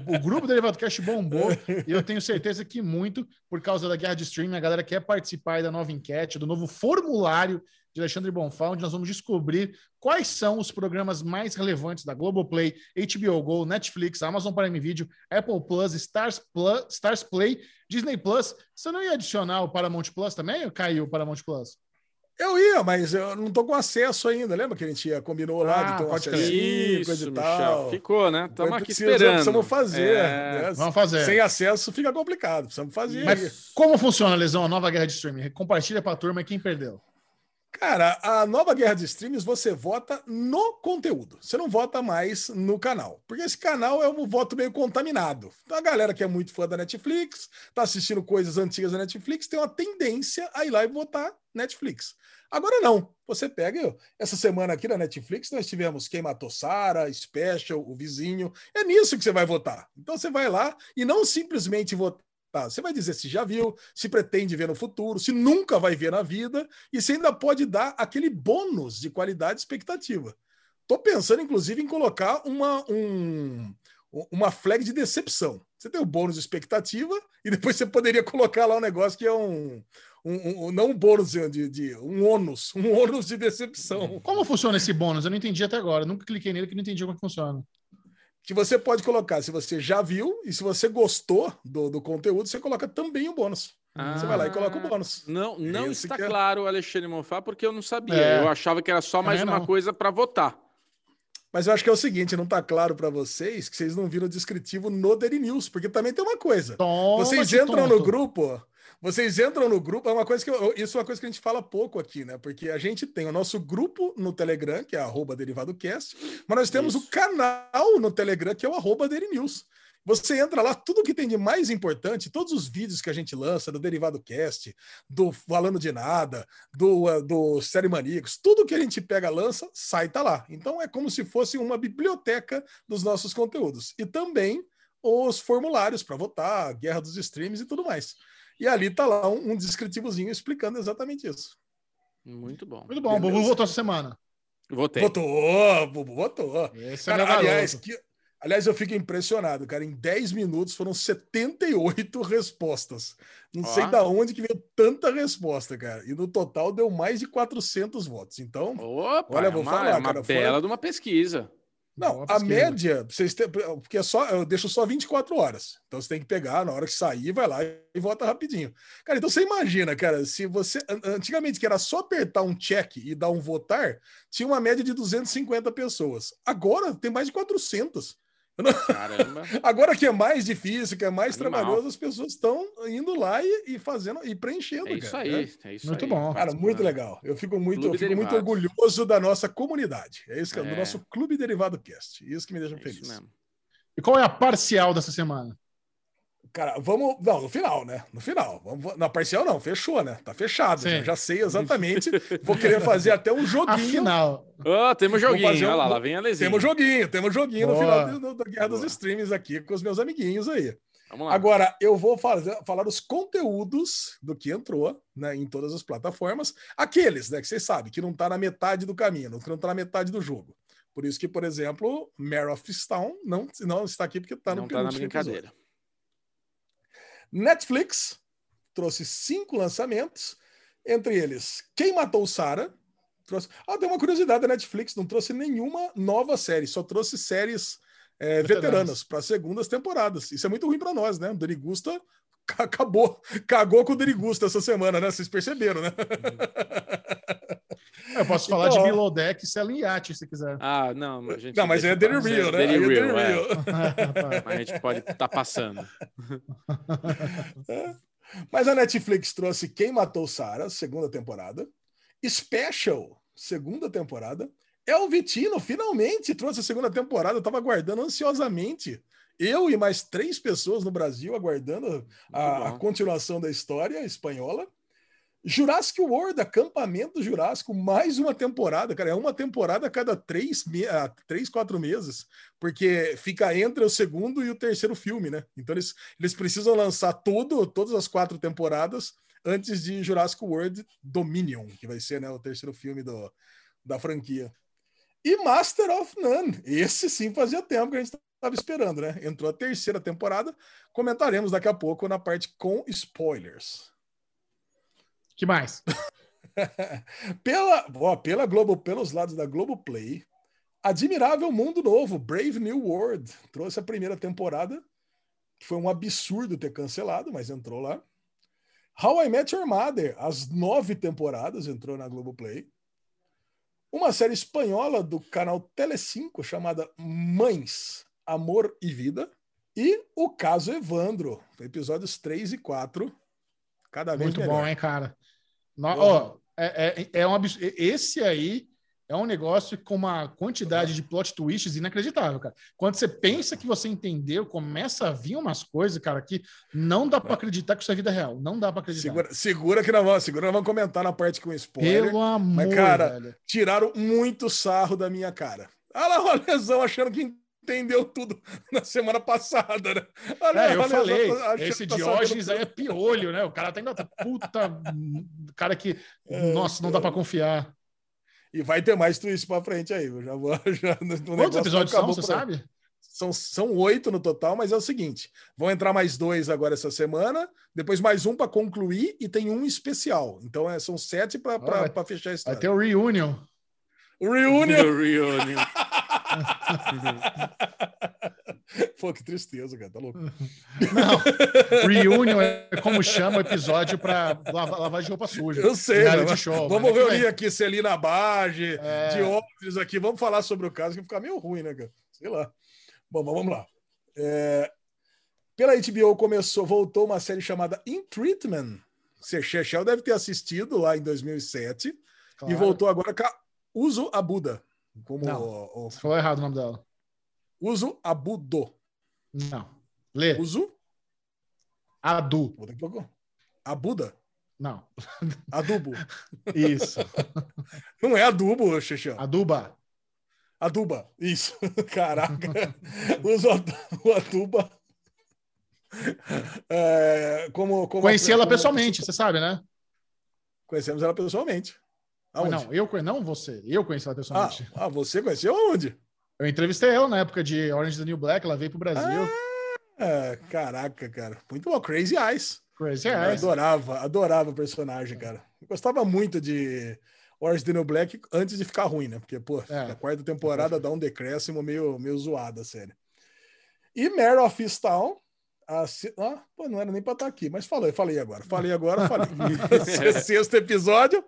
O, o grupo Derivado Cast bombou e eu tenho certeza que muito por causa da guerra de streaming. A galera quer participar da nova enquete, do novo formulário de Alexandre Bonfá, onde nós vamos descobrir quais são os programas mais relevantes da Globoplay, HBO Go, Netflix, Amazon Prime Video, Apple Plus, Stars, Plus, Stars Play, Disney Plus. Você não ia adicionar o Paramount Plus também ou caiu o Paramount Plus? Eu ia, mas eu não tô com acesso ainda. Lembra que a gente ia, combinou lá Ah, de ter um acessinho, coisa Isso, e Michel. tal. Ficou, né? Estamos aqui Precisa- esperando. Precisamos fazer. É. né? Vamos fazer. Sem acesso fica complicado. Precisamos fazer. Mas como funciona, Lesão, a nova guerra de streaming? Compartilha para a turma quem perdeu. Cara, a nova guerra de streams você vota no conteúdo. Você não vota mais no canal. Porque esse canal é um voto meio contaminado. Então a galera que é muito fã da Netflix, tá assistindo coisas antigas da Netflix, tem uma tendência a ir lá e votar Netflix. Agora não. Você pega. Essa semana aqui na Netflix, nós tivemos Quem Matou Sara, Special, O Vizinho. É nisso que você vai votar. Então você vai lá e não simplesmente votar. Você vai dizer se já viu, se pretende ver no futuro, se nunca vai ver na vida, e você ainda pode dar aquele bônus de qualidade expectativa. Tô pensando, inclusive, em colocar uma, um, uma flag de decepção. Você tem o bônus de expectativa, e depois você poderia colocar lá um negócio que é um. um, um- não um bônus de, de- um ônus, um ônus de decepção. Como funciona esse bônus? Eu não entendi até agora. Nunca cliquei nele que não entendi como que funciona. Que você pode colocar se você já viu, e se você gostou do, do conteúdo, você coloca também o bônus. Você vai lá e coloca o bônus. Não, não Esse está é- claro, Alexandre Monfá, porque eu não sabia. É. Eu achava que era só mais Também uma não. coisa para votar. Mas eu acho que é o seguinte, não tá claro para vocês que vocês não viram o descritivo no Daily News, porque também tem uma coisa. Toma, Vocês entram tonto. no grupo, vocês entram no grupo, é uma coisa que eu- isso é uma coisa que a gente fala pouco aqui, né? Porque a gente tem o nosso grupo no Telegram, que é arroba DerivadoCast, mas nós temos Isso. o canal no Telegram, que é o arroba Daily News. Você entra lá, tudo que tem de mais importante, todos os vídeos que a gente lança do Derivado Cast, do Falando de Nada, do, uh, do Série Maníacos, tudo que a gente pega, lança, sai, tá lá. Então é como se fosse uma biblioteca dos nossos conteúdos. E também os formulários para votar, guerra dos streams e tudo mais. E ali tá lá um, um descritivozinho explicando exatamente isso. Muito bom. Muito bom. O. Bubu votou essa semana. Votei. Votou, Bubu, votou. Esse é Cara, meu aliás, que, aliás, eu fico impressionado, cara. Em 10 minutos foram 78 respostas. Não sei Ó. da onde que veio tanta resposta, cara. E no total deu mais de 400 votos. Então, Opa, Olha, é vou uma, falar, é uma cara, foi- bela de uma pesquisa. Não, a média, vocês terem, porque é só, eu deixo só 24 horas. Então você tem que pegar na hora que sair, vai lá e vota rapidinho. Cara, então você imagina, cara, se você an- antigamente que era só apertar um check e dar um votar, tinha uma média de 250 pessoas. Agora tem mais de 400. Caramba. Agora que é mais difícil, que é mais Animal. trabalhoso, as pessoas estão indo lá e, e fazendo e preenchendo. É isso cara, aí. né? É isso Muito aí. bom. Cara, muito legal. Eu fico muito, eu fico muito orgulhoso da nossa comunidade. É isso que é, do É. nosso Clube Derivado Cast. Isso que me deixa É isso feliz. mesmo. E qual é a parcial dessa semana? Cara, vamos. Não, no final, né? No final. Vamos, na parcial, não, fechou, né? Tá fechado. Já, já sei exatamente. Vou querer fazer até um joguinho. Afinal. Ó, temos joguinho. um- Olha lá, lá vem a Lezinha. Temos joguinho, temos joguinho no Boa. final do- do- da Guerra dos Boa. Streams aqui com os meus amiguinhos aí. Vamos lá. Agora, eu vou fazer, falar os conteúdos do que entrou né, em todas as plataformas. Aqueles, né, que vocês sabem, que não tá na metade do caminho, que não tá na metade do jogo. Por isso que, por exemplo, Mare of Stone não, não está aqui porque tá no Não tá na penúltimo episódio. Netflix trouxe cinco lançamentos, entre eles Quem Matou Sarah. Trouxe... Ah, tem uma curiosidade da Netflix, não trouxe nenhuma nova série, só trouxe séries é, Veteranas. para segundas temporadas. Isso é muito ruim para nós, né? O Derigusta acabou, cagou com o Derigusta essa semana, né? Vocês perceberam, né? Eu posso falar Então, de. Below Deck e em Iate, se quiser. Ah, não, mas a gente Não, mas é deixa Daily pra- Real, né? Daily é Real, Daily é. Real. A gente pode estar passando. Mas a Netflix trouxe Quem Matou Sarah, segunda temporada. Special, segunda temporada. El Vitino finalmente trouxe a segunda temporada. Eu tava aguardando ansiosamente. Eu e mais três pessoas no Brasil aguardando a, a continuação da história espanhola. Jurassic World, acampamento Jurássico, mais uma temporada, cara. É uma temporada a cada três, me- três, quatro meses, porque fica entre o segundo e o terceiro filme, né? Então eles, eles precisam lançar tudo, todas as quatro temporadas antes de Jurassic World Dominion, que vai ser né, o terceiro filme do, da franquia. E Master of None. Esse sim fazia tempo que a gente estava esperando, né? Entrou a terceira temporada. Comentaremos daqui a pouco na parte com spoilers. que mais? pela, ó, pela Globo, pelos lados da Globoplay, Admirável Mundo Novo, Brave New World, trouxe a primeira temporada, que foi um absurdo ter cancelado, mas entrou lá. How I Met Your Mother, as nove temporadas, entrou na Globoplay. Uma série espanhola do canal Telecinco chamada Mães, Amor e Vida. E o caso Evandro, episódios 3 e 4. Cada vez Muito melhor. bom, hein, cara? No- ó, é, é, é um abs- Esse aí é um negócio com uma quantidade de plot twists inacreditável, cara. Quando você pensa que você entendeu, começa a vir umas coisas, cara, que não dá pra acreditar que isso é vida real. Não dá pra acreditar. Segura, segura que nós vamos, segura, nós vamos comentar na parte com spoiler. Pelo amor, cara, velho. Tiraram muito sarro da minha cara. Olha lá o Lesão achando que entendeu tudo na semana passada, né? Olha É, eu o Lesão falei, achando esse tá Diógenes aí é piolho, né? O cara tá ainda puta, cara que, nossa, não dá pra confiar. E vai ter mais twist pra frente aí. Eu já vou. Já, o Quantos episódios são, acabou você sabe? São, são oito no total, mas é o seguinte: vão entrar mais dois agora essa semana, depois mais um para concluir e tem um especial. Então é, são sete para vai- fechar a Vai história. ter o Reunion. o Reunion! Reunion. Pô, que tristeza, cara. Tá louco. Não, Reunion é como chama o episódio pra lavar, de roupa suja. Eu sei, né? show, Vamos é reunir aqui Celina Bage, É. Diógenes aqui. Vamos falar sobre o caso que fica meio ruim, né, cara? Sei lá. Bom, mas vamos lá. É, Pela HBO começou, voltou uma série chamada In Treatment. Chechel deve ter assistido lá em 2007 Claro. e voltou agora com a Uso Abuda. Como Não. o, o- Você falou errado o nome dela. Uso Abudo. Não. Lê. Uso. Adu. Abuda. Não. Adubo. Isso. Não é adubo, Chechel. Aduba. Aduba, isso. Caraca. Usa o adu- o aduba. É, como, como Conheci ela como- pessoalmente, você sabe, né? Conhecemos ela pessoalmente. Aonde? Não, eu não você. Eu conheci ela ah, pessoalmente. ah, você conheceu aonde? Eu entrevistei ela na época de Orange the New Black, ela veio pro Brasil. Ah, caraca, cara. Muito bom. Crazy Eyes. Crazy Eu Eyes. adorava, adorava o personagem, cara. Eu gostava muito de Orange the New Black antes de ficar ruim, né? Porque, pô, É. a quarta temporada dá um decréscimo meio, meio zoado a série. E Mare of Easttown. A, ah, pô, não era nem pra estar aqui, mas falei, falei agora. Falei agora, falei. Esse Sexto episódio.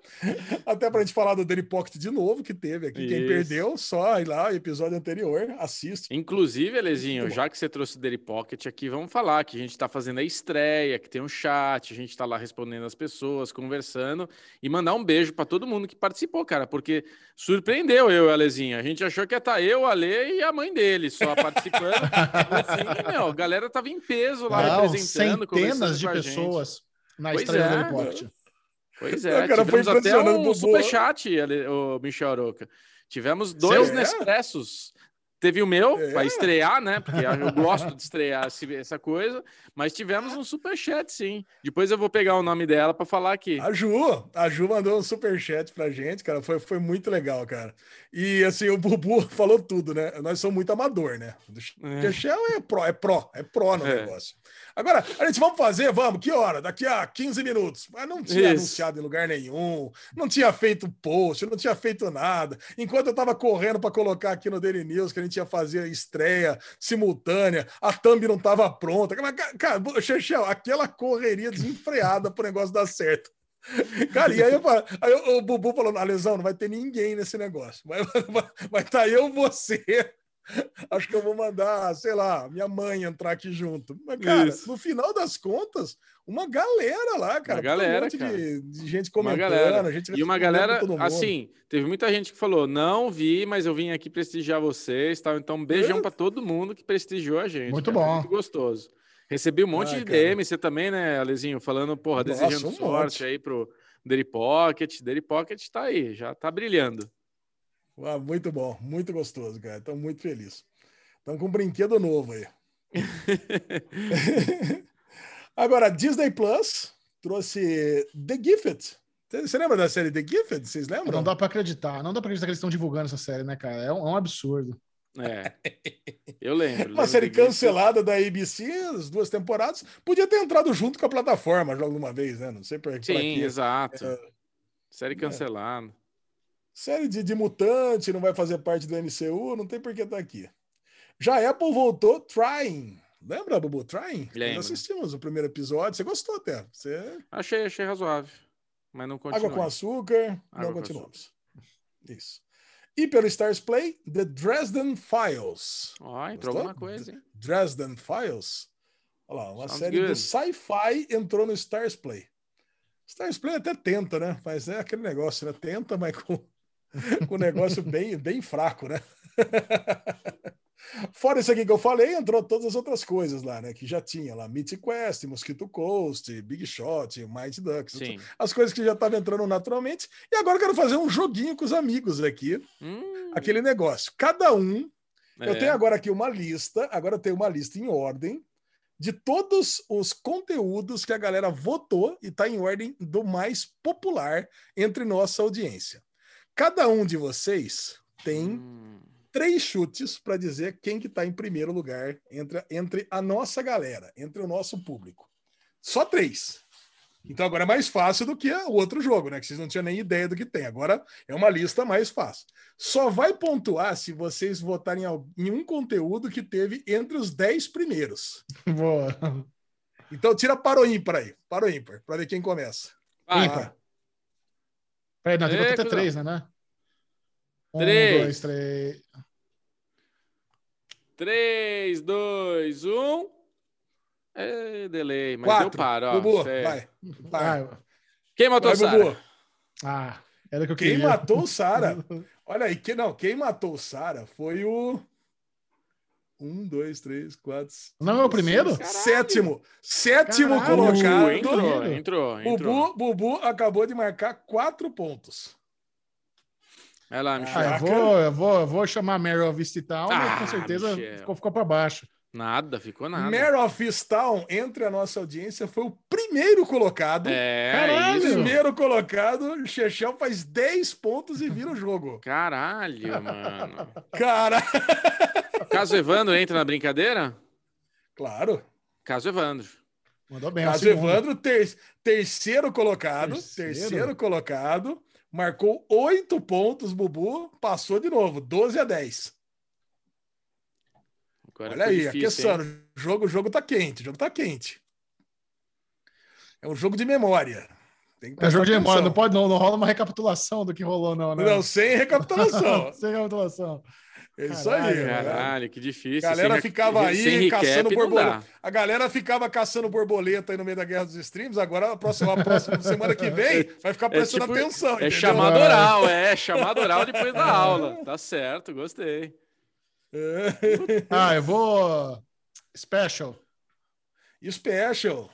Até pra gente falar do Daily Pocket de novo, que teve aqui. Quem Isso. perdeu, só ir lá, episódio anterior, assiste. Inclusive, Elezinho, já que você trouxe o Daily Pocket aqui, vamos falar que a gente está fazendo a estreia, que tem um chat, a gente está lá respondendo as pessoas, conversando e mandar um beijo para todo mundo que participou, cara, porque surpreendeu eu e o Alezinho. A gente achou que ia estar eu, o Ale e a mãe dele só participando. assim, meu, a galera tava em peso lá Não, representando, centenas de pessoas na Pois estreia é, do Pocket. Pois é, cara, foi tivemos até impressionante, um superchat, o Michel Aroca. Tivemos dois Seu? Nespressos. Teve o meu, É? para estrear, né? Porque eu gosto de estrear essa coisa. Mas tivemos um superchat, sim. Depois eu vou pegar o nome dela para falar aqui. A Ju, a Ju mandou um superchat pra gente, cara. Foi, foi muito legal, cara. E assim, o Bubu falou tudo, né? Nós somos muito amador, né? O É. Chechel é pró, é pró, é pró no É. negócio. Agora, a gente vamos fazer, vamos, que hora? Daqui a 15 minutos. Mas não tinha Isso. anunciado em lugar nenhum, não tinha feito post, não tinha feito nada. Enquanto eu tava correndo para colocar aqui no Daily News que a gente ia fazer estreia simultânea, a thumb não tava pronta. Cara, Chechel, aquela correria desenfreada pro negócio dar certo. Cara, e aí, eu, aí o- o Bubu falou: a lesão não vai ter ninguém nesse negócio. Vai estar vai tá eu, você. Acho que eu vou mandar, sei lá, minha mãe entrar aqui junto. Mas, cara, Isso. no final das contas, uma galera lá, cara. Uma galera, um monte cara. De, de gente Uma comentando. galera. a gente E uma galera, assim, teve muita gente que falou: não vi, mas eu vim aqui prestigiar vocês. Tal. Então, um beijão para todo mundo que prestigiou a gente. Muito cara. Bom. Muito gostoso. Recebi um monte Ah, de cara. DM, você também, né, Alezinho? Falando, porra, Nossa, desejando um sorte monte. aí pro Daily Pocket. Daily Pocket tá aí, já tá brilhando. Ah, muito bom, muito gostoso, cara. Estou muito feliz. Estamos com um brinquedo novo aí. Agora, Disney Plus trouxe The Gifted. Você lembra da série The Gifted? Vocês lembram? Não dá pra acreditar. Não dá pra acreditar que eles estão divulgando essa série, né, cara? É um, é um absurdo. É. Eu lembro. Uma lembro série cancelada da ABC, as duas temporadas. Podia ter entrado junto com a plataforma já alguma vez, né? Não sei por Sim, quê. exato. É. Série cancelada. Série de, de mutante, não vai fazer parte do MCU, não tem por que estar aqui. Já a Apple voltou Trying. Lembra, Bubu? Trying? Lembro. Nós assistimos o primeiro episódio. Você gostou até. Você... Achei, achei razoável. Mas não continua. Água com açúcar. Água não continuamos. Isso. E pelo Stars Play, The Dresden Files. Ó, entrou Gostou? alguma coisa, hein? Dresden Files. Olha lá, uma Sounds série do good. sci-fi entrou no Stars Play. Stars Play até tenta, né? Mas é aquele negócio, né? Tenta, mas com, com um negócio bem, bem fraco, né? Fora isso aqui que eu falei, entrou todas as outras coisas lá, né? Que já tinha lá, Mythic Quest, Mosquito Coast, Big Shot, Mighty Ducks. Sim. As coisas que já estavam entrando naturalmente. E agora eu quero fazer um joguinho com os amigos aqui. Hum, Aquele negócio. Cada um eu é. tenho agora aqui uma lista, agora eu tenho uma lista em ordem de todos os conteúdos que a galera votou e está em ordem do mais popular entre nossa audiência. Cada um de vocês tem Hum, três chutes para dizer quem que está em primeiro lugar entre, entre a nossa galera, entre o nosso público. Só três. Então agora é mais fácil do que o outro jogo, né? Que vocês não tinham nem ideia do que tem. Agora é uma lista mais fácil. Só vai pontuar se vocês votarem em um conteúdo que teve entre os dez primeiros. Boa. Então tira para o ímpar aí. Para o ímpar, para ver quem começa. vai. Ímpar. Peraí, não, tem que Ê, botar até três, né? né? Um, Três. dois, três. 3, 2, 1. É, delay, mas Quatro. eu paro. Ó, Bubu, vai. Vai, Ah, Quem matou vai o Sara? Bubu. ah, era o que eu Quem queria. matou o Sara? Olha aí, que, não, quem matou o Sara foi o. Um, dois, três, quatro. Não é o primeiro? Caralho. Sétimo. Sétimo Caralho. colocado. Entrou, entrou, entrou. Bubu, Bubu acabou de marcar quatro pontos. Vai lá, Ah, Michel. eu Caraca. vou, eu vou, eu vou chamar Mary of Easttown, mas Ah, com certeza Michel. ficou, ficou para baixo. Nada, ficou nada. Mare of Easttown, entre a nossa audiência, foi o primeiro colocado. É, Caralho. isso. Primeiro colocado, o Chechel faz 10 pontos e vira o jogo. Caralho, mano. Cara, Caso Evandro entra na brincadeira? claro. Caso Evandro. Mandou bem. é Caso segundo. Evandro, ter- terceiro colocado, Terceiro? terceiro? colocado, marcou oito pontos, Bubu, passou de novo, 12 a 10. Agora Olha aí, difícil, hein? aquecendo. O jogo, o jogo tá quente, o jogo tá quente. É um jogo de memória. Tem que É jogo de memória, não, pode, não, não rola uma recapitulação do que rolou, não, né? Não, sem recapitulação. Sem recapitulação. É isso Caralho, aí. né? Caralho, que difícil. A galera Sem ficava aí caçando borboleta. A galera ficava caçando borboleta aí no meio da guerra dos streams. Agora, a próxima, a próxima semana que vem, vai ficar prestando tipo- atenção. É entendeu? chamado Ah. oral, é chamado oral depois da aula. Tá certo, gostei. É. Ah, eu vou. Special. E Special.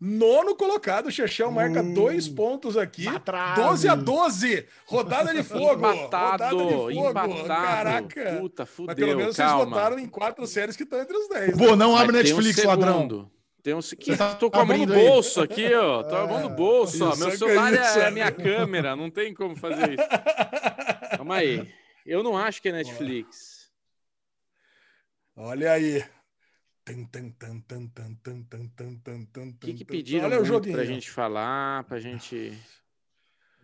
Nono colocado, o Chechel marca Uh, dois pontos aqui. na trave. 12 a 12. Rodada de fogo. Rodada de Empatado, fogo. empatado. Caraca. Puta, fudeu, Mas pelo menos calma. vocês votaram em quatro séries que estão entre os 10. Pô, não Mas abre tem um Netflix, ladrão. segundo. Tem um... que, tá tô com a mão no abrindo aí. bolso aqui, ó. Tô com a mão no bolso, ó. Meu celular isso, é a minha câmera, não tem como fazer isso. Calma aí. Eu não acho que é Netflix. Olha aí. O que, que pediram Olha o muito joguinho. pra gente falar, pra gente...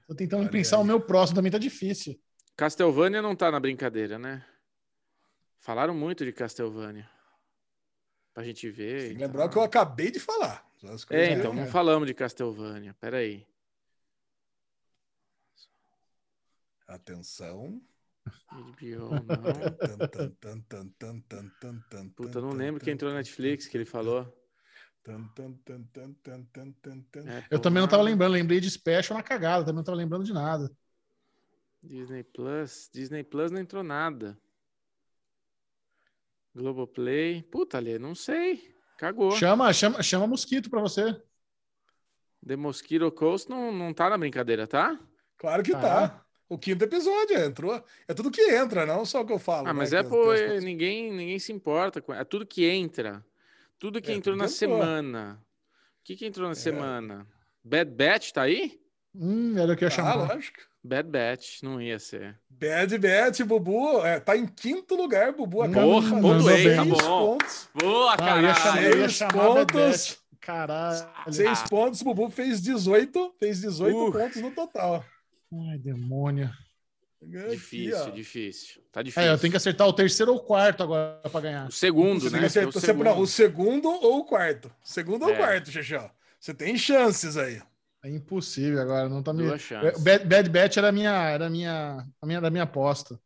Tô tentando Olha pensar aí. o meu próximo, também tá difícil. Castlevania não tá na brincadeira, né? Falaram muito de Castlevania. Pra gente ver. Tem e que lembrar tal. que eu acabei de falar. É, então não falamos de Castlevania. Peraí. Atenção. HBO, não. Puta, não lembro quem entrou na Netflix que ele falou. É, Eu também não tava lembrando, lembrei de Special na cagada, também não tava lembrando de nada. Disney Plus. Disney Plus não entrou nada. Globoplay. Puta, Lê, não sei. Cagou. Chama, chama, chama Mosquito pra você. The Mosquito Coast não, não tá na brincadeira, tá? Claro que Tá. tá. O quinto episódio entrou. É tudo que entra, não só o que eu falo. Ah, né, mas que é, pô, é, ninguém, ninguém se importa com. É tudo que entra. Tudo que É, entrou na tudo que entrou. semana. O que, que entrou É. na semana? Bad Batch tá aí? Hum, era o que eu ia Ah, chamar. lógico. Bad Batch, não ia ser. Bad Bet, Bubu, é, tá em quinto lugar, Bubu. acaba Porra, pontuei, tá bom. pontos. Boa, Ah, ia chamar, eu ia pontos. Batch. Caralho. Seis pontos, Bubu fez 18, fez 18 Uh. pontos no total. Ai, demônio. Aqui, Difícil, ó. difícil. Tá difícil. É, eu tenho que acertar o terceiro ou o quarto agora pra ganhar. O segundo, Você né? acertar- o segundo. não, o segundo ou o quarto? Segundo ou É. o quarto, Xexão? Você tem chances aí. É impossível agora, não tá me. Bad, Bad Batch era a minha, era minha, a minha, da minha aposta.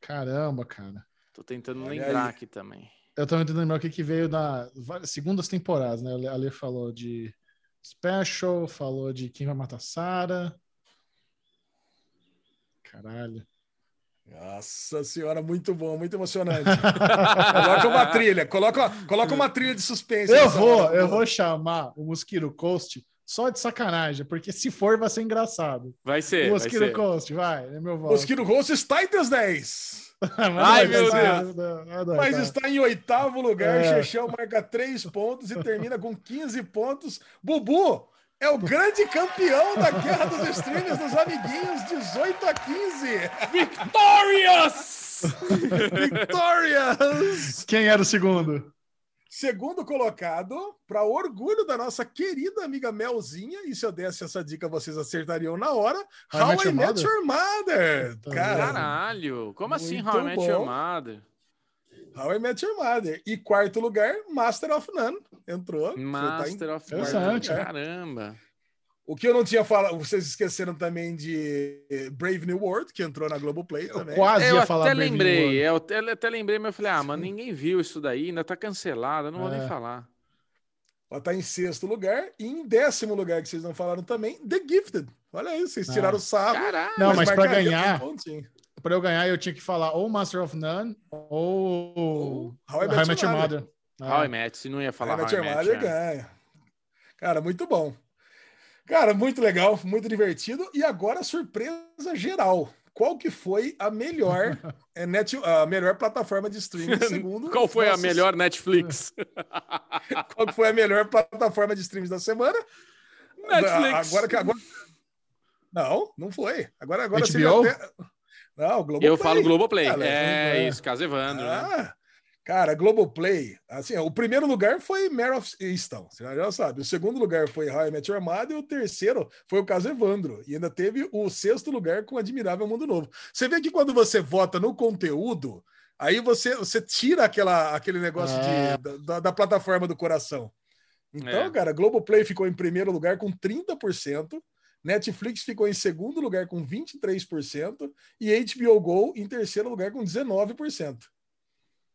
Caramba, cara. Tô tentando Olha lembrar aí. aqui também. Eu tava tentando lembrar o que, que veio da várias- segundas temporadas, né? A Lê falou de Special, falou de Quem Vai Matar Sarah. Caralho. Nossa senhora, muito bom, muito emocionante. coloca uma trilha, coloca, coloca uma trilha de suspense. Eu vou, hora, eu vou chamar o Mosquito Coast só de sacanagem, porque se for vai ser engraçado. Vai ser, o vai Mosquito ser. Coast, vai, é meu voto. Mosquito Ghost está entre os 10. Mas Ai, vai meu Deus. vai dar, Mas tá. está em oitavo lugar. É. Marca 3 pontos e termina com 15 pontos. Bubu é o grande campeão da guerra dos streamers dos amiguinhos, 18 a 15. Victorious! Victorious! Quem era o segundo? Segundo colocado, para orgulho da nossa querida amiga Melzinha, e se eu desse essa dica, vocês acertariam na hora. How I How Met I Your Met Mother? Your Mother. Tá Cara, Caralho, como assim Muito How I Met Your bom. Mother? How I Met Your Mother. E quarto lugar, Master of None. Entrou. Tá Master of quarto Interessante, lugar. Caramba. O que eu não tinha falado, vocês esqueceram também de Brave New World, que entrou na Globoplay Eu também. quase eu ia até falar Brave New lembrei, World. eu até, até lembrei, mas eu falei, ah, mano, ninguém viu isso daí, ainda tá cancelado, eu não vou É. nem falar. Ela tá em sexto lugar. E em décimo lugar, que vocês não falaram também, The Gifted. Olha aí, vocês Ah. tiraram o sarro. Caralho. Não, mas pra marcaria ganhar- Pra eu ganhar, eu tinha que falar ou Master of None ou How I How I Met Your Mother. Mother. How É. I Met, se não ia falar How I How Met Your Met, Mother né? ganha. Cara, muito bom. Cara, muito legal, muito divertido. E agora, surpresa geral. Qual que foi a melhor, é, net, a melhor plataforma de streaming, segundo... Qual foi a nossos- melhor Netflix? Qual que foi a melhor plataforma de streams da semana? Netflix. Agora que agora. Não, não foi. Agora, agora você HBO? já tem- Não, Globoplay. Eu falo Globoplay. Cara, é Globoplay. isso, caso Evandro. né? Ah, cara, Globoplay. Assim, o primeiro lugar foi Mare of Easton, você já sabe. O segundo lugar foi How I Met Your Mother e o terceiro foi o caso Evandro. E ainda teve o sexto lugar com Admirável Mundo Novo. Você vê que quando você vota no conteúdo, aí você, você tira aquela, aquele negócio É. de, da, da plataforma do coração. Então, É. cara, Globoplay ficou em primeiro lugar com 30%. Netflix ficou em segundo lugar com 23% e HBO Go em terceiro lugar com 19%.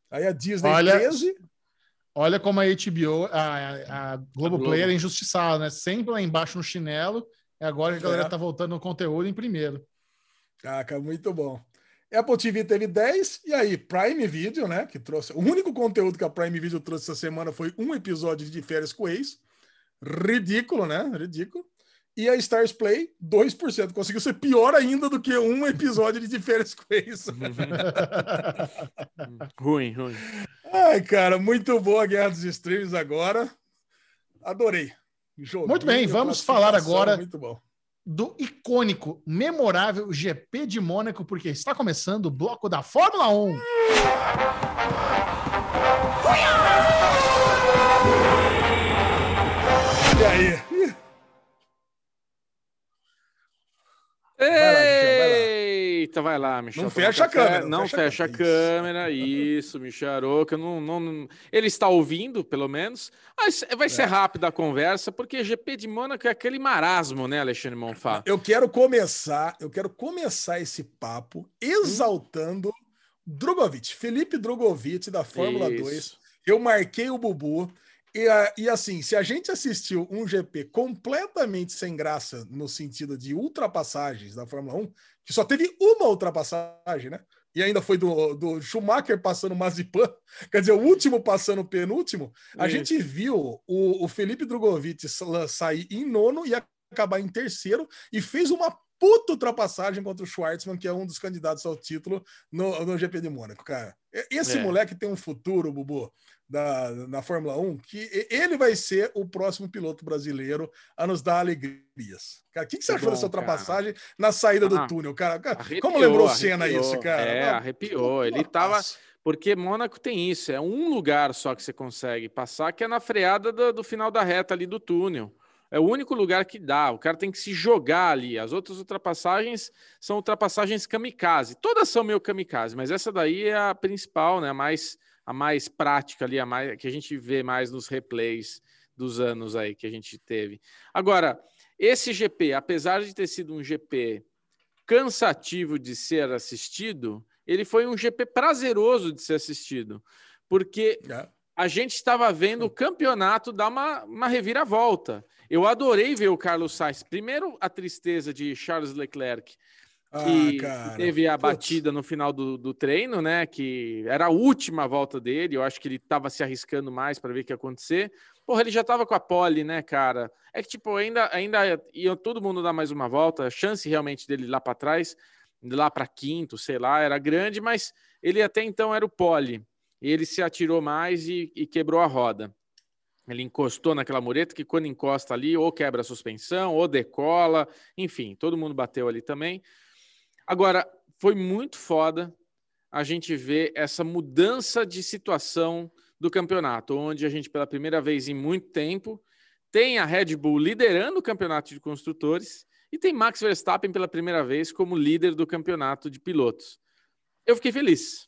Aí a Disney Olha- 13, Olha como a HBO, a, a Globoplay Globo. era injustiçada, né? Sempre lá embaixo no chinelo. E agora que a galera É. tá voltando no conteúdo em primeiro. Caraca, muito bom. Apple TV teve 10, e aí Prime Video, né, que trouxe, o único conteúdo que a Prime Video trouxe essa semana foi um episódio de Férias com o Ex. Ridículo, né? Ridículo. E a Stars Play, 2%. Conseguiu ser pior ainda do que um episódio de Férias com o Ex. ruim, ruim. Ai, cara, muito boa a Guerra dos Streams agora. Adorei. Joguinho, Muito bem, vamos falar agora- Muito bom. Do icônico, memorável GP de Mônaco, porque está começando o bloco da Fórmula 1. E aí? Eita, vai lá, Michel. Não fecha a câmera, não Não fecha a câmera. Isso, Michel Aroca. Não, não, Ele está ouvindo, pelo menos. Mas vai É. ser rápida a conversa, porque GP de Mônaco é aquele marasmo, né, Alexandre Monfá? Eu quero começar, eu quero começar esse papo exaltando Drogovic, Felipe Drogovic da Fórmula Isso. 2. Eu marquei o Bubu. E, e assim, se a gente assistiu um GP completamente sem graça no sentido de ultrapassagens da Fórmula 1, que só teve uma ultrapassagem, né? E ainda foi do, do Schumacher passando o Mazipan, quer dizer, o último passando o penúltimo. A Isso. gente viu o, o Felipe Drogovic sa- sair em nono e acabar em terceiro e fez uma puta ultrapassagem contra o Schwartzman, que é um dos candidatos ao título no, no GP de Mônaco, cara. Esse É. moleque tem um futuro, Bubu. Da, na Fórmula 1 que ele vai ser o próximo piloto brasileiro a nos dar alegrias. Cara, o que, que você Que achou bom, dessa ultrapassagem na saída do Ah, túnel, cara? Cara, Arrepiou, Como lembrou cena isso, cara? É, arrepiou. Ele tava. putaço. Porque Mônaco tem isso, é um lugar só que você consegue passar, que é na freada do, do final da reta ali do túnel. É o único lugar que dá. O cara tem que se jogar ali. As outras ultrapassagens são ultrapassagens kamikaze. Todas são meio kamikaze, mas essa daí é a principal, né? A mais, a mais prática ali, a mais que a gente vê mais nos replays dos anos aí que a gente teve. Agora, esse GP, apesar de ter sido um GP cansativo de ser assistido, ele foi um GP prazeroso de ser assistido, porque É. a gente estava vendo o campeonato dar uma, uma reviravolta. Eu adorei ver o Carlos Sainz. Primeiro, a tristeza de Charles Leclerc, que, Ah, que teve a Putz. batida no final do, do treino, né? Que era a última volta dele. Eu acho que ele estava se arriscando mais para ver o que ia acontecer. Porra, ele já estava com a pole, né, cara? É que, tipo, ainda, ainda ia todo mundo dar mais uma volta. A chance realmente dele ir lá para trás, lá para quinto, sei lá, era grande, mas ele até então era o pole. Ele se atirou mais e, e quebrou a roda. Ele encostou naquela mureta que quando encosta ali, ou quebra a suspensão, ou decola, enfim, todo mundo bateu ali também. Agora, foi muito foda a gente ver essa mudança de situação do campeonato, onde a gente, pela primeira vez em muito tempo, tem a Red Bull liderando o campeonato de construtores e tem Max Verstappen pela primeira vez como líder do campeonato de pilotos. Eu fiquei feliz.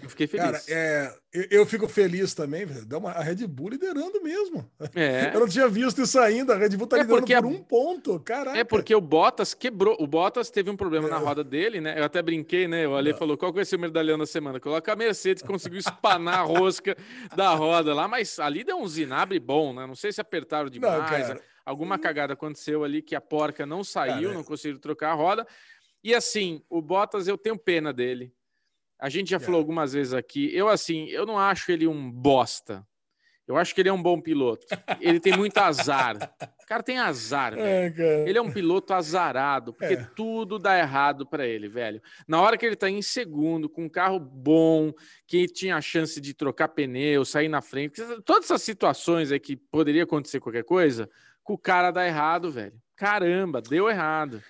Eu fiquei feliz. Cara, é, eu, eu fico feliz também. Dá uma, a Red Bull liderando mesmo. É. Eu não tinha visto isso ainda. A Red Bull tá É liderando por a- um ponto. Caraca. É porque o Bottas quebrou. O Bottas teve um problema na É. roda dele, né? Eu até brinquei, né? O Ale Não. falou: qual que vai ser o medalhão da semana? Coloca a Mercedes, conseguiu espanar a rosca da roda lá, mas ali deu um zinabre bom, né? Não sei se apertaram Não, demais. cara. Alguma cagada aconteceu ali que a porca não saiu, Cara, não conseguiu trocar a roda. E assim, o Bottas, eu tenho pena dele. A gente já É. falou algumas vezes aqui. Eu, assim, eu não acho ele um bosta. Eu acho que ele é um bom piloto. Ele tem muito azar. O cara tem azar, velho. É. Ele é um piloto azarado, porque É. tudo dá errado para ele, velho. Na hora que ele tá em segundo, com um carro bom, que tinha a chance de trocar pneu, sair na frente, todas essas situações aí que poderia acontecer qualquer coisa, com o cara dá errado, velho. Caramba, deu errado.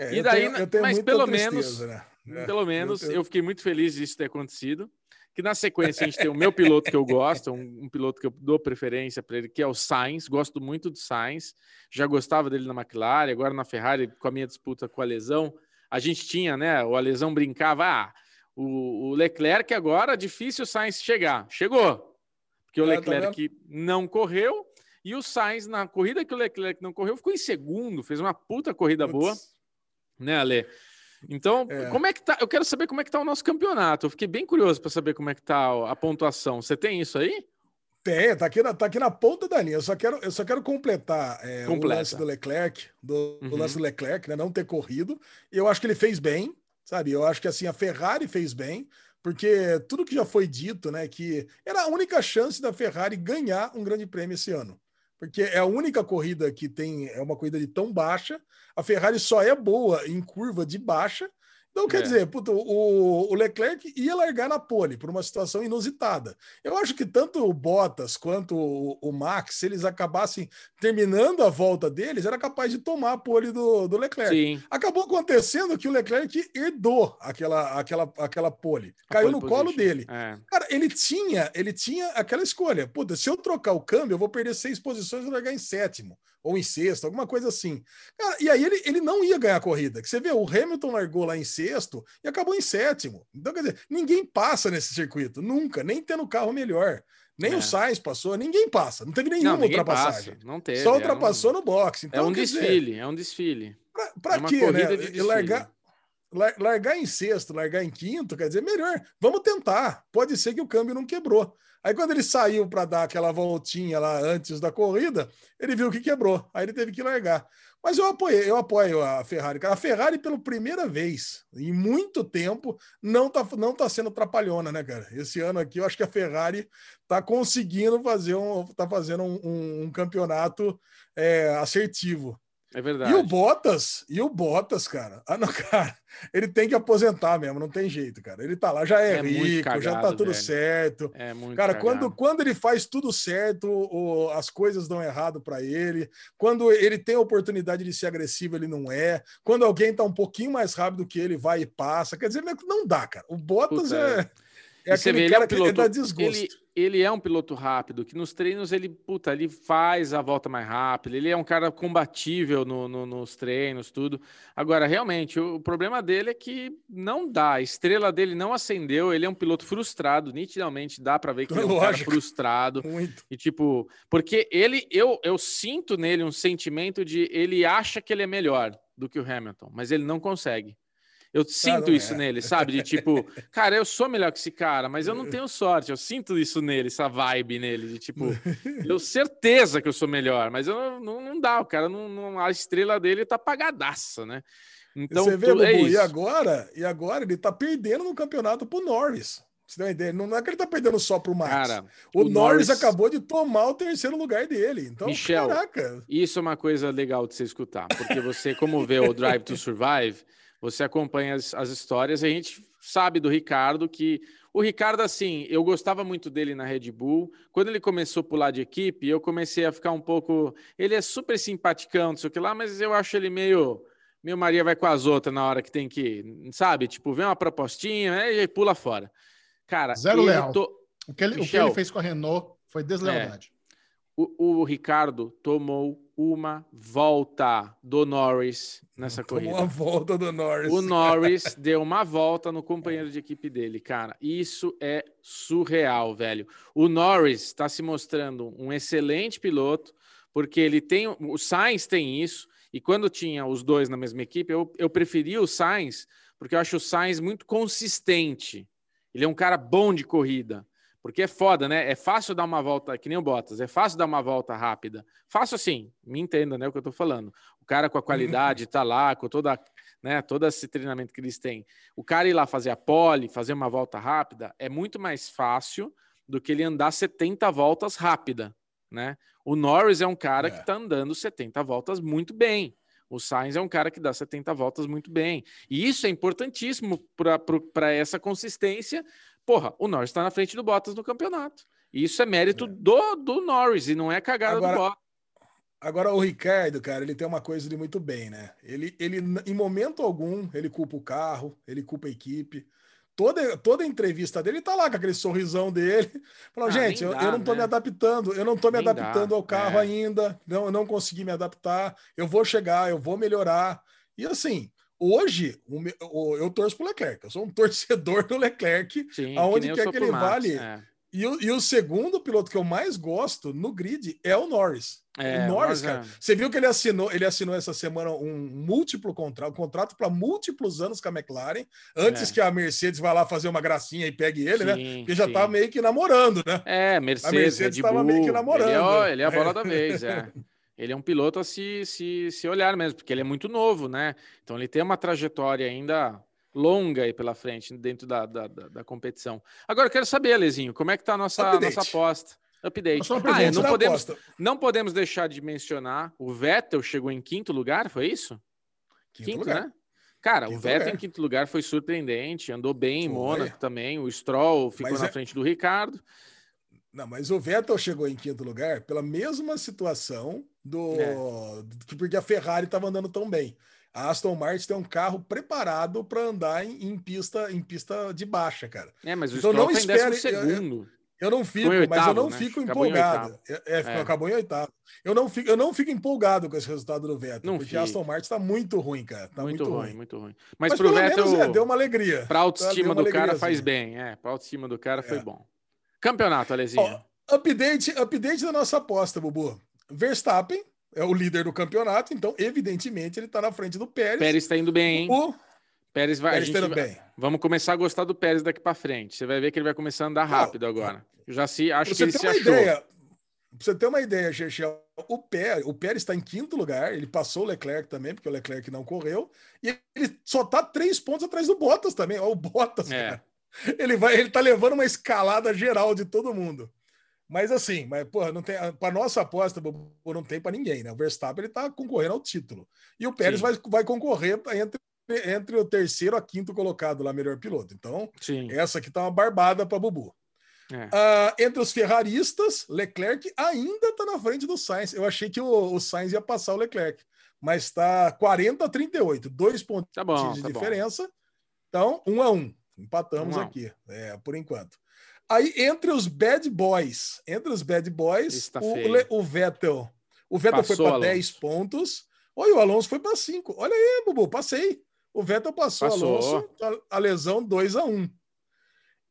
É, e eu daí, tenho- eu tenho mas pelo tristeza, menos- né? É, Pelo menos eu, fiquei muito feliz disso ter acontecido. Que na sequência a gente tem o meu piloto que eu gosto, um, um piloto que eu dou preferência para ele, que é o Sainz. Gosto muito do Sainz. Já gostava dele na McLaren, agora na Ferrari, com a minha disputa com a lesão. A gente tinha, né? O Alesão brincava, ah, o, o Leclerc agora difícil o Sainz chegar. Chegou. Porque o É, tá Leclerc não correu e o Sainz, na corrida que o Leclerc não correu, ficou em segundo, fez uma puta corrida boa Putz. né, Ale? Então, É. como é que tá? Eu quero saber como é que tá o nosso campeonato. Eu fiquei bem curioso para saber como é que tá a pontuação. Você tem isso aí? Tem, tá aqui, na, tá aqui na ponta da linha. Eu só quero, eu só quero completar é, o lance do Leclerc, do, do Uhum. lance do Leclerc, né? Não ter corrido. Eu acho que ele fez bem, sabe? Eu acho que assim, a Ferrari fez bem, porque tudo que já foi dito, né? Que era a única chance da Ferrari ganhar um grande prêmio esse ano. Porque é a única corrida que tem, é uma corrida de tão baixa. A Ferrari só é boa em curva de baixa. Então, quer É. dizer, puta, o, o Leclerc ia largar na pole por uma situação inusitada. Eu acho que tanto o Bottas quanto o, o Max, se eles acabassem terminando a volta deles, era capaz de tomar a pole do, do Leclerc. Sim. Acabou acontecendo que o Leclerc herdou aquela, aquela, aquela pole. Caiu pole no colo position. dele. É. Cara, ele tinha, ele tinha aquela escolha. Puta, se eu trocar o câmbio, eu vou perder seis posições e largar em sétimo ou em sexto, alguma coisa assim. Cara, e aí ele, ele não ia ganhar a corrida. Que você vê, o Hamilton largou lá em sexto e acabou em sétimo. Então, quer dizer, ninguém passa nesse circuito, nunca, nem tendo carro melhor. Nem É. o Sainz passou, ninguém passa. Não teve nenhuma Não, ultrapassagem. passa. Não teve. Só é um- ultrapassou no boxe. É Então, um quer dizer, desfile, é um desfile. Pra, pra É uma quê, corrida né? de E desfile. largar, lar- largar em sexto, largar em quinto, quer dizer, melhor. Vamos tentar. Pode ser que o câmbio não quebrou. Aí quando ele saiu para dar aquela voltinha lá antes da corrida, ele viu que quebrou. Aí ele teve que largar. Mas eu apoiei, eu apoio a Ferrari. A Ferrari, pela primeira vez em muito tempo, não tá, não tá sendo trapalhona, né, cara? Esse ano aqui, eu acho que a Ferrari tá conseguindo fazer um, tá fazendo um, um- um campeonato é, assertivo. É verdade. E o Bottas, e o Bottas, cara. Ah, não, cara, ele tem que aposentar mesmo, não tem jeito, cara. Ele tá lá, já é, É rico, já tá cagado, tudo velho. certo. É muito Cara, cagado. quando, quando ele faz tudo certo, o- as coisas dão errado para ele. Quando ele tem a oportunidade de ser agressivo, ele não é. Quando alguém tá um pouquinho mais rápido que ele, vai e passa. Quer dizer, não dá, cara. O Bottas Puta, é, é você aquele vê, ele é um cara que piloto- dá desgosto. Ele, ele é um piloto rápido, que nos treinos ele, puta, ele faz a volta mais rápida, ele é um cara combatível no, no- nos treinos, tudo. Agora, realmente, o, o problema dele é que não dá, a estrela dele não acendeu, ele é um piloto frustrado, nitidamente dá pra ver que ele é um cara Lógico. frustrado. Muito. E tipo, porque ele, eu, eu sinto nele um sentimento de ele acha que ele é melhor do que o Hamilton, mas ele não consegue. Eu sinto não isso é. nele, sabe? De tipo, cara, eu sou melhor que esse cara, mas eu não tenho sorte. Eu sinto isso nele, essa vibe nele, de tipo, eu certeza que eu sou melhor, mas eu não, não, dá, o cara não, não- a estrela dele tá apagadaça, né? Então, Você vê, tu- é Bubu, e agora, e agora ele tá perdendo no campeonato pro Norris. Você tem uma ideia? Não é que ele tá perdendo só pro Max. Cara, o, o Norris, Norris- acabou de tomar o terceiro lugar dele. Então, Michel, caraca. Isso é uma coisa legal de você escutar, porque você, como vê o Drive to Survive, você acompanha as, as histórias e a gente sabe do Ricardo que o Ricardo, assim, eu gostava muito dele na Red Bull. Quando ele começou a pular de equipe, eu comecei a ficar um pouco. Ele é super simpaticão, não sei o que lá, mas eu acho ele meio. Meu Maria vai com as outras na hora que tem que, sabe? Tipo, vem uma propostinha, aí ele pula fora. Cara, Zero leal. to- O que, ele, o que Michel. ele fez com a Renault foi deslealdade. O, o Ricardo tomou uma volta do Norris nessa Tomou corrida. uma volta do Norris. O Norris deu uma volta no companheiro de equipe dele, cara. Isso é surreal, velho. O Norris está se mostrando um excelente piloto, porque ele tem. O Sainz tem isso, e quando tinha os dois na mesma equipe, eu, eu preferia o Sainz, porque eu acho o Sainz muito consistente. Ele é um cara bom de corrida. Porque é foda, né? É fácil dar uma volta, que nem o Bottas, é fácil dar uma volta rápida. Fácil assim, me entenda, né? O que eu tô falando. O cara com a qualidade tá lá, com toda, né, todo esse treinamento que eles têm. O cara ir lá fazer a pole, fazer uma volta rápida, é muito mais fácil do que ele andar 70 voltas rápida, né? O Norris é um cara É. que tá andando 70 voltas muito bem. O Sainz é um cara que dá 70 voltas muito bem. E isso é importantíssimo para essa consistência. Porra, o Norris está na frente do Bottas no campeonato. E isso é mérito do, do Norris e não é cagada Agora- do Bottas. Agora, o Ricardo, cara, ele tem uma coisa de muito bem, né? Ele, ele, em momento algum, ele culpa o carro, ele culpa a equipe. Toda, toda entrevista dele tá lá com aquele sorrisão dele. Falando, Ah, gente, eu, dá, eu não tô né? me adaptando, eu não tô me Nem dá, adaptando ao carro é. ainda, não, eu não consegui me adaptar, eu vou chegar, eu vou melhorar. E assim, hoje, eu torço pro Leclerc, eu sou um torcedor do Leclerc, Sim, aonde eu quer que ele Max, vale, É. E o, e o segundo piloto que eu mais gosto no grid é o Norris. É, o Norris, mas é- cara. Você viu que ele assinou, ele assinou essa semana um múltiplo contrato, um contrato para múltiplos anos com a McLaren, antes É. que a Mercedes vá lá fazer uma gracinha e pegue ele, né? Sim, Porque já sim. tá meio que namorando, né? É, Mercedes, Mercedes Red tava Bull, meio que namorando. Ele é, ele é a bola da vez, é. Ele é um piloto a se, se, se olhar mesmo, porque ele é muito novo, né? Então ele tem uma trajetória ainda longa aí pela frente, dentro da, da, da, da competição. Agora eu quero saber, Alezinho, como é que tá a nossa, Update. nossa aposta? Update. Uma Ah, é, não, podemos, aposta. não podemos deixar de mencionar, o Vettel chegou em quinto lugar, foi isso? Quinto, lugar. né? Cara, o Quinto Vettel lugar. em quinto lugar foi surpreendente, andou bem em. Mônaco também, o Stroll ficou Mas na é- frente do Ricardo. Não, mas o Vettel chegou em quinto lugar pela mesma situação do, É. porque a Ferrari estava andando tão bem. A Aston Martin tem um carro preparado para andar em, em pista em pista de baixa, cara. É, mas o Então Stroll não tá em espere- eu- eu- segundo. Eu não fico, em mas eu oitavo, não né? fico Acabou em empolgado. É, é, É. acabou em oitavo. Eu não fico, eu não fico empolgado com esse resultado do Vettel, Não porque a Aston. Martin está muito ruim, cara. Tá muito, muito, ruim, ruim. muito ruim. Mas, Mas, pro Vettel, menos é, deu uma alegria. pra autoestima do cara faz bem. É, pra autoestima do cara foi É. bom. Campeonato, Alezinho. Ó, update, update da nossa aposta, Bubu. Verstappen é o líder do campeonato, então, evidentemente, ele está na frente do Pérez. Pérez tá indo bem, hein? O Pérez vai. a Pérez gente está indo vai- bem. Vamos começar a gostar do Pérez daqui pra frente. Você vai ver que ele vai começar a andar rápido agora. Já se acho que ele se achou. ideia, pra você ter uma ideia, Chechel, o Pérez, o Pérez está em quinto lugar, ele passou o Leclerc também, porque o Leclerc não correu, e ele só tá três pontos atrás do Bottas também. Ó, o Bottas, É. cara. Ele vai, ele tá levando uma escalada geral de todo mundo. Mas assim, mas, porra, não tem. Para nossa aposta, Bubu, não tem para ninguém, né? O Verstappen ele tá concorrendo ao título. E o Pérez Sim. vai, vai concorrer entre, entre o terceiro a quinto colocado lá, melhor piloto. Então, Sim. essa aqui tá uma barbada para Bubu. É. Ah, entre os ferraristas, Leclerc ainda está na frente do Sainz. Eu achei que o, o Sainz ia passar o Leclerc, mas está 40 a 38, dois pontos Tá bom, de tá bom. diferença. Então, um a um. Empatamos Um a um. aqui, é, por enquanto. Aí, entre os bad boys, entre os bad boys, tá o, o Vettel. O Vettel Passou, foi para Alonso. 10 pontos. Oi, o Alonso foi para 5. Olha aí, Bubu, passei. O Vettel passou, Passou. Alonso, a, a lesão 2 a 1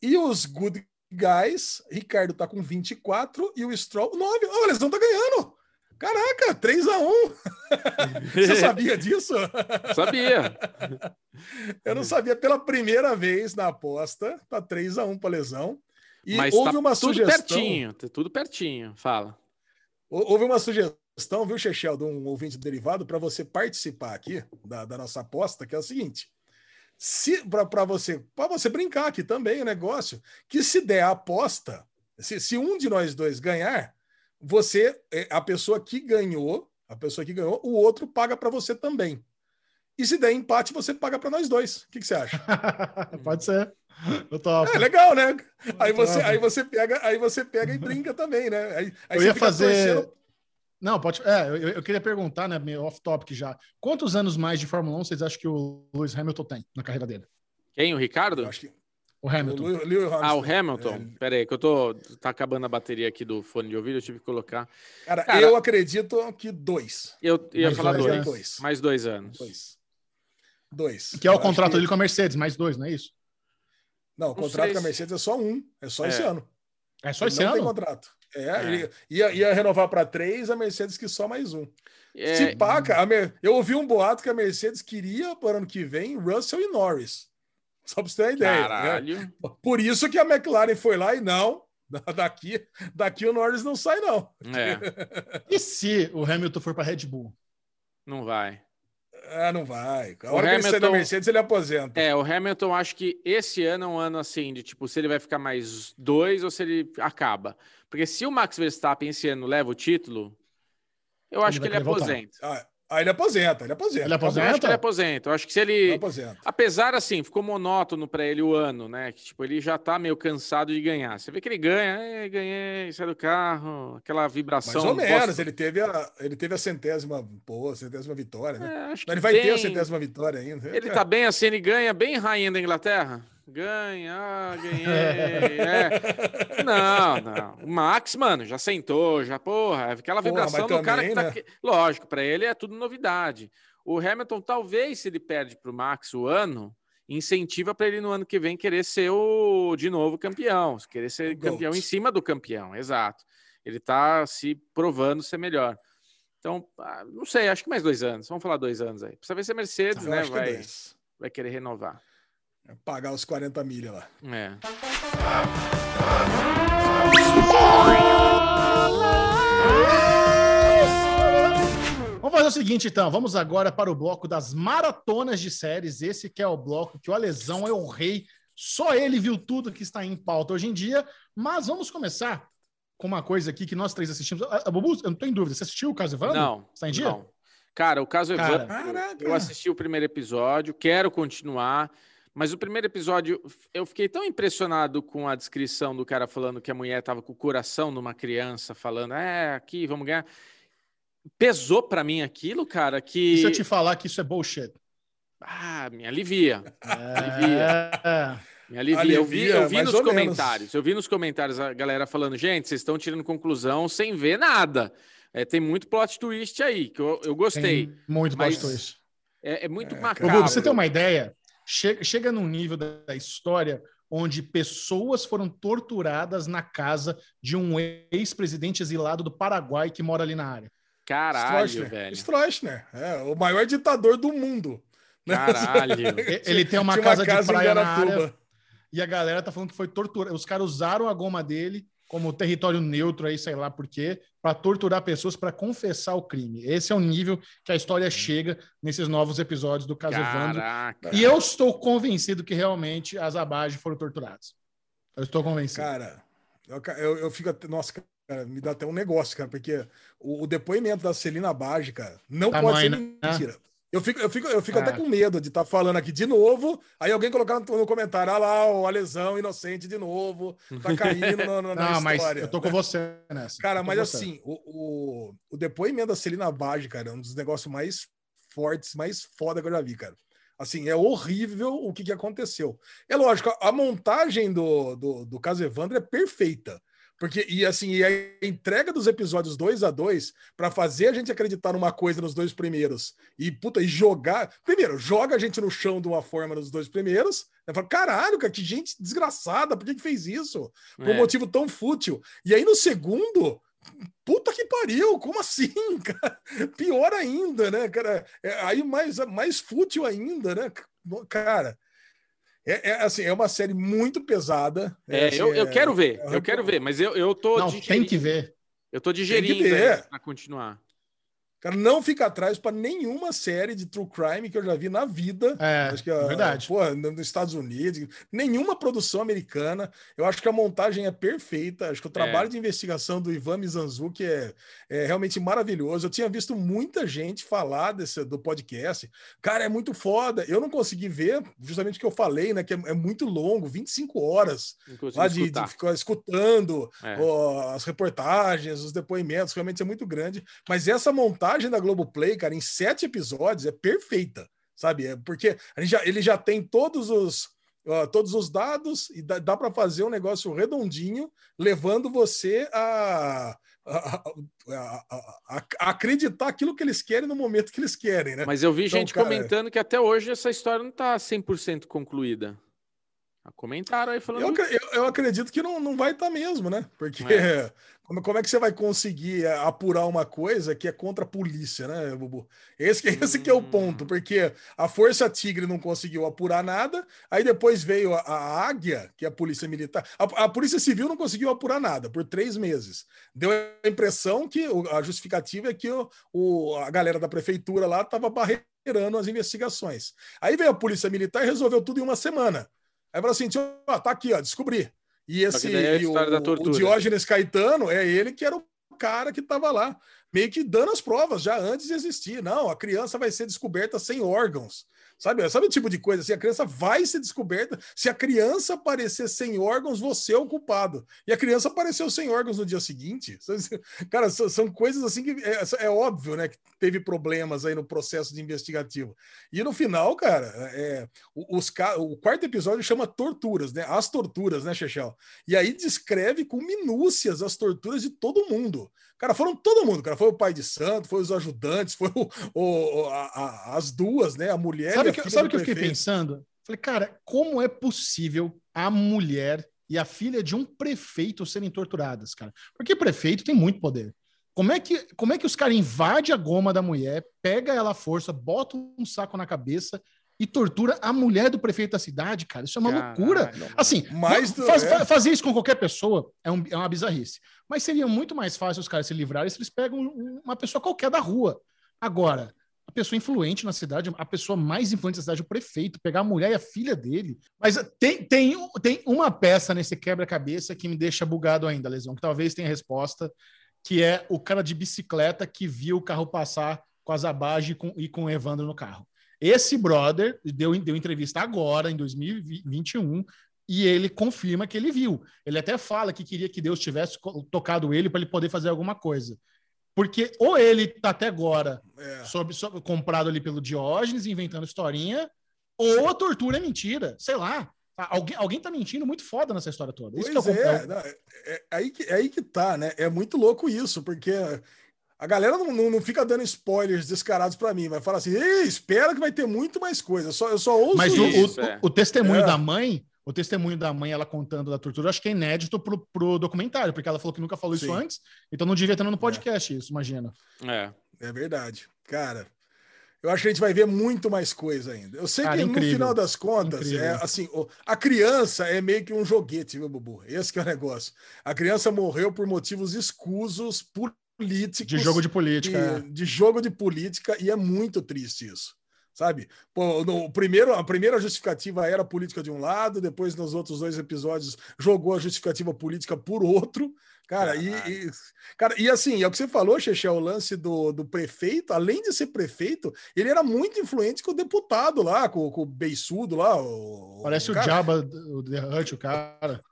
E os good guys, Ricardo tá com 24 e o Stroll 9. Ó, a lesão tá ganhando. Caraca, 3 a 1 Você sabia disso? Sabia. Eu não sabia. Pela primeira vez na aposta, tá 3 a 1 para lesão. E Mas houve tá uma tudo sugestão. pertinho, tá tudo pertinho. Fala. Hou- Houve uma sugestão, viu, Chechel, de um ouvinte derivado, para você participar aqui da, da nossa aposta, que é o seguinte: se para você, para você brincar aqui também o negócio, que se der a aposta, se, se um de nós dois ganhar, você, é, a pessoa que ganhou, a pessoa que ganhou, o outro paga para você também. E se der empate, você paga para nós dois. O que, que você acha? Pode ser. É legal, né? Aí você, aí você pega, aí você pega e brinca também, né? Aí, aí eu você ia fazer. torcendo Não, pode. É, eu, eu queria perguntar, né, meio off-topic já. Quantos anos mais de Fórmula 1 vocês acham que o Lewis Hamilton tem na carreira dele? Quem? O Ricardo? Eu acho que O Hamilton. O Lew- Lewis Ah, o Hamilton. É, Pera aí, que eu tô. Tá acabando a bateria aqui do fone de ouvido, eu tive que colocar. cara, Cara- eu acredito que dois. Eu ia Mais falar dois, dois. Dois. Mais dois anos. Dois. Dois. Que é o Eu contrato que- dele com a Mercedes, mais dois, não é isso? Não, o Não contrato com a Mercedes é só um. É só É. esse ano. É só esse não tem ano. contrato. É, É. ele ia, ia renovar para três, a Mercedes que só mais um. É, Se paca, a Mer- eu ouvi um boato que a Mercedes queria para o ano que vem Russell e Norris. Só para você ter uma ideia. né? Caralho. Por isso que a McLaren foi lá e não. Daqui, daqui o Norris não sai, não. É, E se o Hamilton for para Red Bull? não vai. Ah, não vai. A O hora que ele sair da Hamilton- Mercedes, ele aposenta. É, o Hamilton, acho que esse ano é um ano assim, de tipo, se ele vai ficar mais dois ou se ele acaba. Porque se o Max Verstappen esse ano leva o título, eu acho que ele aposenta. Ah, ah, ele aposenta, ele aposenta. Ele Eu acho que aposenta? ele aposenta. Eu acho que se Ele ele. aposenta. Apesar assim, ficou monótono pra ele o ano, né? Que tipo, ele já tá meio cansado de ganhar. Você vê que ele ganha, "É, ganhei, sai do carro, aquela vibração. Mais ou menos, bosta. ele teve a, ele teve a centésima, pô, a centésima vitória, né? É, acho que Mas ele vai ter a centésima vitória ainda. Ele tá bem assim, ele ganha bem rainha da Inglaterra? Ganha, ah, ganhei. é. Não, não. O Max, mano, já sentou, já, porra, aquela Porra, vibração mas do cara que tá. né? Lógico, pra ele é tudo novidade. O Hamilton, talvez, se ele perde pro Max o ano, incentiva pra ele no ano que vem querer ser o de novo campeão, querer ser O campeão em cima do campeão, exato. Ele tá se provando ser melhor. Então, ah, não sei, acho que mais dois anos. Vamos falar dois anos aí. Precisa ver se a Mercedes, Eu né, é vai, vai querer renovar. Pagar os 40 milha lá. É. Vamos fazer o seguinte, então. Vamos agora para o bloco das maratonas de séries. Esse que é o bloco que o Alesão é o rei. Só ele viu tudo que está em pauta hoje em dia. Mas vamos começar com uma coisa aqui que nós três assistimos. A, a Bubu, eu não tô em dúvida. Você assistiu o caso Evandro? Não. Está em dia? Não. Cara, o caso Cara, Evandro, caraca. eu assisti o primeiro episódio, quero continuar, mas o primeiro episódio eu fiquei tão impressionado com a descrição do cara falando que a mulher estava com o coração numa criança, falando, é, aqui, vamos ganhar. Pesou pra mim aquilo, cara, que E se eu te falar que isso é bullshit? ah, me alivia. É. Me alivia. eu vi, Alivia, eu vi nos comentários, eu vi nos comentários a galera falando, gente, vocês estão tirando conclusão sem ver nada. É, tem muito plot twist aí, que eu, eu gostei. Tem muito plot twist. É, é muito É, Ô, macabro. Você ter uma ideia, chega, chega num nível da, da história onde pessoas foram torturadas na casa de um ex-presidente exilado do Paraguai que mora ali na área. Caralho, Stroessner. velho. Stroessner, é o maior ditador do mundo. né? Caralho. Ele tem uma Tinha casa, de praia na área e a galera tá falando que foi tortura. Os caras usaram a goma dele como território neutro aí, sei lá por quê, para torturar pessoas para confessar o crime. Esse é o nível que a história chega nesses novos episódios do caso Evandro. E eu estou convencido que realmente as Abage foram torturadas. Eu estou convencido. Cara, Eu, eu, eu fico até, nossa, cara, me dá até um negócio, cara, porque o, o depoimento da Celina Bage, cara, não pode ser Tamanho, né? Eu fico, eu fico, eu fico É. até com medo de estar falando aqui de novo, aí alguém colocar no, no comentário, ah lá, o Alesão inocente de novo, tá caindo no, na Não, mas história. eu tô com você nessa. Cara, mas assim, o, o, o depoimento da Celina Bage, cara, é um dos negócios mais fortes, mais foda que eu já vi, cara. Assim, é horrível o que, que aconteceu. É lógico, a, a montagem do, do, do caso Evandro é perfeita. Porque, e assim, e a entrega dos episódios 2 a 2 para fazer a gente acreditar numa coisa nos dois primeiros e, puta, e jogar. Primeiro, joga a gente no chão de uma forma nos dois primeiros. Né? Fala, caralho, cara, que gente desgraçada, por que, que fez isso? Por um É. motivo tão fútil. E aí no segundo, puta que pariu, como assim, cara? Pior ainda, né, cara? É, aí mais, mais fútil ainda, né? Cara, é, é, assim, é uma série muito pesada. É, assim, eu, eu é- quero ver, é- eu quero ver, mas eu, eu tô Não, digerindo, tem que ver. eu tô digerindo para continuar. Cara, não fica atrás para nenhuma série de true crime que eu já vi na vida. É, Acho que, ah, verdade. No- nos Estados Unidos, nenhuma produção americana. Eu acho que a montagem é perfeita. Acho que o trabalho de investigação do Ivan Mizanzuki é, é realmente maravilhoso. Eu tinha visto muita gente falar desse, do podcast. Cara, é muito foda. Eu não consegui ver, justamente o que eu falei, né? Que é, é muito longo 25 horas lá de, de ficar escutando É. ó, as reportagens, os depoimentos, realmente é muito grande. Mas essa montagem da Globoplay, cara, em sete episódios é perfeita, sabe? É porque já, ele já tem todos os. ó, todos os dados e dá, dá para fazer um negócio redondinho, levando você a, a- a- a- acreditar aquilo que eles querem no momento que eles querem, né? Mas eu vi Então, gente cara, comentando que até hoje essa história não tá 100% concluída. Comentaram aí falando. Eu, eu- eu acredito que não, não vai estar mesmo, né? Porque É. como, é que você vai conseguir é, apurar uma coisa que é contra a polícia, né, Bubu? Esse, que- esse que é o Hum. ponto, porque a Força Tigre não conseguiu apurar nada, aí depois veio a, a Águia, que é a Polícia Militar. A, a Polícia Civil não conseguiu apurar nada por três meses. Deu a impressão que a justificativa é que o, o- a galera da prefeitura lá estava barreirando as investigações. Aí veio a Polícia Militar e resolveu tudo em uma semana. Aí falou assim: ó, tá aqui, ó, descobri. E Só esse é e o, o. Diógenes Caetano é ele que era o cara que estava lá, meio que dando as provas já antes de existir. Não, a criança vai ser descoberta sem órgãos. Sabe, sabe o tipo de coisa assim? A criança vai ser descoberta. Se a criança aparecer sem órgãos, você é o culpado. E a criança apareceu sem órgãos no dia seguinte. Cara, são, coisas assim que é, é óbvio, né? Que teve problemas aí no processo de investigativo. E no final, cara, é, os, o quarto episódio chama Torturas, né? As torturas, né, Chechel? E aí descreve com minúcias as torturas de todo mundo. Cara, foram todo mundo, cara. Foi o pai de santo, foi os ajudantes, foi o, o- a- a- as duas, né? A mulher Sabe e o que, a filha sabe que eu fiquei pensando? Falei, cara, como é possível a mulher e a filha de um prefeito serem torturadas, cara? Porque prefeito tem muito poder. Como é que, como é que os caras invadem a goma da mulher, pega ela à força, bota um saco na cabeça e tortura a mulher do prefeito da cidade, cara? Isso é uma Caralho, loucura. mano. Assim, faz- é. fa- fazer isso com qualquer pessoa é, um- é uma bizarrice. Mas seria muito mais fácil os caras se livrarem se eles pegam um- uma pessoa qualquer da rua. Agora, a pessoa influente na cidade, a pessoa mais influente da cidade, o prefeito, pegar a mulher e a filha dele. Mas tem, tem, tem uma peça nesse quebra-cabeça que me deixa bugado ainda, Lesão, que talvez tenha resposta, que é o cara de bicicleta que viu o carro passar com a Zabage e com, e com o Evandro no carro. Esse brother deu, deu entrevista agora, em 2021, e ele confirma que ele viu. Ele até fala que queria que Deus tivesse tocado ele para ele poder fazer alguma coisa. Porque ou ele tá até agora É. sob, sob- comprado ali pelo Diógenes, inventando historinha, ou a tortura é mentira. Sei lá. Alguém, alguém tá mentindo muito foda nessa história toda. Isso Pois que eu é, não, é, é aí que, é aí que tá, né? É muito louco isso, porque a galera não, não, não fica dando spoilers descarados pra mim, vai falar assim, espera que vai ter muito mais coisa. Eu só, eu só ouço Mas o, isso. Isso, o- é. o testemunho É. da mãe, o testemunho da mãe, ela contando da tortura, eu acho que é inédito pro, pro documentário, porque ela falou que nunca falou isso Sim. antes, então não devia ter no podcast isso, imagina. É. É verdade. Cara, eu acho que a gente vai ver muito mais coisa ainda. Eu sei Cara, que no incrível. final das contas, Incrível. é assim, o- a criança é meio que um joguete, viu, Bubu? Esse que é o negócio. A criança morreu por motivos escusos, políticos. De jogo de política. de, de jogo de política, e é muito triste isso. sabe? Pô, no primeiro, a primeira justificativa era política de um lado, depois nos outros dois episódios jogou a justificativa política por outro. Cara, e, e, cara, e assim, é o que você falou, Xexé, o lance do, do prefeito, além de ser prefeito, ele era muito influente com o deputado lá, com, com o beiçudo lá. O, Parece o, cara. Jabba, o The Hutt, o cara.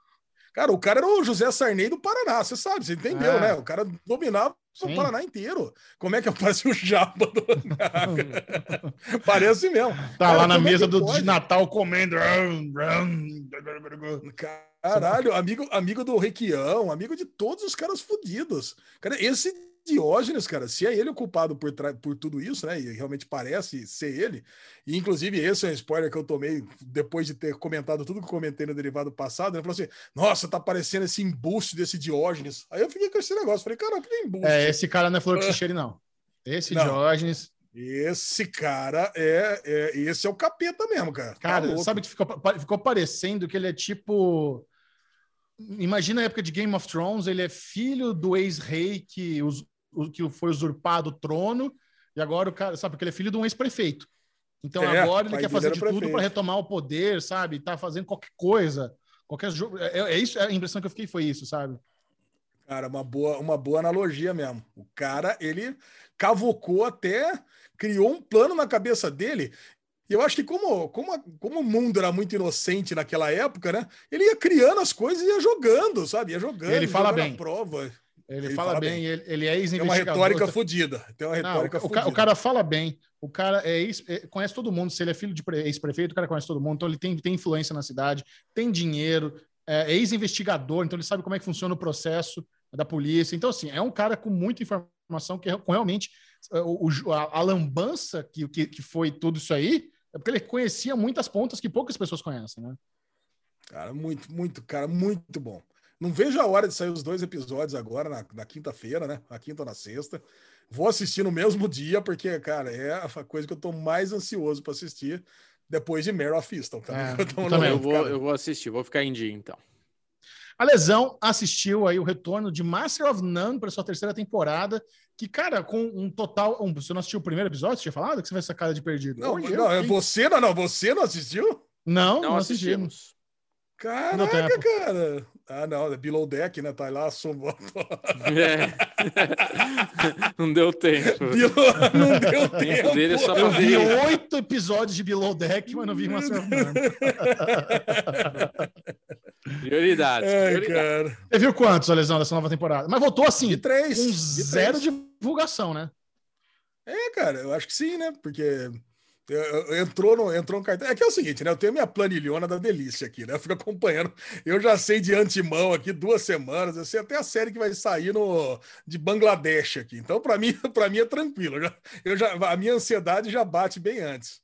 Cara, o cara era o José Sarney do Paraná, você sabe, você entendeu, É. né? O cara dominava Sim. o Paraná inteiro. Como é que aparece o Jabba do Parece mesmo. Tá Cara, lá na é mesa do, de? Natal comendo. Caralho, amigo, amigo do Requião, amigo de todos os caras fodidos. Cara, esse Diógenes, cara, se é ele o culpado por, por tudo isso, né? E realmente parece ser ele. E inclusive esse é um spoiler que eu tomei depois de ter comentado tudo que eu comentei no derivado passado. Ele falou assim: Nossa, tá parecendo esse embuste desse Diógenes. Aí eu fiquei com esse negócio. Falei, cara, que embuste? É, esse cara não é flor que se cheire, não. Esse Não. Diógenes. Esse cara é, é- Esse é o capeta mesmo, cara. Tá Cara, louco. sabe que ficou, ficou parecendo que ele é tipo. Imagina a época de Game of Thrones, ele é filho do ex-rei que, us- o- que foi usurpado o trono, e agora o cara, sabe, porque ele é filho de um ex-prefeito. Então É, agora ele quer fazer de tudo para retomar o poder, sabe? Tá fazendo qualquer coisa. Qualquer jogo. É, é isso, a impressão que eu fiquei foi isso, sabe? Cara, uma boa, uma boa analogia mesmo. O cara, ele cavocou até, criou um plano na cabeça dele. E eu acho que como, como, como o mundo era muito inocente naquela época, né? Ele ia criando as coisas e ia jogando, sabe? Ia jogando. Ele fala bem. prova. Ele, Ele fala, fala bem, ele, ele é Tem uma ex-investigador. retórica fodida. Tem uma Não, retórica o, ca- fodida. o cara fala bem. O cara é ex- é- conhece todo mundo. Se ele é filho de pre- ex-prefeito, o cara conhece todo mundo. Então ele tem, tem influência na cidade, tem dinheiro, é ex-investigador, então ele sabe como é que funciona o processo da polícia. Então, assim, é um cara com muita informação que com realmente é, o, o- a, a lambança que, que, que foi tudo isso aí é porque ele conhecia muitas pontas que poucas pessoas conhecem, né? Cara, muito, muito, cara, muito bom. Não vejo a hora de sair os dois episódios agora, na, na quinta-feira, né? Na quinta ou na sexta. Vou assistir no mesmo dia, porque, cara, é a coisa que eu tô mais ansioso para assistir depois de Mare of Easton. Tá? É, Então, eu não- também. Eu vou, eu vou assistir, vou ficar em dia então. A Lesão assistiu aí o retorno de Master of None para sua terceira temporada, que, cara, com um total. Um, você não assistiu o primeiro episódio? Você tinha falado que você vai essa cara de perdido? Não, Hoje eu não, você não, não, você não assistiu? não, Não não assistimos. assistimos. Caraca, tempo. cara. Ah, não, é Below Deck, né? Tá lá, assomou. É. Não deu tempo. Below- Não deu tempo dele é só pra Eu vi ver. oito episódios de Below Deck, mas não vi of None. Prioridades. Ai, prioridades. cara. Você viu quantos, a Lesão, dessa nova temporada? Mas voltou assim, De três. com de zero três. divulgação, né? É, cara, eu acho que sim, né? Porque entrou no, entrou no cartão. É que é o seguinte, né? Eu tenho minha planilhona da delícia aqui, né? Eu fico acompanhando. Eu já sei de antemão aqui duas semanas. Eu sei até a série que vai sair no, de Bangladesh aqui. Então, para mim, para mim é tranquilo. Eu já, eu já, a minha ansiedade já bate bem antes.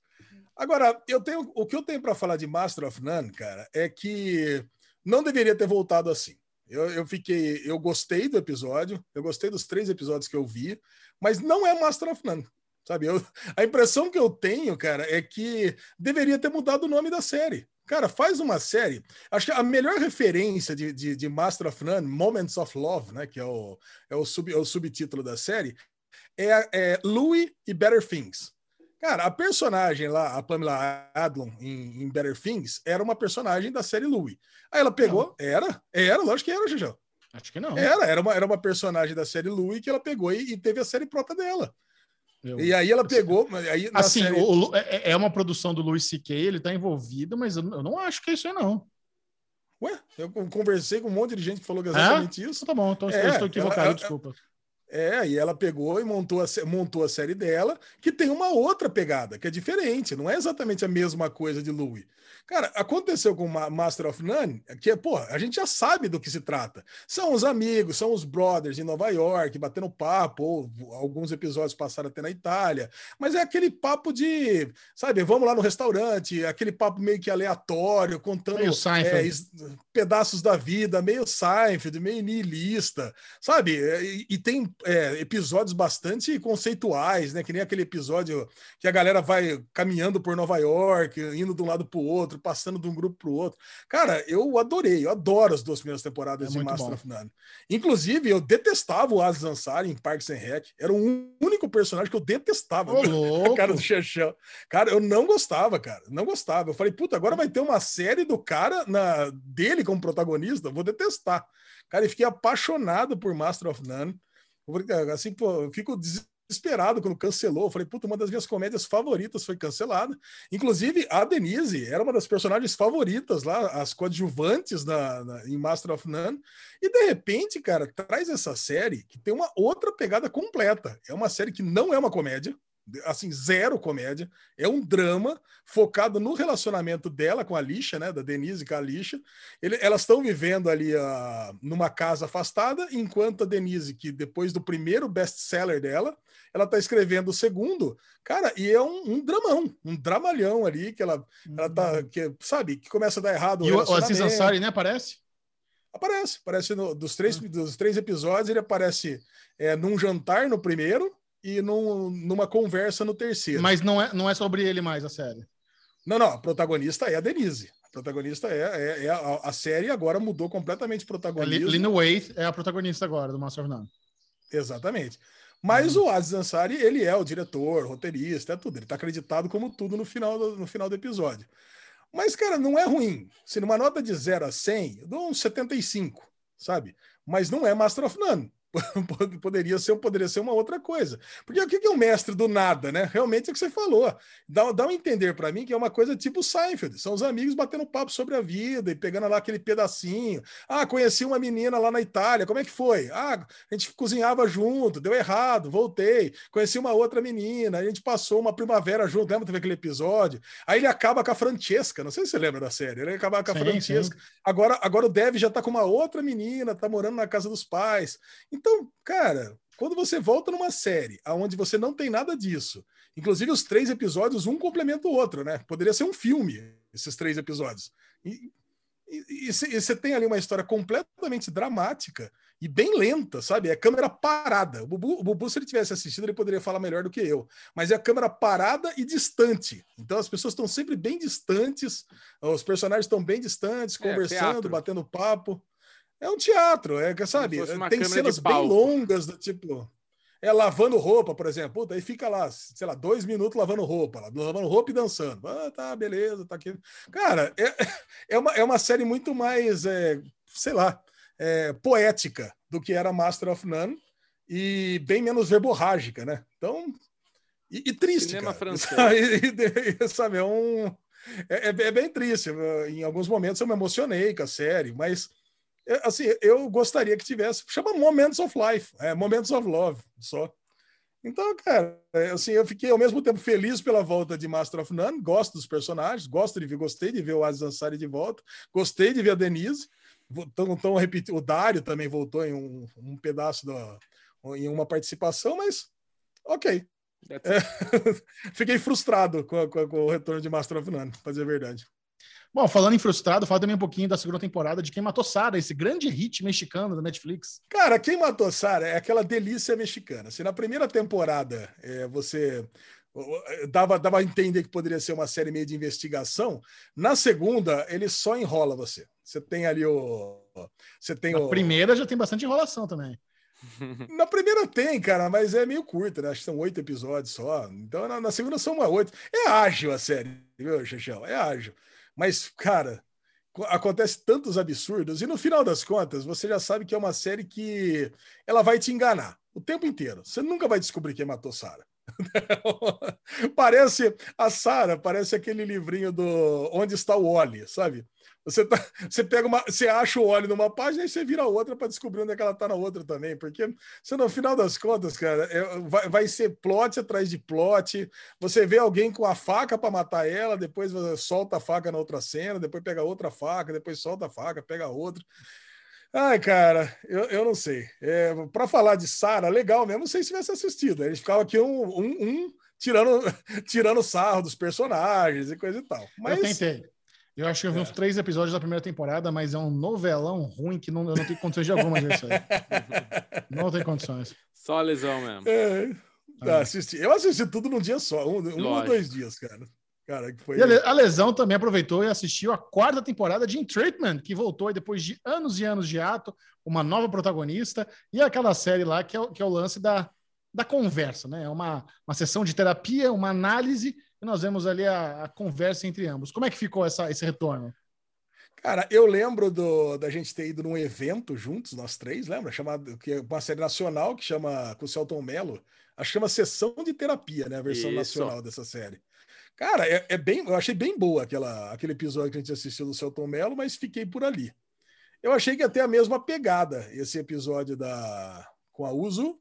Agora, eu tenho o que eu tenho para falar de Master of None, cara, é que não deveria ter voltado assim. Eu, eu fiquei, eu gostei do episódio, eu gostei dos três episódios que eu vi, mas não é Master of None. Sabe, eu, a impressão que eu tenho, cara, é que deveria ter mudado o nome da série. Cara, faz uma série. Acho que a melhor referência de, de, de Master of None, Moments of Love, né, que é o, é o, sub, é o subtítulo da série, é, é Louis e Better Things. Cara, a personagem lá, a Pamela Adlon em, em Better Things, era uma personagem da série Louis. Aí ela pegou, era, era, lógico que era, Jujão. Acho que não. Era, era uma, era uma personagem da série Louis que ela pegou e, e teve a série própria dela. Eu- E aí ela pegou. Aí, Assim, série- o- o- é é uma produção do Louis C.K., ele tá envolvido, mas eu não eu não acho que é isso aí, não. Ué, eu conversei com um monte de gente que falou exatamente isso. Então tá bom, então É, eu estou equivocado, ela- desculpa. É, e ela pegou e montou a, montou a série dela, que tem uma outra pegada, que é diferente, não é exatamente a mesma coisa de Louis. Cara, aconteceu com Ma- Master of None, que é, pô, a gente já sabe do que se trata. São os amigos, são os brothers em Nova York, batendo papo, ou alguns episódios passaram até na Itália, mas é aquele papo de, sabe, vamos lá no restaurante, aquele papo meio que aleatório, contando é, pedaços da vida, meio Seinfeld, meio niilista, sabe? E, e tem é, episódios bastante conceituais, né? Que nem aquele episódio que a galera vai caminhando por Nova York, indo de um lado para o outro, passando de um grupo para o outro. Cara, eu adorei, eu adoro as duas primeiras temporadas É de Master bom. of None. Inclusive, eu detestava o Aziz Ansari em Parks and Rec. Era o único personagem que eu detestava. Ô, cara do Chechão. Cara, eu não gostava, cara. Não gostava. Eu falei, puta, agora vai ter uma série do cara na, dele como protagonista. Vou detestar. Cara, eu fiquei apaixonado por Master of None. Falei, Assim, pô, fico desesperado quando cancelou. Eu falei, puta, uma das minhas comédias favoritas foi cancelada. Inclusive, a Denise era uma das personagens favoritas lá, as coadjuvantes na, na- em Master of None. E de repente, cara, traz essa série que tem uma outra pegada completa. É uma série que não é uma comédia, assim, zero comédia. É um drama focado no relacionamento dela com a Lixa, né? Da Denise com a Lixa. Ele- elas estão vivendo ali ah, numa casa afastada, enquanto a Denise, que depois do primeiro best-seller dela, ela está escrevendo o segundo, cara, e é um, um dramão, um dramalhão ali, que ela, ela tá, que, sabe, que começa a dar errado E o, o Aziz. Ansari, né? Parece? Aparece, aparece no- dos, três, Ah. dos três episódios, ele aparece é, num jantar no primeiro e num- numa conversa no terceiro. Mas não é, não é sobre ele mais a série. Não, não, a protagonista é a Denise. A protagonista é, é, é a, a série agora mudou completamente o A Li- protagonismo. Lina Waithe é a protagonista agora do Master of None. Exatamente. Mas Uhum. o Aziz Ansari, ele é o diretor, roteirista, é tudo. Ele tá acreditado como tudo no final do, no final do episódio. Mas, cara, não é ruim. Se numa nota de 0 a 100, eu dou um 75, sabe? Mas não é Master of None. poderia ser, poderia ser uma outra coisa. Porque o que é o mestre do nada, né? Realmente é o que você falou. Dá, dá a entender para mim que é uma coisa tipo Seinfeld. São os amigos batendo papo sobre a vida e pegando lá aquele pedacinho. Ah, conheci uma menina lá na Itália, como é que foi? Ah, a gente cozinhava junto, deu errado, voltei. Conheci uma outra menina, a gente passou uma primavera junto. Lembra teve aquele episódio? Aí ele acaba com a Francesca, não sei se você lembra da série. Ele acaba com a Sim, Francesca. Agora, agora o Dev já tá com uma outra menina, tá morando na casa dos pais. Então, cara, quando você volta numa série onde você não tem nada disso, inclusive os três episódios, um complementa o outro, né? Poderia ser um filme, esses três episódios. E, cê- você tem ali uma história completamente dramática e bem lenta, sabe? É câmera parada. O Bubu, o Bubu, se ele tivesse assistido, ele poderia falar melhor do que eu. Mas é a câmera parada e distante. Então as pessoas estão sempre bem distantes, os personagens estão bem distantes, É, conversando, teatro. batendo papo. É um teatro, é que sabe? Tem cenas bem longas, do tipo. É lavando roupa, por exemplo. Puta, aí fica lá, sei lá, dois minutos lavando roupa, lavando roupa e dançando. Ah, tá, beleza, tá aqui. Cara, é, é, uma, é uma série muito mais, é, sei lá, é, poética do que era Master of None e bem menos verborrágica, né? Então. E, e triste. Cinema cara. francês. E- e- sabe, é um. É, é- bem triste. Em alguns momentos eu me emocionei com a série, mas assim, eu gostaria que tivesse. Chama Moments of Life, é, Moments of Love, só. Então, cara, é, assim, eu fiquei ao mesmo tempo feliz pela volta de Master of None, gosto dos personagens, gosto de ver, gostei de ver o Aziz Ansari de volta, gostei de ver a Denise, tão, tão repeti- o Dário também voltou em um, um pedaço da, em uma participação, mas ok. É É, fiquei frustrado com, com com o retorno de Master of None, pra dizer a verdade. Bom, falando em frustrado, fala também um pouquinho da segunda temporada de Quem Matou Sarah, esse grande hit mexicano da Netflix. Cara, quem matou Sarah é aquela delícia mexicana. Se na primeira temporada é, você dava, dava a entender que poderia ser uma série meio de investigação, na segunda ele só enrola você. Você tem ali o. Você tem A o. primeira já tem bastante enrolação também. Na primeira tem, cara, mas é meio curta, né? Acho que são oito episódios só. Então na, na segunda são uma oito. É ágil a série, viu, Xexão? É ágil. Mas, cara, co- acontece tantos absurdos, e no final das contas, você já sabe que é uma série que ela vai te enganar o tempo inteiro. Você nunca vai descobrir quem matou Sarah. parece a Sarah, parece aquele livrinho do Onde está o Oli, sabe? Você, tá, você pega uma, você acha o óleo numa página e você vira outra para descobrir onde é que ela tá na outra também, porque você no final das contas, cara, é- vai, vai ser plot atrás de plot. Você vê alguém com a faca para matar ela, depois você solta a faca na outra cena, depois pega outra faca, depois solta a faca, pega outra. Ai, cara, eu, eu não sei. É, para falar de Sara, legal mesmo, se tivesse assistido. Eles ficavam aqui um, um, um tirando, tirando sarro dos personagens e coisa e tal. Mas Eu tentei. Eu acho que eu vi É. uns três episódios da primeira temporada, mas é um novelão ruim que não, eu não tenho condições de alguma ver isso aí. Não tem condições. Só lesão mesmo. É, Ah. assisti. Eu assisti tudo num dia só, um, um ou dois dias, cara. Cara, que foi. E a Le- a Lesão também aproveitou e assistiu a quarta temporada de In Treatment, que voltou aí depois de anos e anos de ato, uma nova protagonista, e aquela série lá que é, o- que é o lance da, da conversa, né? É uma, uma sessão de terapia, uma análise, e nós vemos ali a, a conversa entre ambos. Como é que ficou essa, esse retorno? Cara, eu lembro do, da gente ter ido num evento juntos, nós três, lembra? Chamado, que é uma série nacional que chama, com o Celton Mello, acho que chama Sessão de Terapia, né? A versão Isso. nacional dessa série. Cara, é, é bem, eu achei bem boa aquela, aquele episódio que a gente assistiu do Celton Mello, mas fiquei por ali. Eu achei que ia ter a mesma pegada esse episódio da com a Uso,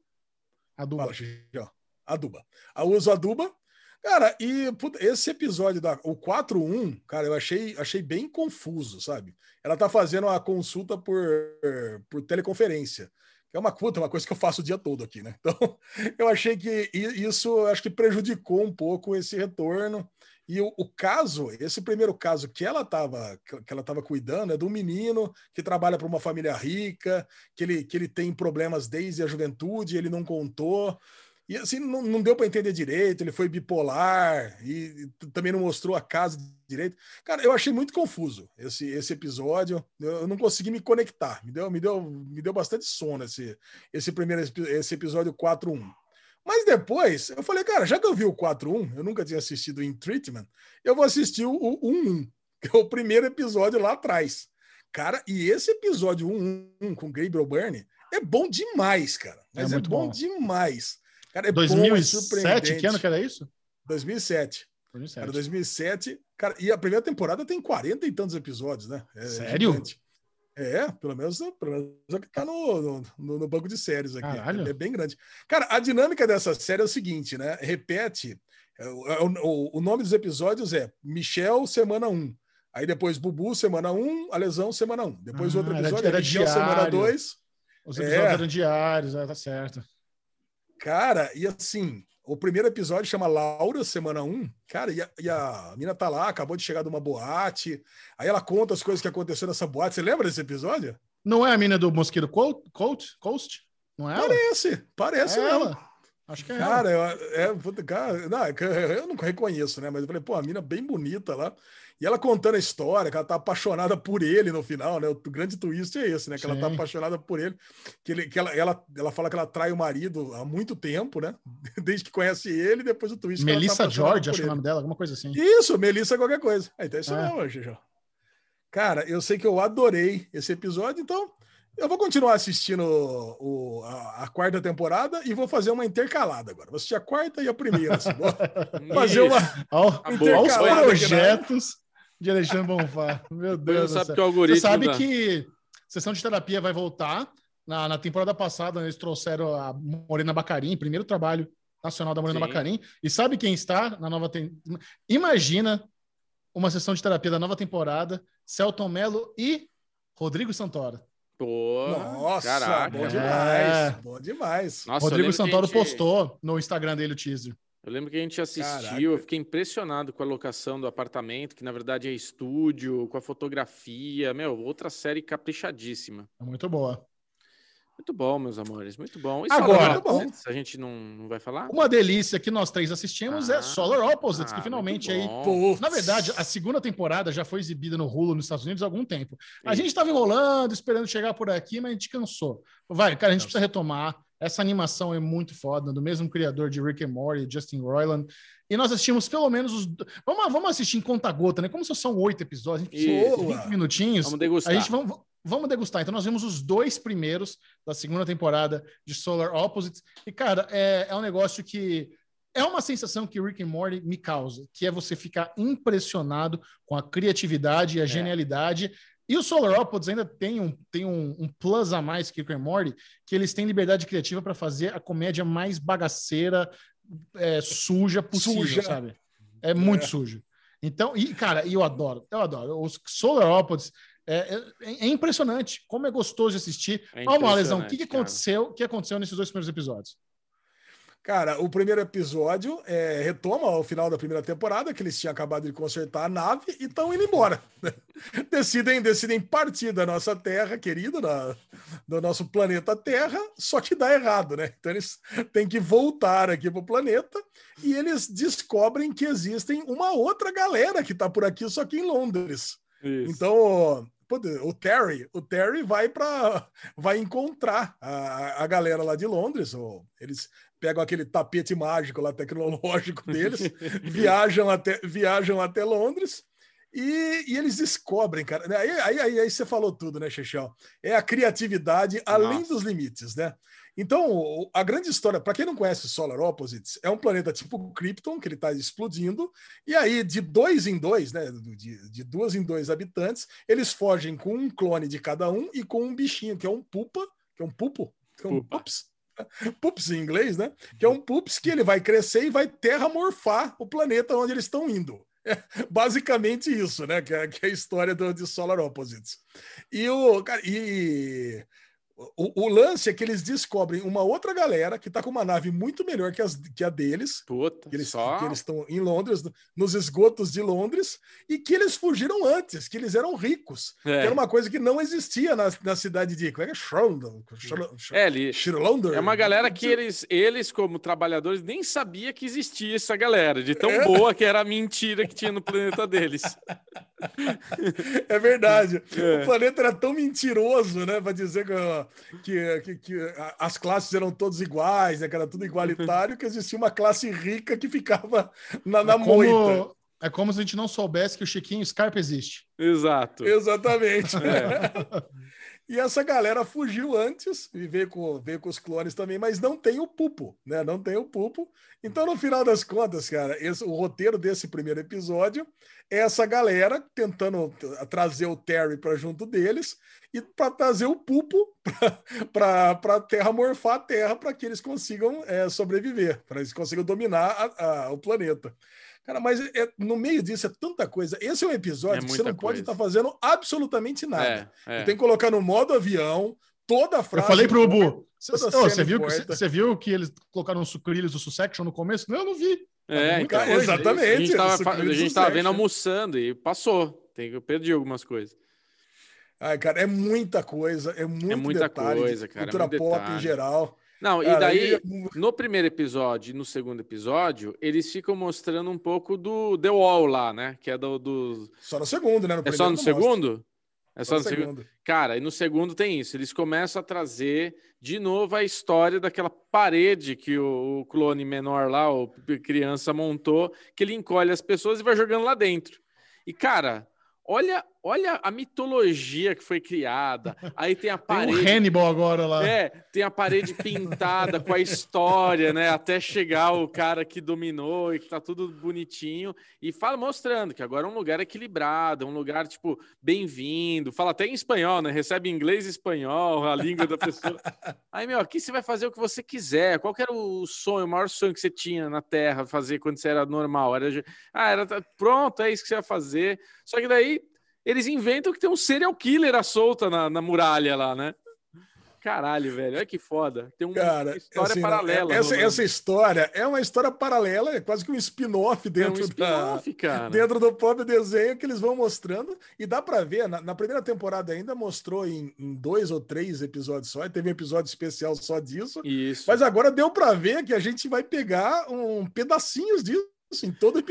A dupla. Fala, Aduba. A uso Aduba. Cara, e esse episódio da o 4-1, cara, eu achei, achei bem confuso, sabe? Ela tá fazendo a consulta por, por teleconferência. Que é uma puta, uma coisa que eu faço o dia todo aqui, né? Então, eu achei que isso acho que prejudicou um pouco esse retorno. E o, o caso, esse primeiro caso que ela estava que ela tava cuidando é do menino que trabalha para uma família rica, que ele, que ele tem problemas desde a juventude, ele não contou. E assim, não, não deu para entender direito, ele foi bipolar e, e também não mostrou a casa direito. Cara, eu achei muito confuso esse, esse episódio. Eu, eu não consegui me conectar. Me deu, me deu, me deu bastante sono esse, esse primeiro esse episódio 4-1. Mas depois, eu falei, cara, já que eu vi o 4-1, eu nunca tinha assistido em Treatment, eu vou assistir o, o 1-1, que é o primeiro episódio lá atrás. Cara, e esse episódio 1-1 com Gabriel Byrne é bom demais, cara. Mas é, muito bom, bom. demais. Cara, é bom, é 2007, que ano que era isso? 2007. 2007. Cara, 2007. Cara, e a primeira temporada tem 40 e tantos episódios, né? É Sério? gigante. É, pelo menos, pelo menos é o que tá no, no, no banco de séries aqui. Caralho. É bem grande. Cara, a dinâmica dessa série é o seguinte, né? Repete. é, O, o, o nome dos episódios é Michel, semana 1. Aí depois Bubu, semana 1, a lesão, semana 1. Depois Ah, outro era- episódio era é Michel, semana diário. 2. Os episódios É. eram diários, é, tá certo. Cara, e assim, o primeiro episódio chama Laura, semana 1. Cara, e a, e a mina tá lá, acabou de chegar de uma boate. Aí ela conta as coisas que aconteceram nessa boate. Você lembra desse episódio? Não é a mina do Mosquito Coast? Coast? Não é ela? Parece, parece é mesmo. ela. Acho que é. Cara, eu, é, puta, cara, não, é eu não reconheço, né? Mas eu falei, pô, a mina bem bonita lá. E ela contando a história, que ela tá apaixonada por ele no final, né? O grande twist é esse, né? Que ela tá Sim. apaixonada por ele. Que, ele, que ela, ela, ela fala que ela trai o marido há muito tempo, né? Desde que conhece ele, depois o twist. tá Melissa apaixonada George, acho que é o ele. nome dela, alguma coisa assim. Isso, Melissa qualquer coisa. Ah, então é isso É. mesmo, Xixi. Cara, eu sei que eu adorei esse episódio, então eu vou continuar assistindo o, a, a quarta temporada e vou fazer uma intercalada agora. Vou assistir a quarta e a primeira. assim, fazer uma. Aos né? projetos de Alexandre Bonfá. Meu Deus do sabe que o algoritmo Você sabe dá. que sessão de terapia vai voltar. Na, na temporada passada, eles trouxeram a Morena Bacarim, primeiro trabalho nacional da Morena Sim. Bacarim. E sabe quem está na nova temporada? Imagina uma sessão de terapia da nova temporada, Celton Mello e Rodrigo Santoro. Pô, Nossa, caraca. bom É. demais. Bom demais. Nossa, Rodrigo Santoro gente- postou no Instagram dele o teaser. Eu lembro que a gente assistiu, Caraca. eu fiquei impressionado com a locação do apartamento, que na verdade é estúdio, com a fotografia. Meu, outra série caprichadíssima. É muito boa. Muito bom, meus amores, muito bom. E Agora-. Opposites, a gente não, não vai falar? Uma delícia que nós três assistimos é Ah, Solar Opposites, que ah, finalmente muito aí. Putz. Na verdade, a segunda temporada já foi exibida no Hulu nos Estados Unidos há algum tempo. A gente estava enrolando, esperando chegar por aqui, mas a gente cansou. Vai, cara, a gente precisa retomar. Essa animação é muito foda, do mesmo criador de Rick and Morty, Justin Roiland. E nós assistimos pelo menos os. Vamos, vamos assistir em conta-gota, né? Como se são oito episódios, a gente precisa de Isso. 20 minutinhos. Vamos A degustar. gente vamos, vamos degustar. Então, nós vimos os dois primeiros da segunda temporada de Solar Opposites. E, cara, é, é um negócio que é uma sensação que Rick and Morty me causa, que é você ficar impressionado com a criatividade e a É. E o Solar Opposites ainda tem um, tem um, um plus a mais que Rick and Morty, que eles têm liberdade criativa para fazer a comédia mais bagaceira, é, suja possível, Suja. sabe? É muito É. sujo. Então, e cara, eu adoro, eu adoro. Os Solar Opposites é, é- é impressionante como é gostoso de assistir. É Vamos lá, Lesão, o que, que aconteceu? O que aconteceu nesses dois primeiros episódios? Cara, o primeiro episódio é, retoma ao final da primeira temporada, que eles tinham acabado de consertar a nave e estão indo embora. decidem, decidem partir da nossa Terra, querida, da, do nosso planeta Terra, só que dá errado, né? Então eles têm que voltar aqui para o planeta e eles descobrem que existem uma outra galera que está por aqui, só que em Londres. Isso. Então, o Terry, o Terry vai para vai encontrar a, a galera lá de Londres, ou eles pegam aquele tapete mágico lá tecnológico deles, viajam até viajam até Londres. E, e eles descobrem, cara. né? Aí, aí, aí, aí você falou tudo, né, Chechel? É a criatividade além Nossa. dos limites, né? Então, a grande história, para quem não conhece Solar Opposites, é um planeta tipo Krypton, que ele está explodindo, e aí, de dois em dois, né? De, de duas em dois habitantes, eles fogem com um clone de cada um e com um bichinho, que é um pupa, que é um pupo, que é um pups. Pups em inglês, né? Que é um pups que ele vai crescer e vai terramorfar o planeta onde eles estão indo. É basicamente isso, né? Que é, que é a história do, de Solar Opposites. E o, cara, e o, o lance é que eles descobrem uma outra galera que tá com uma nave muito melhor que, as, que a deles, Puta, que eles só... que eles estão em Londres, nos esgotos de Londres, e que eles fugiram antes, que eles eram ricos. É. Era uma coisa que não existia na, na cidade de. Como é que é? Shrondon. É, ele... É uma galera que eles, eles, como trabalhadores, nem sabia que existia essa galera, de tão É. boa que era a mentira que tinha no planeta deles. É verdade. É. O planeta era tão mentiroso, né? Para dizer que, ó, que, que- que as classes eram todas iguais, né? Que era tudo igualitário, que existia uma classe rica que ficava na, na é, moita. como, é como se a gente não soubesse que o Chiquinho Scarpa existe. Exato. Exatamente. É. E essa galera fugiu antes e veio com, veio com os clones também, mas não tem o Pupo, né? Não tem o Pupo. Então, no final das contas, cara, esse- o roteiro desse primeiro episódio é essa galera tentando trazer o Terry para junto deles e para trazer o Pupo para terramorfar a Terra para que eles consigam é, sobreviver, para eles consigam dominar a- a- o planeta. Cara, mas é- no meio disso é tanta coisa. Esse é um episódio É que você não pode coisa. estar fazendo absolutamente nada. É, é. Tem que colocar no modo avião, toda a Eu frase. falei pro Ubu. Você viu, você viu que eles colocaram os sucrilhos do Sussection no começo? Não, eu não vi. É, então, coisa. Exatamente, A gente tava, isso fa- que a eles gente tava vendo almoçando e passou. Tem, eu perdi algumas coisas. Ai, cara, é muita coisa, é muito muita detalhe, coisa, cara, é Cultura muito pop detalhe. em geral. Não, e Cara, daí, é- no primeiro episódio e no segundo episódio, eles ficam mostrando um pouco do The Wall lá, né? Que é do. do... Só no segundo, né? No É só no mostra. segundo? É só no segundo. Cara, e no segundo tem isso. Eles começam a trazer de novo a história daquela parede que o, o clone menor lá, o criança, montou, que ele encolhe as pessoas e vai jogando lá dentro. E, cara, olha, olha a mitologia que foi criada. Aí tem a Tem um parede. Hannibal agora lá. É, tem a parede pintada com a história, né? Até chegar o cara que dominou e que tá tudo bonitinho. E fala mostrando que agora é um lugar equilibrado, um lugar, tipo, bem-vindo. Fala até em espanhol, né? Recebe inglês e espanhol, a língua da pessoa. Aí, meu, aqui você vai fazer o que você quiser. Qual que era o sonho, o maior sonho que você tinha na Terra fazer quando você era normal? Era, ah, era pronto, é isso que você vai fazer. Só que daí eles inventam que tem um serial killer à solta na, na muralha lá, né? Caralho, velho, olha que foda. Tem uma Cara, história assim, paralela. Essa, rolando. essa história é uma história paralela, é quase que um spin-off é um dentro, da, spin-off, cara. dentro do próprio desenho que eles vão mostrando. E dá pra ver, na, na primeira temporada ainda mostrou em, em dois ou três episódios só, e teve um episódio especial só disso. Isso. Mas agora deu pra ver que a gente vai pegar um pedacinhos disso. Em todo,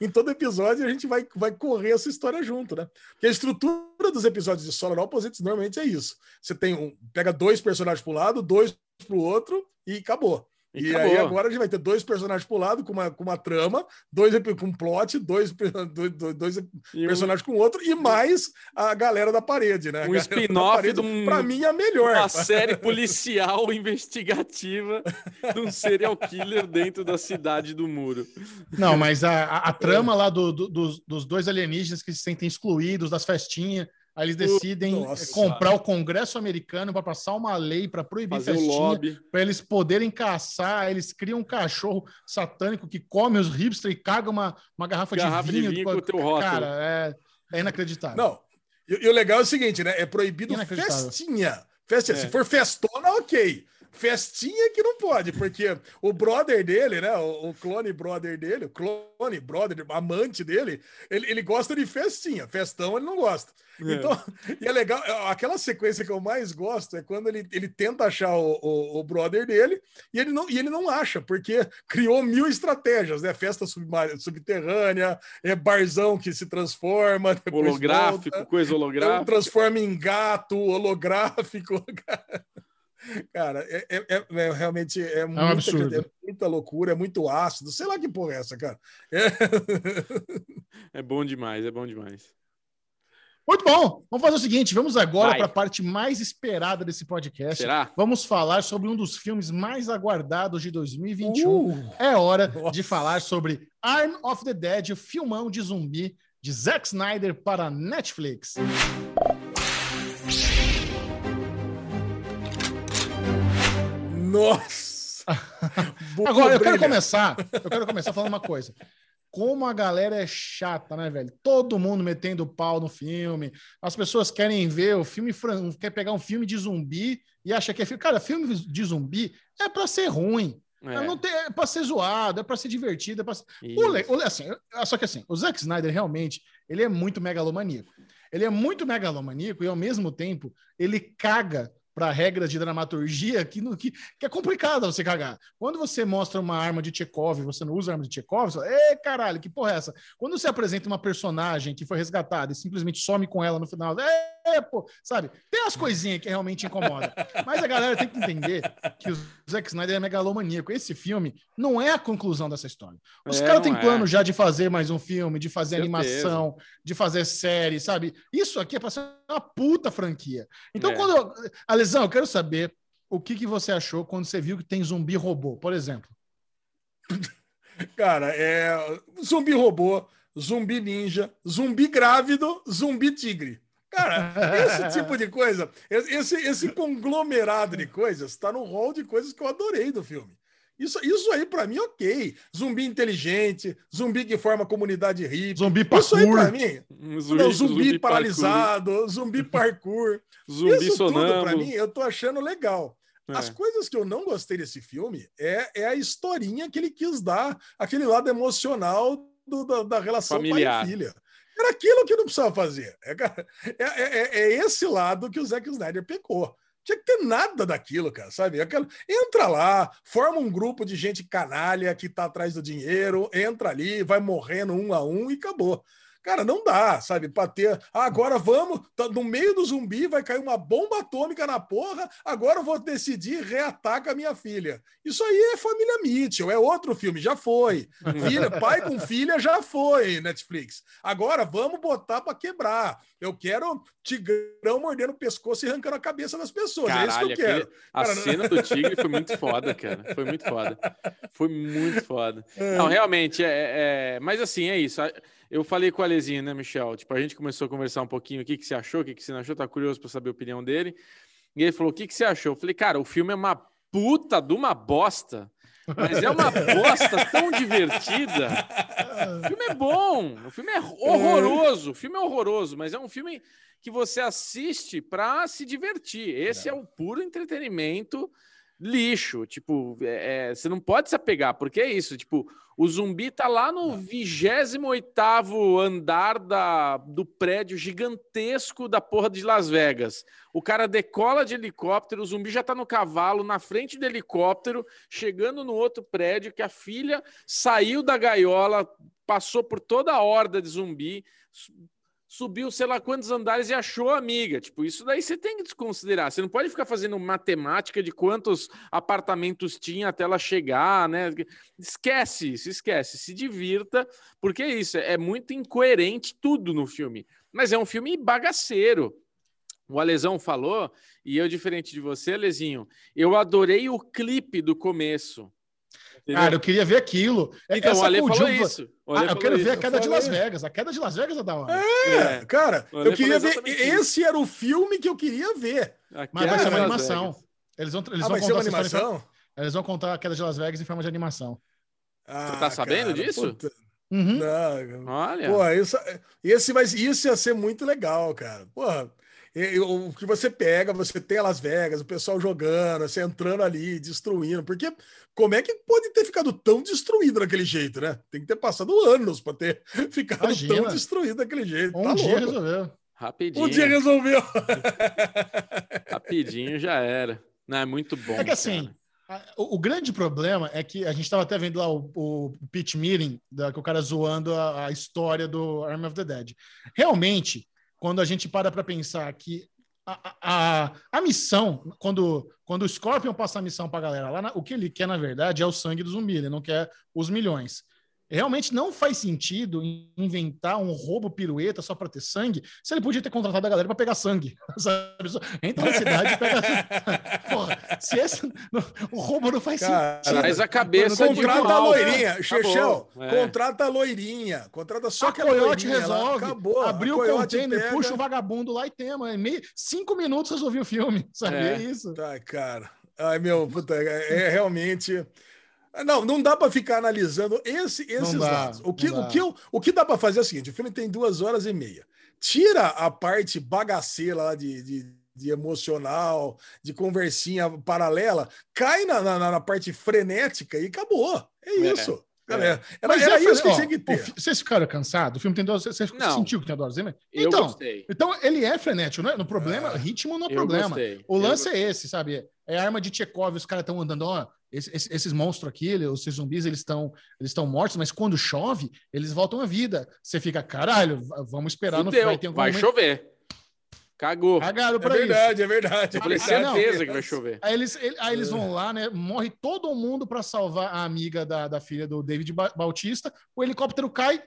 em todo episódio a gente vai, vai correr essa história junto, né? Porque a estrutura dos episódios de Solar Opposites normalmente é isso. Você tem um, pega dois personagens para um lado, dois para o outro e acabou. E E, aí agora a gente vai ter dois personagens para o lado com uma, com uma trama, dois com um plot, dois, dois, dois, E um- personagens com o outro e mais a galera da parede, né? Um spin-off de um- Pra mim é a melhor. uma série policial investigativa de um serial killer dentro da cidade do muro. Não, mas a, a, a trama lá do- do- dos, dos dois alienígenas que se sentem excluídos das festinhas, aí eles decidem Nossa. eh, comprar o Congresso americano para passar uma lei para proibir Fazer festinha, para eles poderem caçar. Eles criam um cachorro satânico que come os hipsters e caga uma, uma garrafa, Garrafa de de vinho. vinho com o teu rótulo. Cara, é, é inacreditável. Não. E, e o legal é o seguinte, né? É proibido festinha. Festinha. É. Se for festona, ok. Festinha que não pode, porque o brother dele, né? O, o clone brother dele, o clone brother, amante dele, ele, ele gosta de festinha. Festão ele não gosta. É. Então, e é legal, aquela sequência que eu mais gosto é quando ele, ele tenta achar o, o, o brother dele e ele, não, e ele não acha, porque criou mil estratégias, né? Festa subterrânea, é barzão que se transforma, Holográfico, volta. coisa holográfica. transforma em gato holográfico. Cara, é, é- é- é realmente é, muita, absurdo. é muita loucura, é muito ácido. Sei lá que porra é essa, cara. É. É bom demais, é bom demais. Muito bom. Vamos fazer o seguinte: vamos agora para a parte mais esperada desse podcast. Será? Vamos falar sobre um dos filmes mais aguardados de 2021. Uh, É hora Nossa. de falar sobre Arm of the Dead, o filmão de zumbi de Zack Snyder para Netflix. Nossa! Agora, eu quero começar. Eu quero começar falando uma coisa. Como a galera é chata, né, velho? Todo mundo metendo pau no filme. As pessoas querem ver o filme, quer pegar um filme de zumbi e acha que é filme. Cara, filme de zumbi é pra ser ruim. É, Não tem, é pra ser zoado, é pra ser divertido. É pra ser... O le- o le- assim, só que assim, o Zack Snyder realmente, ele é muito megalomaníaco. Ele é muito megalomaníaco e ao mesmo tempo ele caga para regras de dramaturgia que, no- que, que é complicado você cagar. Quando você mostra uma arma de Chekhov, você não usa arma de Chekhov, você fala, Ê, caralho, que porra é essa? Quando você apresenta uma personagem que foi resgatada e simplesmente some com ela no final, pô, sabe? Tem umas coisinhas que realmente incomodam. Mas a galera tem que entender que o Zack Snyder é megalomaníaco. Esse filme não é a conclusão dessa história. Os É, caras têm é. plano já de fazer mais um filme, de fazer Certeza. animação, de fazer série, sabe? Isso aqui é pra ser uma puta franquia. Então, É. quando. Eu... Alesão, eu quero saber o que, que você achou quando você viu que tem zumbi robô, por exemplo. Cara, é zumbi robô, zumbi ninja, zumbi grávido, zumbi tigre. Cara, esse tipo de coisa, esse, esse conglomerado de coisas está no rol de coisas que eu adorei do filme. Isso, isso aí, pra mim, ok. Zumbi inteligente, zumbi que forma comunidade hippie. Zumbi Isso aí, pra parkour. mim, Um não, zumbi, parkour, paralisado, zumbi parkour. Zumbi isso tudo, pra mim, eu tô achando legal. É. As coisas que eu não gostei desse filme é, é a historinha que ele quis dar, aquele lado emocional do- da, da relação Familiar. pai e filha. Era aquilo que não precisava fazer. É, é, é- é- é esse lado que o Zack Snyder pecou. Tinha que ter nada daquilo, cara, sabe? Aquela- entra lá, forma um grupo de gente canalha que tá atrás do dinheiro, entra ali, vai morrendo um a um e acabou. Cara, não dá, sabe? Pra ter. Ah, agora vamos. tá no meio do zumbi vai cair uma bomba atômica na porra. Agora eu vou decidir reataca a minha filha. Isso aí é família Mitchell, é outro filme, já foi. Filha, pai com filha já foi, Netflix. Agora vamos botar pra quebrar. Eu quero tigrão mordendo o pescoço e arrancando a cabeça das pessoas. é isso que Caralho, eu quero. aquele- a Cara, não- cena do tigre foi muito foda, cara. Foi muito foda. Foi muito foda. É. Não, realmente, é, é- Mas assim, é isso. Eu falei com o Alezinho, né, Michel? Tipo, a gente começou a conversar um pouquinho o que, que você achou, o que, que você não achou, tá curioso para saber a opinião dele. E ele falou: o que, que você achou? Eu falei, cara, o filme é uma puta de uma bosta. Mas é uma bosta tão divertida. O filme é bom, o filme é horroroso, o filme é horroroso, mas é um filme que você assiste para se divertir. Esse é o puro entretenimento lixo. Tipo, é, é, você não pode se apegar, porque é isso. Tipo, o zumbi tá lá no 28 andar da, do prédio gigantesco da porra de Las Vegas. O cara decola de helicóptero, o zumbi já tá no cavalo, na frente do helicóptero, chegando no outro prédio, que a filha saiu da gaiola, passou por toda a horda de zumbi, subiu sei lá quantos andares e achou a amiga. Tipo, isso daí você tem que desconsiderar. Você não pode ficar fazendo matemática de quantos apartamentos tinha até ela chegar, né? Esquece isso, esquece. Se divirta, porque é isso, é muito incoerente tudo no filme. Mas é um filme bagaceiro. O Alesão falou, e eu, diferente de você, Alezinho, eu adorei o clipe do começo. Entendeu? Cara, eu queria ver aquilo. É- então, o essa Ale o falou Gil- isso. O Ah, Ale eu falou quero ver a isso. queda de. Las Vegas. A queda de Las Vegas é da hora. É, cara, O Ale eu queria falou ver. isso. Esse era o filme que eu queria ver. Mas vai ser uma animação. Vegas. Eles vão, eles Ah, vão vai ser contar forma- animação? Eles vão contar a queda de Las Vegas em forma de animação. Ah, tá sabendo cara, disso? puta, Uhum. não, Olha. Pô, isso, esse, vai, isso ia ser muito legal, cara. Porra, O que você pega, você tem Las Vegas, o pessoal jogando, você entrando ali, destruindo. Porque como é que pode ter ficado tão destruído daquele jeito, né? Tem que ter passado anos para ter ficado Imagina. tão destruído daquele jeito. Um tá dia louco. resolveu. Rapidinho. Um dia resolveu. Rapidinho já era. Não, é muito bom. É que assim, a- o, o grande problema é que a gente estava até vendo lá o, o pitch meeting, da, que o cara zoando a, a história do Army of the Dead. Realmente, quando a gente para para pensar que a, a, a- missão, quando, quando o Scorpion passa a missão para a galera, lá na- o que ele quer, na verdade, é o sangue do zumbi, ele não quer os milhões. Realmente não faz sentido inventar um roubo pirueta só para ter sangue, se ele podia ter contratado a galera para pegar sangue. Sabe? Entra na cidade e pega. Porra, se esse. O roubo não faz Cara, sentido. Traz a cabeça de Contrata a mal, loirinha, né? Chechel. Acabou. É. Contrata a loirinha. Contrata só a aquela Coyote loirinha lá. resolve, Acabou. abriu A o container, pega. puxa o vagabundo lá e tema. É meio, cinco minutos resolvi o filme, sabe? É. É, isso. Ai, cara. Ai, meu, puta, é, é realmente. Não, não dá para ficar analisando esse, esses Não dá, lados. O que, não o, dá. que eu- o que dá para fazer é o seguinte: o filme tem duas horas e meia. Tira a parte bagaceira lá de, de, de emocional, de conversinha paralela, cai na, na, na parte frenética e acabou. É É, isso. é. Galera, era, Mas era é, isso que ó, tinha que ter. Vocês ficaram cansados? O filme tem duas. Você Não. sentiu que tem duas horas? e meia? Então, gostei. então ele é frenético, né? No problema, É. ritmo não é problema. gostei. O lance é esse, sabe? É arma de Chekhov, os caras estão andando, ó, esse- esse- esses monstros aqui, esses zumbis, eles estão eles estão mortos, mas quando chove, eles voltam à vida. Você fica, caralho, vamos esperar Fudeu, no vai vai momento- chover. Cagou. Cagaram É pra isso. verdade, é verdade. é Eu falei, Ah, não. certeza que vai chover. Aí eles, ele- aí eles vão lá, né? Morre todo mundo pra salvar a amiga da, da filha do David Ba- Bautista. O helicóptero cai,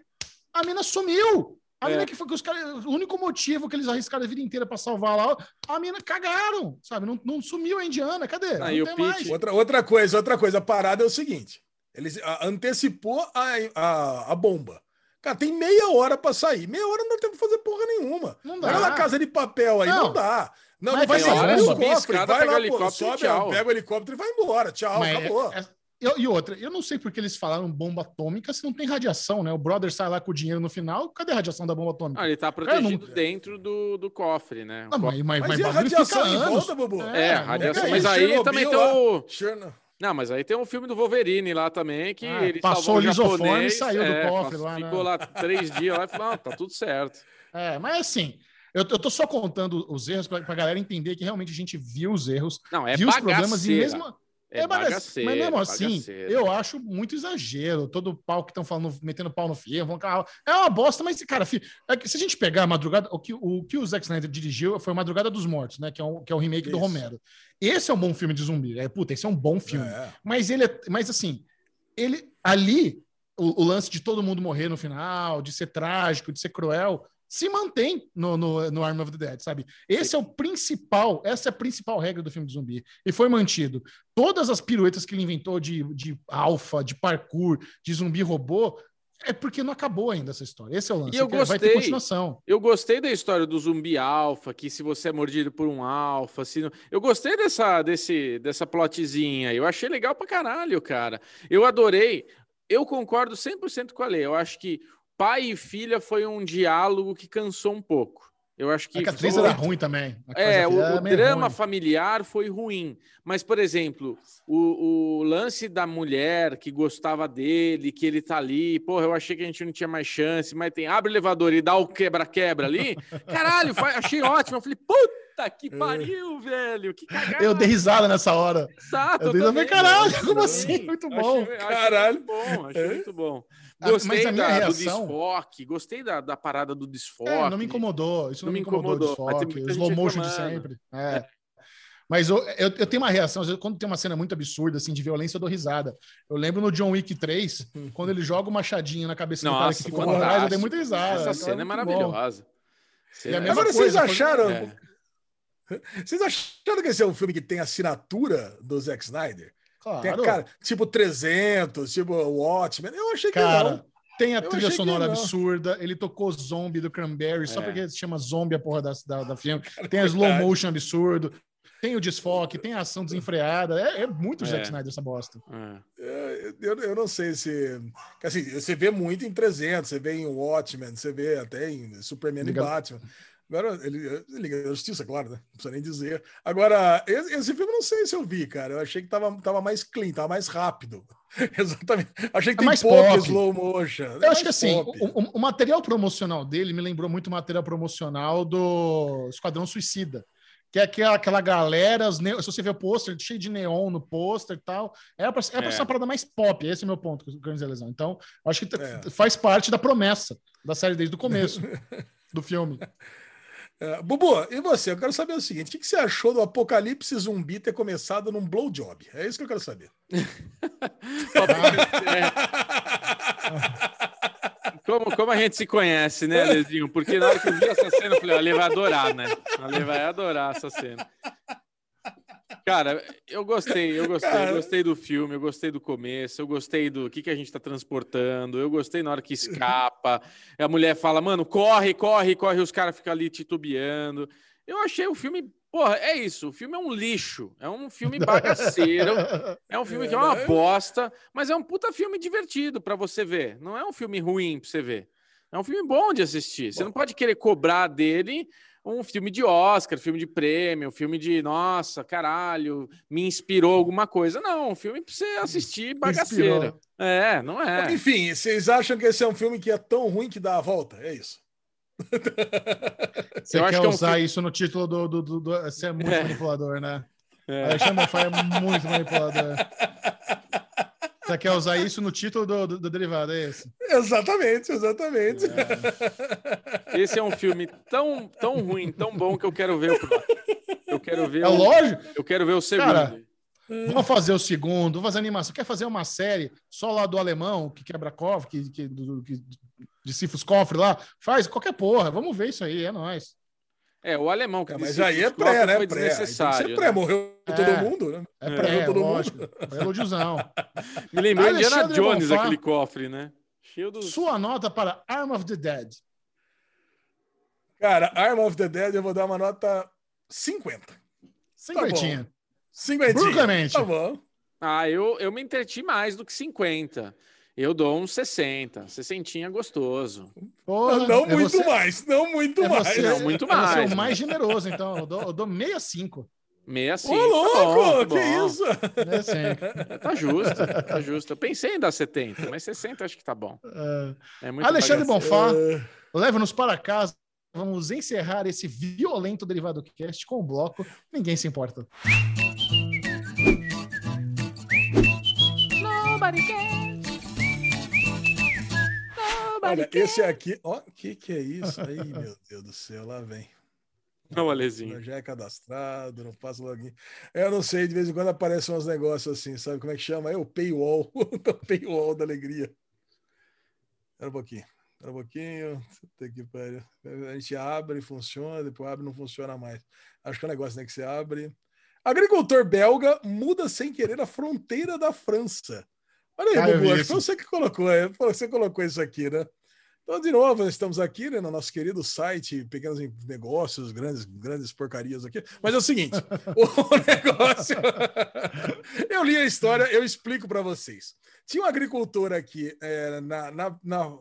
a mina sumiu. A É. mina que foi que os caras. O único motivo que eles arriscaram a vida inteira pra salvar lá, a mina cagaram, sabe? Não, não sumiu a indiana, cadê? Ah, não e o tem mais. Outra, outra coisa, outra coisa, a parada é o seguinte: eles a- antecipou a, a, a bomba. Cara, tem meia hora pra sair. Meia hora não dá tempo de fazer porra nenhuma. Não dá. Olha lá casa de papel aí, não, Não. dá. Não, Mas não vai tem ser hora, abre o subir a cofre, escada, vai lá, pô, helicóptero sobe, pega o helicóptero e vai embora. Tchau, Mas é- acabou. é- e, e outra, eu não sei porque eles falaram bomba atômica se não tem radiação, né? O brother sai lá com o dinheiro no final, cadê a radiação da bomba atômica? Ah, ele tá protegido dentro do, do cofre, né? Não, cofre- mas, mas, Mas e a radiação em volta, Bubu? É, a não radiação. tem Mas aí Chernobyl também tem lá. o. Cherno- Não, mas aí tem um filme do Wolverine lá também, que Ah, ele passou salvou o lisoforme e saiu do é, cofre passou- lá, né? Ficou lá três dias lá e falou, ah, tá tudo certo. É, mas assim, eu, eu tô só contando os erros pra, pra galera entender que realmente a gente viu os erros, Não, é viu os problemas e mesmo. É bagace- bagaceira. mas mesmo assim, bagaceira. eu acho muito exagero. Todo o pau que estão falando, metendo pau no carro. É uma bosta, mas, cara, fi- é que se a gente pegar a madrugada, o que o, que o Zack Snyder dirigiu foi Madrugada dos Mortos, né? Que é, um, que é o remake do Isso. Romero. Esse é um bom filme de zumbi. É, puta, esse é um bom filme. É. Mas ele é, mas assim, ele ali o, o lance de todo mundo morrer no final, de ser trágico, de ser cruel, se mantém no, no, no Arm of the Dead, sabe? Esse é o principal, essa é a principal regra do filme de zumbi. E foi mantido. Todas as piruetas que ele inventou de, de alfa, de parkour, de zumbi robô, é porque não acabou ainda essa história. Esse é o lance. E eu que Vai ter gostei. continuação. Eu gostei da história do zumbi alfa, que se você é mordido por um alfa, se não... eu gostei dessa desse dessa plotzinha. Eu achei legal pra caralho, cara. Eu adorei. Eu concordo 100% com a Lei. Eu acho que pai e filha foi um diálogo que cansou um pouco. Eu acho que É a atriz foi- era ruim também. É, o, o drama ruim. familiar foi ruim. Mas, por exemplo, o, o lance da mulher que gostava dele, que ele tá ali, porra, eu achei que a gente não tinha mais chance, mas tem, abre o elevador e dá o quebra-quebra ali. Caralho, achei ótimo. Eu falei, puta que pariu, velho, que cagada. Eu dei risada nessa hora. Exato, Eu dei também, risada, caralho, como assim? Muito bom. Achei, achei Caralho. muito bom, achei É. muito bom. Ah, mas Gostei a minha da- do reação- desfoque, gostei da, da parada do desfoque. É, não me incomodou. Isso não, Não me incomodou. incomodou, Desfoque, o slow motion de sempre. É. Mas eu, eu, eu tenho uma reação, às vezes, quando tem uma cena muito absurda, assim, de violência, eu dou risada. Eu lembro no John Wick 3, quando ele joga o machadinho na cabeça do cara que Nossa, ficou pra trás, eu dei muita risada. Essa cena é maravilhosa. E a Cena- mesma Agora, vocês coisa, foi- acharam. É. Vocês acharam que esse é um filme que tem assinatura do Zack Snyder? Tem, Claro. cara, tipo 300, tipo Watchmen. Eu achei que Cara, não. tem a Eu trilha que sonora absurda, ele tocou Zombie do Cranberry, só É. porque se chama Zombie a porra da, da, da filme. Tem a slow verdade. motion absurdo, tem o desfoque, tem a ação desenfreada. É, é muito É. Zack Snyder essa bosta. É. É, Eu, eu não sei se. Assim, você vê muito em 300, você vê em Watchmen, você vê até em Superman Liga- e Batman. Agora, ele, ele Liga da Justiça, claro, né? Não precisa nem dizer. Agora, esse, esse filme eu não sei se eu vi, cara. Eu achei que tava, tava mais clean, tava mais rápido. Exatamente. Achei que É tem mais pouco pop. slow motion. É Eu mais acho que assim, o, o- o material promocional dele me lembrou muito o material promocional do Esquadrão Suicida. Que é aquela, aquela galera, os neo- se você vê o pôster, cheio de neon no pôster e tal. É pra, é É. ser uma parada mais pop, esse é o meu ponto com o Grande Lesão. Então, acho que É. faz parte da promessa da série desde o começo do filme. É, Bubu, e você? Eu quero saber o seguinte: o que você achou do apocalipse zumbi ter começado num blowjob? É isso que eu quero saber. Como, como a gente se conhece, né, Lezinho? Porque na hora que eu vi essa cena, eu falei, ele vai adorar, né? Ele vai adorar essa cena. Cara, eu gostei, eu gostei, Cara. eu gostei do filme, eu gostei do começo, eu gostei do que, que a gente tá transportando, eu gostei na hora que escapa. A mulher fala, mano, corre, corre, corre, os caras ficam ali titubeando. Eu achei o filme, porra, é isso, o filme é um lixo, é um filme bagaceiro. É um filme que é uma É. bosta, mas é um puta filme divertido pra você ver. Não é um filme ruim pra você ver. É um filme bom de assistir. Você não pode querer cobrar dele um filme de Oscar, filme de prêmio, filme de nossa, caralho, me inspirou alguma coisa. Não, um filme pra você assistir bagaceiro. Inspirou. É, não é. Enfim, vocês acham que esse é um filme que é tão ruim que dá a volta? É isso. Você Eu quer que é um usar filme- isso no título do. do, do, do- Você é muito É. manipulador, né? É. Alexandre Bonfá é muito manipulador. Você quer usar isso no título do, do, do derivado, é esse? Exatamente, exatamente. Esse é um filme tão, tão ruim, tão bom que eu quero ver. Eu quero ver É o, lógico. eu quero ver o segundo. Cara, Vamos fazer o segundo, vamos fazer animação. Quer fazer uma série só lá do alemão, que quebra cofre, que, que, do, que decifra os cofres lá? Faz qualquer porra. Vamos ver isso aí, é nóis. É, o alemão que É, mas aí é pré, né? foi Pré. Aí tem que ser desnecessário. pré. né? Morreu É. todo mundo, né? É É, pré, todo mundo. lógico. É elogiozão. Me lembrou Indiana Alexandre Jones, Bonfá. aquele cofre, né? Cheio dos. Sua nota para Arm of the Dead. Cara, Arm of the Dead eu vou dar uma nota 50. Cinquentinha. 50. Bruno Clemente. Tá bom. Ah, eu, eu me entreti mais do que 50. Eu dou uns 60. 60 gostoso. Porra, não é muito você- mais, não muito É mais. você, Não, muito é você mais, o mais generoso, então. Eu dou, eu dou 65. 65. Ô, louco, tá bom, que tá bom. isso? 65. Tá justo, tá justo. Eu pensei em dar 70, mas 60 acho que tá bom. É. É muito Alexandre bagaceiro. Bonfá, É, leva-nos para casa. Vamos encerrar esse violento derivado cast com o bloco Ninguém se importa. Nobody cares. Olha, esse aqui, ó, o que que é isso? Aí, meu Deus do céu, lá vem. Não, Alezinho. Já é cadastrado, não passa login. Eu não sei, de vez em quando aparecem uns negócios assim, sabe como é que chama? É o paywall, o paywall da alegria. Espera um pouquinho, espera um pouquinho. Que. A gente abre, funciona, depois abre, não funciona mais. Acho que é um negócio né, que você abre. Agricultor belga muda sem querer a fronteira da França. Olha aí, Ah, Bubu, acho que foi você que colocou, é, você colocou isso aqui, né? Então, de novo, nós estamos aqui né, no nosso querido site Pequenos Negócios, grandes, grandes porcarias aqui. Mas é o seguinte: o negócio. eu li a história, eu explico para vocês. Tinha um agricultor aqui é, na, na, na,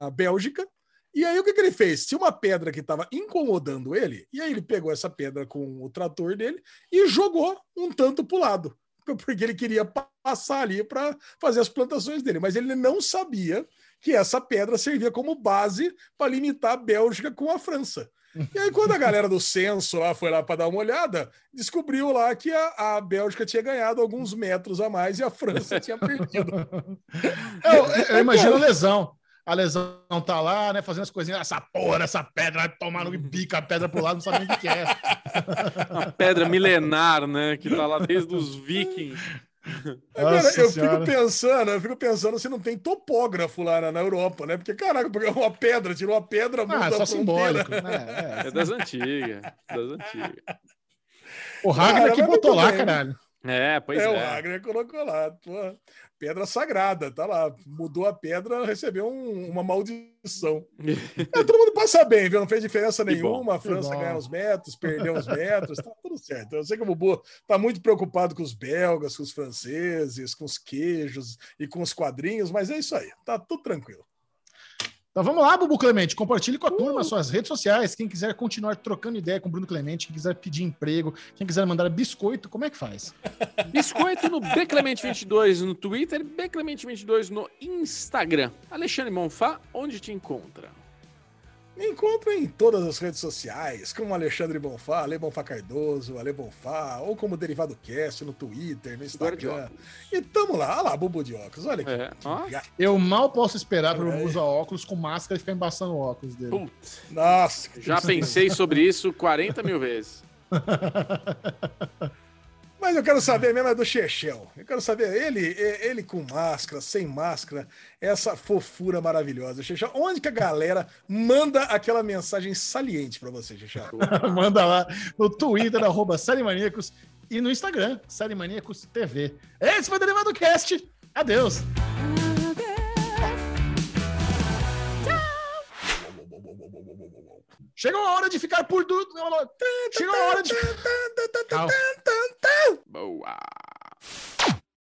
na Bélgica, e aí o que, que ele fez? Tinha uma pedra que estava incomodando ele, e aí ele pegou essa pedra com o trator dele e jogou um tanto para o lado, porque ele queria pa- passar ali para fazer as plantações dele, mas ele não sabia que essa pedra servia como base para limitar a Bélgica com a França. E aí, quando a galera do censo lá foi lá para dar uma olhada, descobriu lá que a, a Bélgica tinha ganhado alguns metros a mais e a França tinha perdido. Eu, eu- eu imagino a lesão. A lesão tá lá, né, fazendo as coisinhas. Essa porra, essa pedra, vai tomar no bica a pedra pro lado, não sabe nem o que é. Uma pedra milenar, né? Que tá lá desde os vikings. Agora, Nossa eu Senhora. fico pensando, eu fico pensando se não tem topógrafo lá na, na Europa, né? Porque, caraca, uma pedra, tirou a pedra, muda Ah, a só simbólico. Né? É. É das antigas. Das antigas. O Ragnar Cara, que botou lá, bem. caralho. É, pois é, o é. Wagner colocou lá. pô, pedra sagrada, tá lá. Mudou a pedra, recebeu um- uma maldição. É, todo mundo passa bem, viu? Não fez diferença nenhuma. A França ganhou uns metros, perdeu uns metros, tá tudo certo. Eu sei que o Bubu tá muito preocupado com os belgas, com os franceses, com os queijos e com os quadrinhos, mas é isso aí, tá tudo tranquilo. Então vamos lá, Bubu Clemente. Compartilhe com a turma suas redes sociais. Quem quiser continuar trocando ideia com o Bruno Clemente, quem quiser pedir emprego, quem quiser mandar biscoito, como é que faz? Biscoito no Bclemente22 no Twitter, Bclemente22 no Instagram. Alexandre Monfá, onde te encontra? Me encontra em todas as redes sociais, como Alexandre Bonfá, Ale Bonfá Cardoso, Ale Bonfá, ou como Derivado Cast no Twitter, no Instagram. E tamo lá, olha lá, Bubu de óculos, olha aqui. É, ó. Eu mal posso esperar para É. eu usar óculos com máscara e ficar embaçando o óculos dele. Putz, Nossa, que já pensei sobre isso 40 mil vezes. Mas eu quero saber mesmo é do Chechel. Eu quero saber, ele, ele com máscara, sem máscara, essa fofura maravilhosa. Chechel, onde que a galera manda aquela mensagem saliente pra você, Chechel? Manda lá no Twitter, arroba e no Instagram, Série Maníacos TV. Esse foi o Derivado Cast. Adeus. Chegou a hora de ficar por tudo. Chegou a hora de. Boa.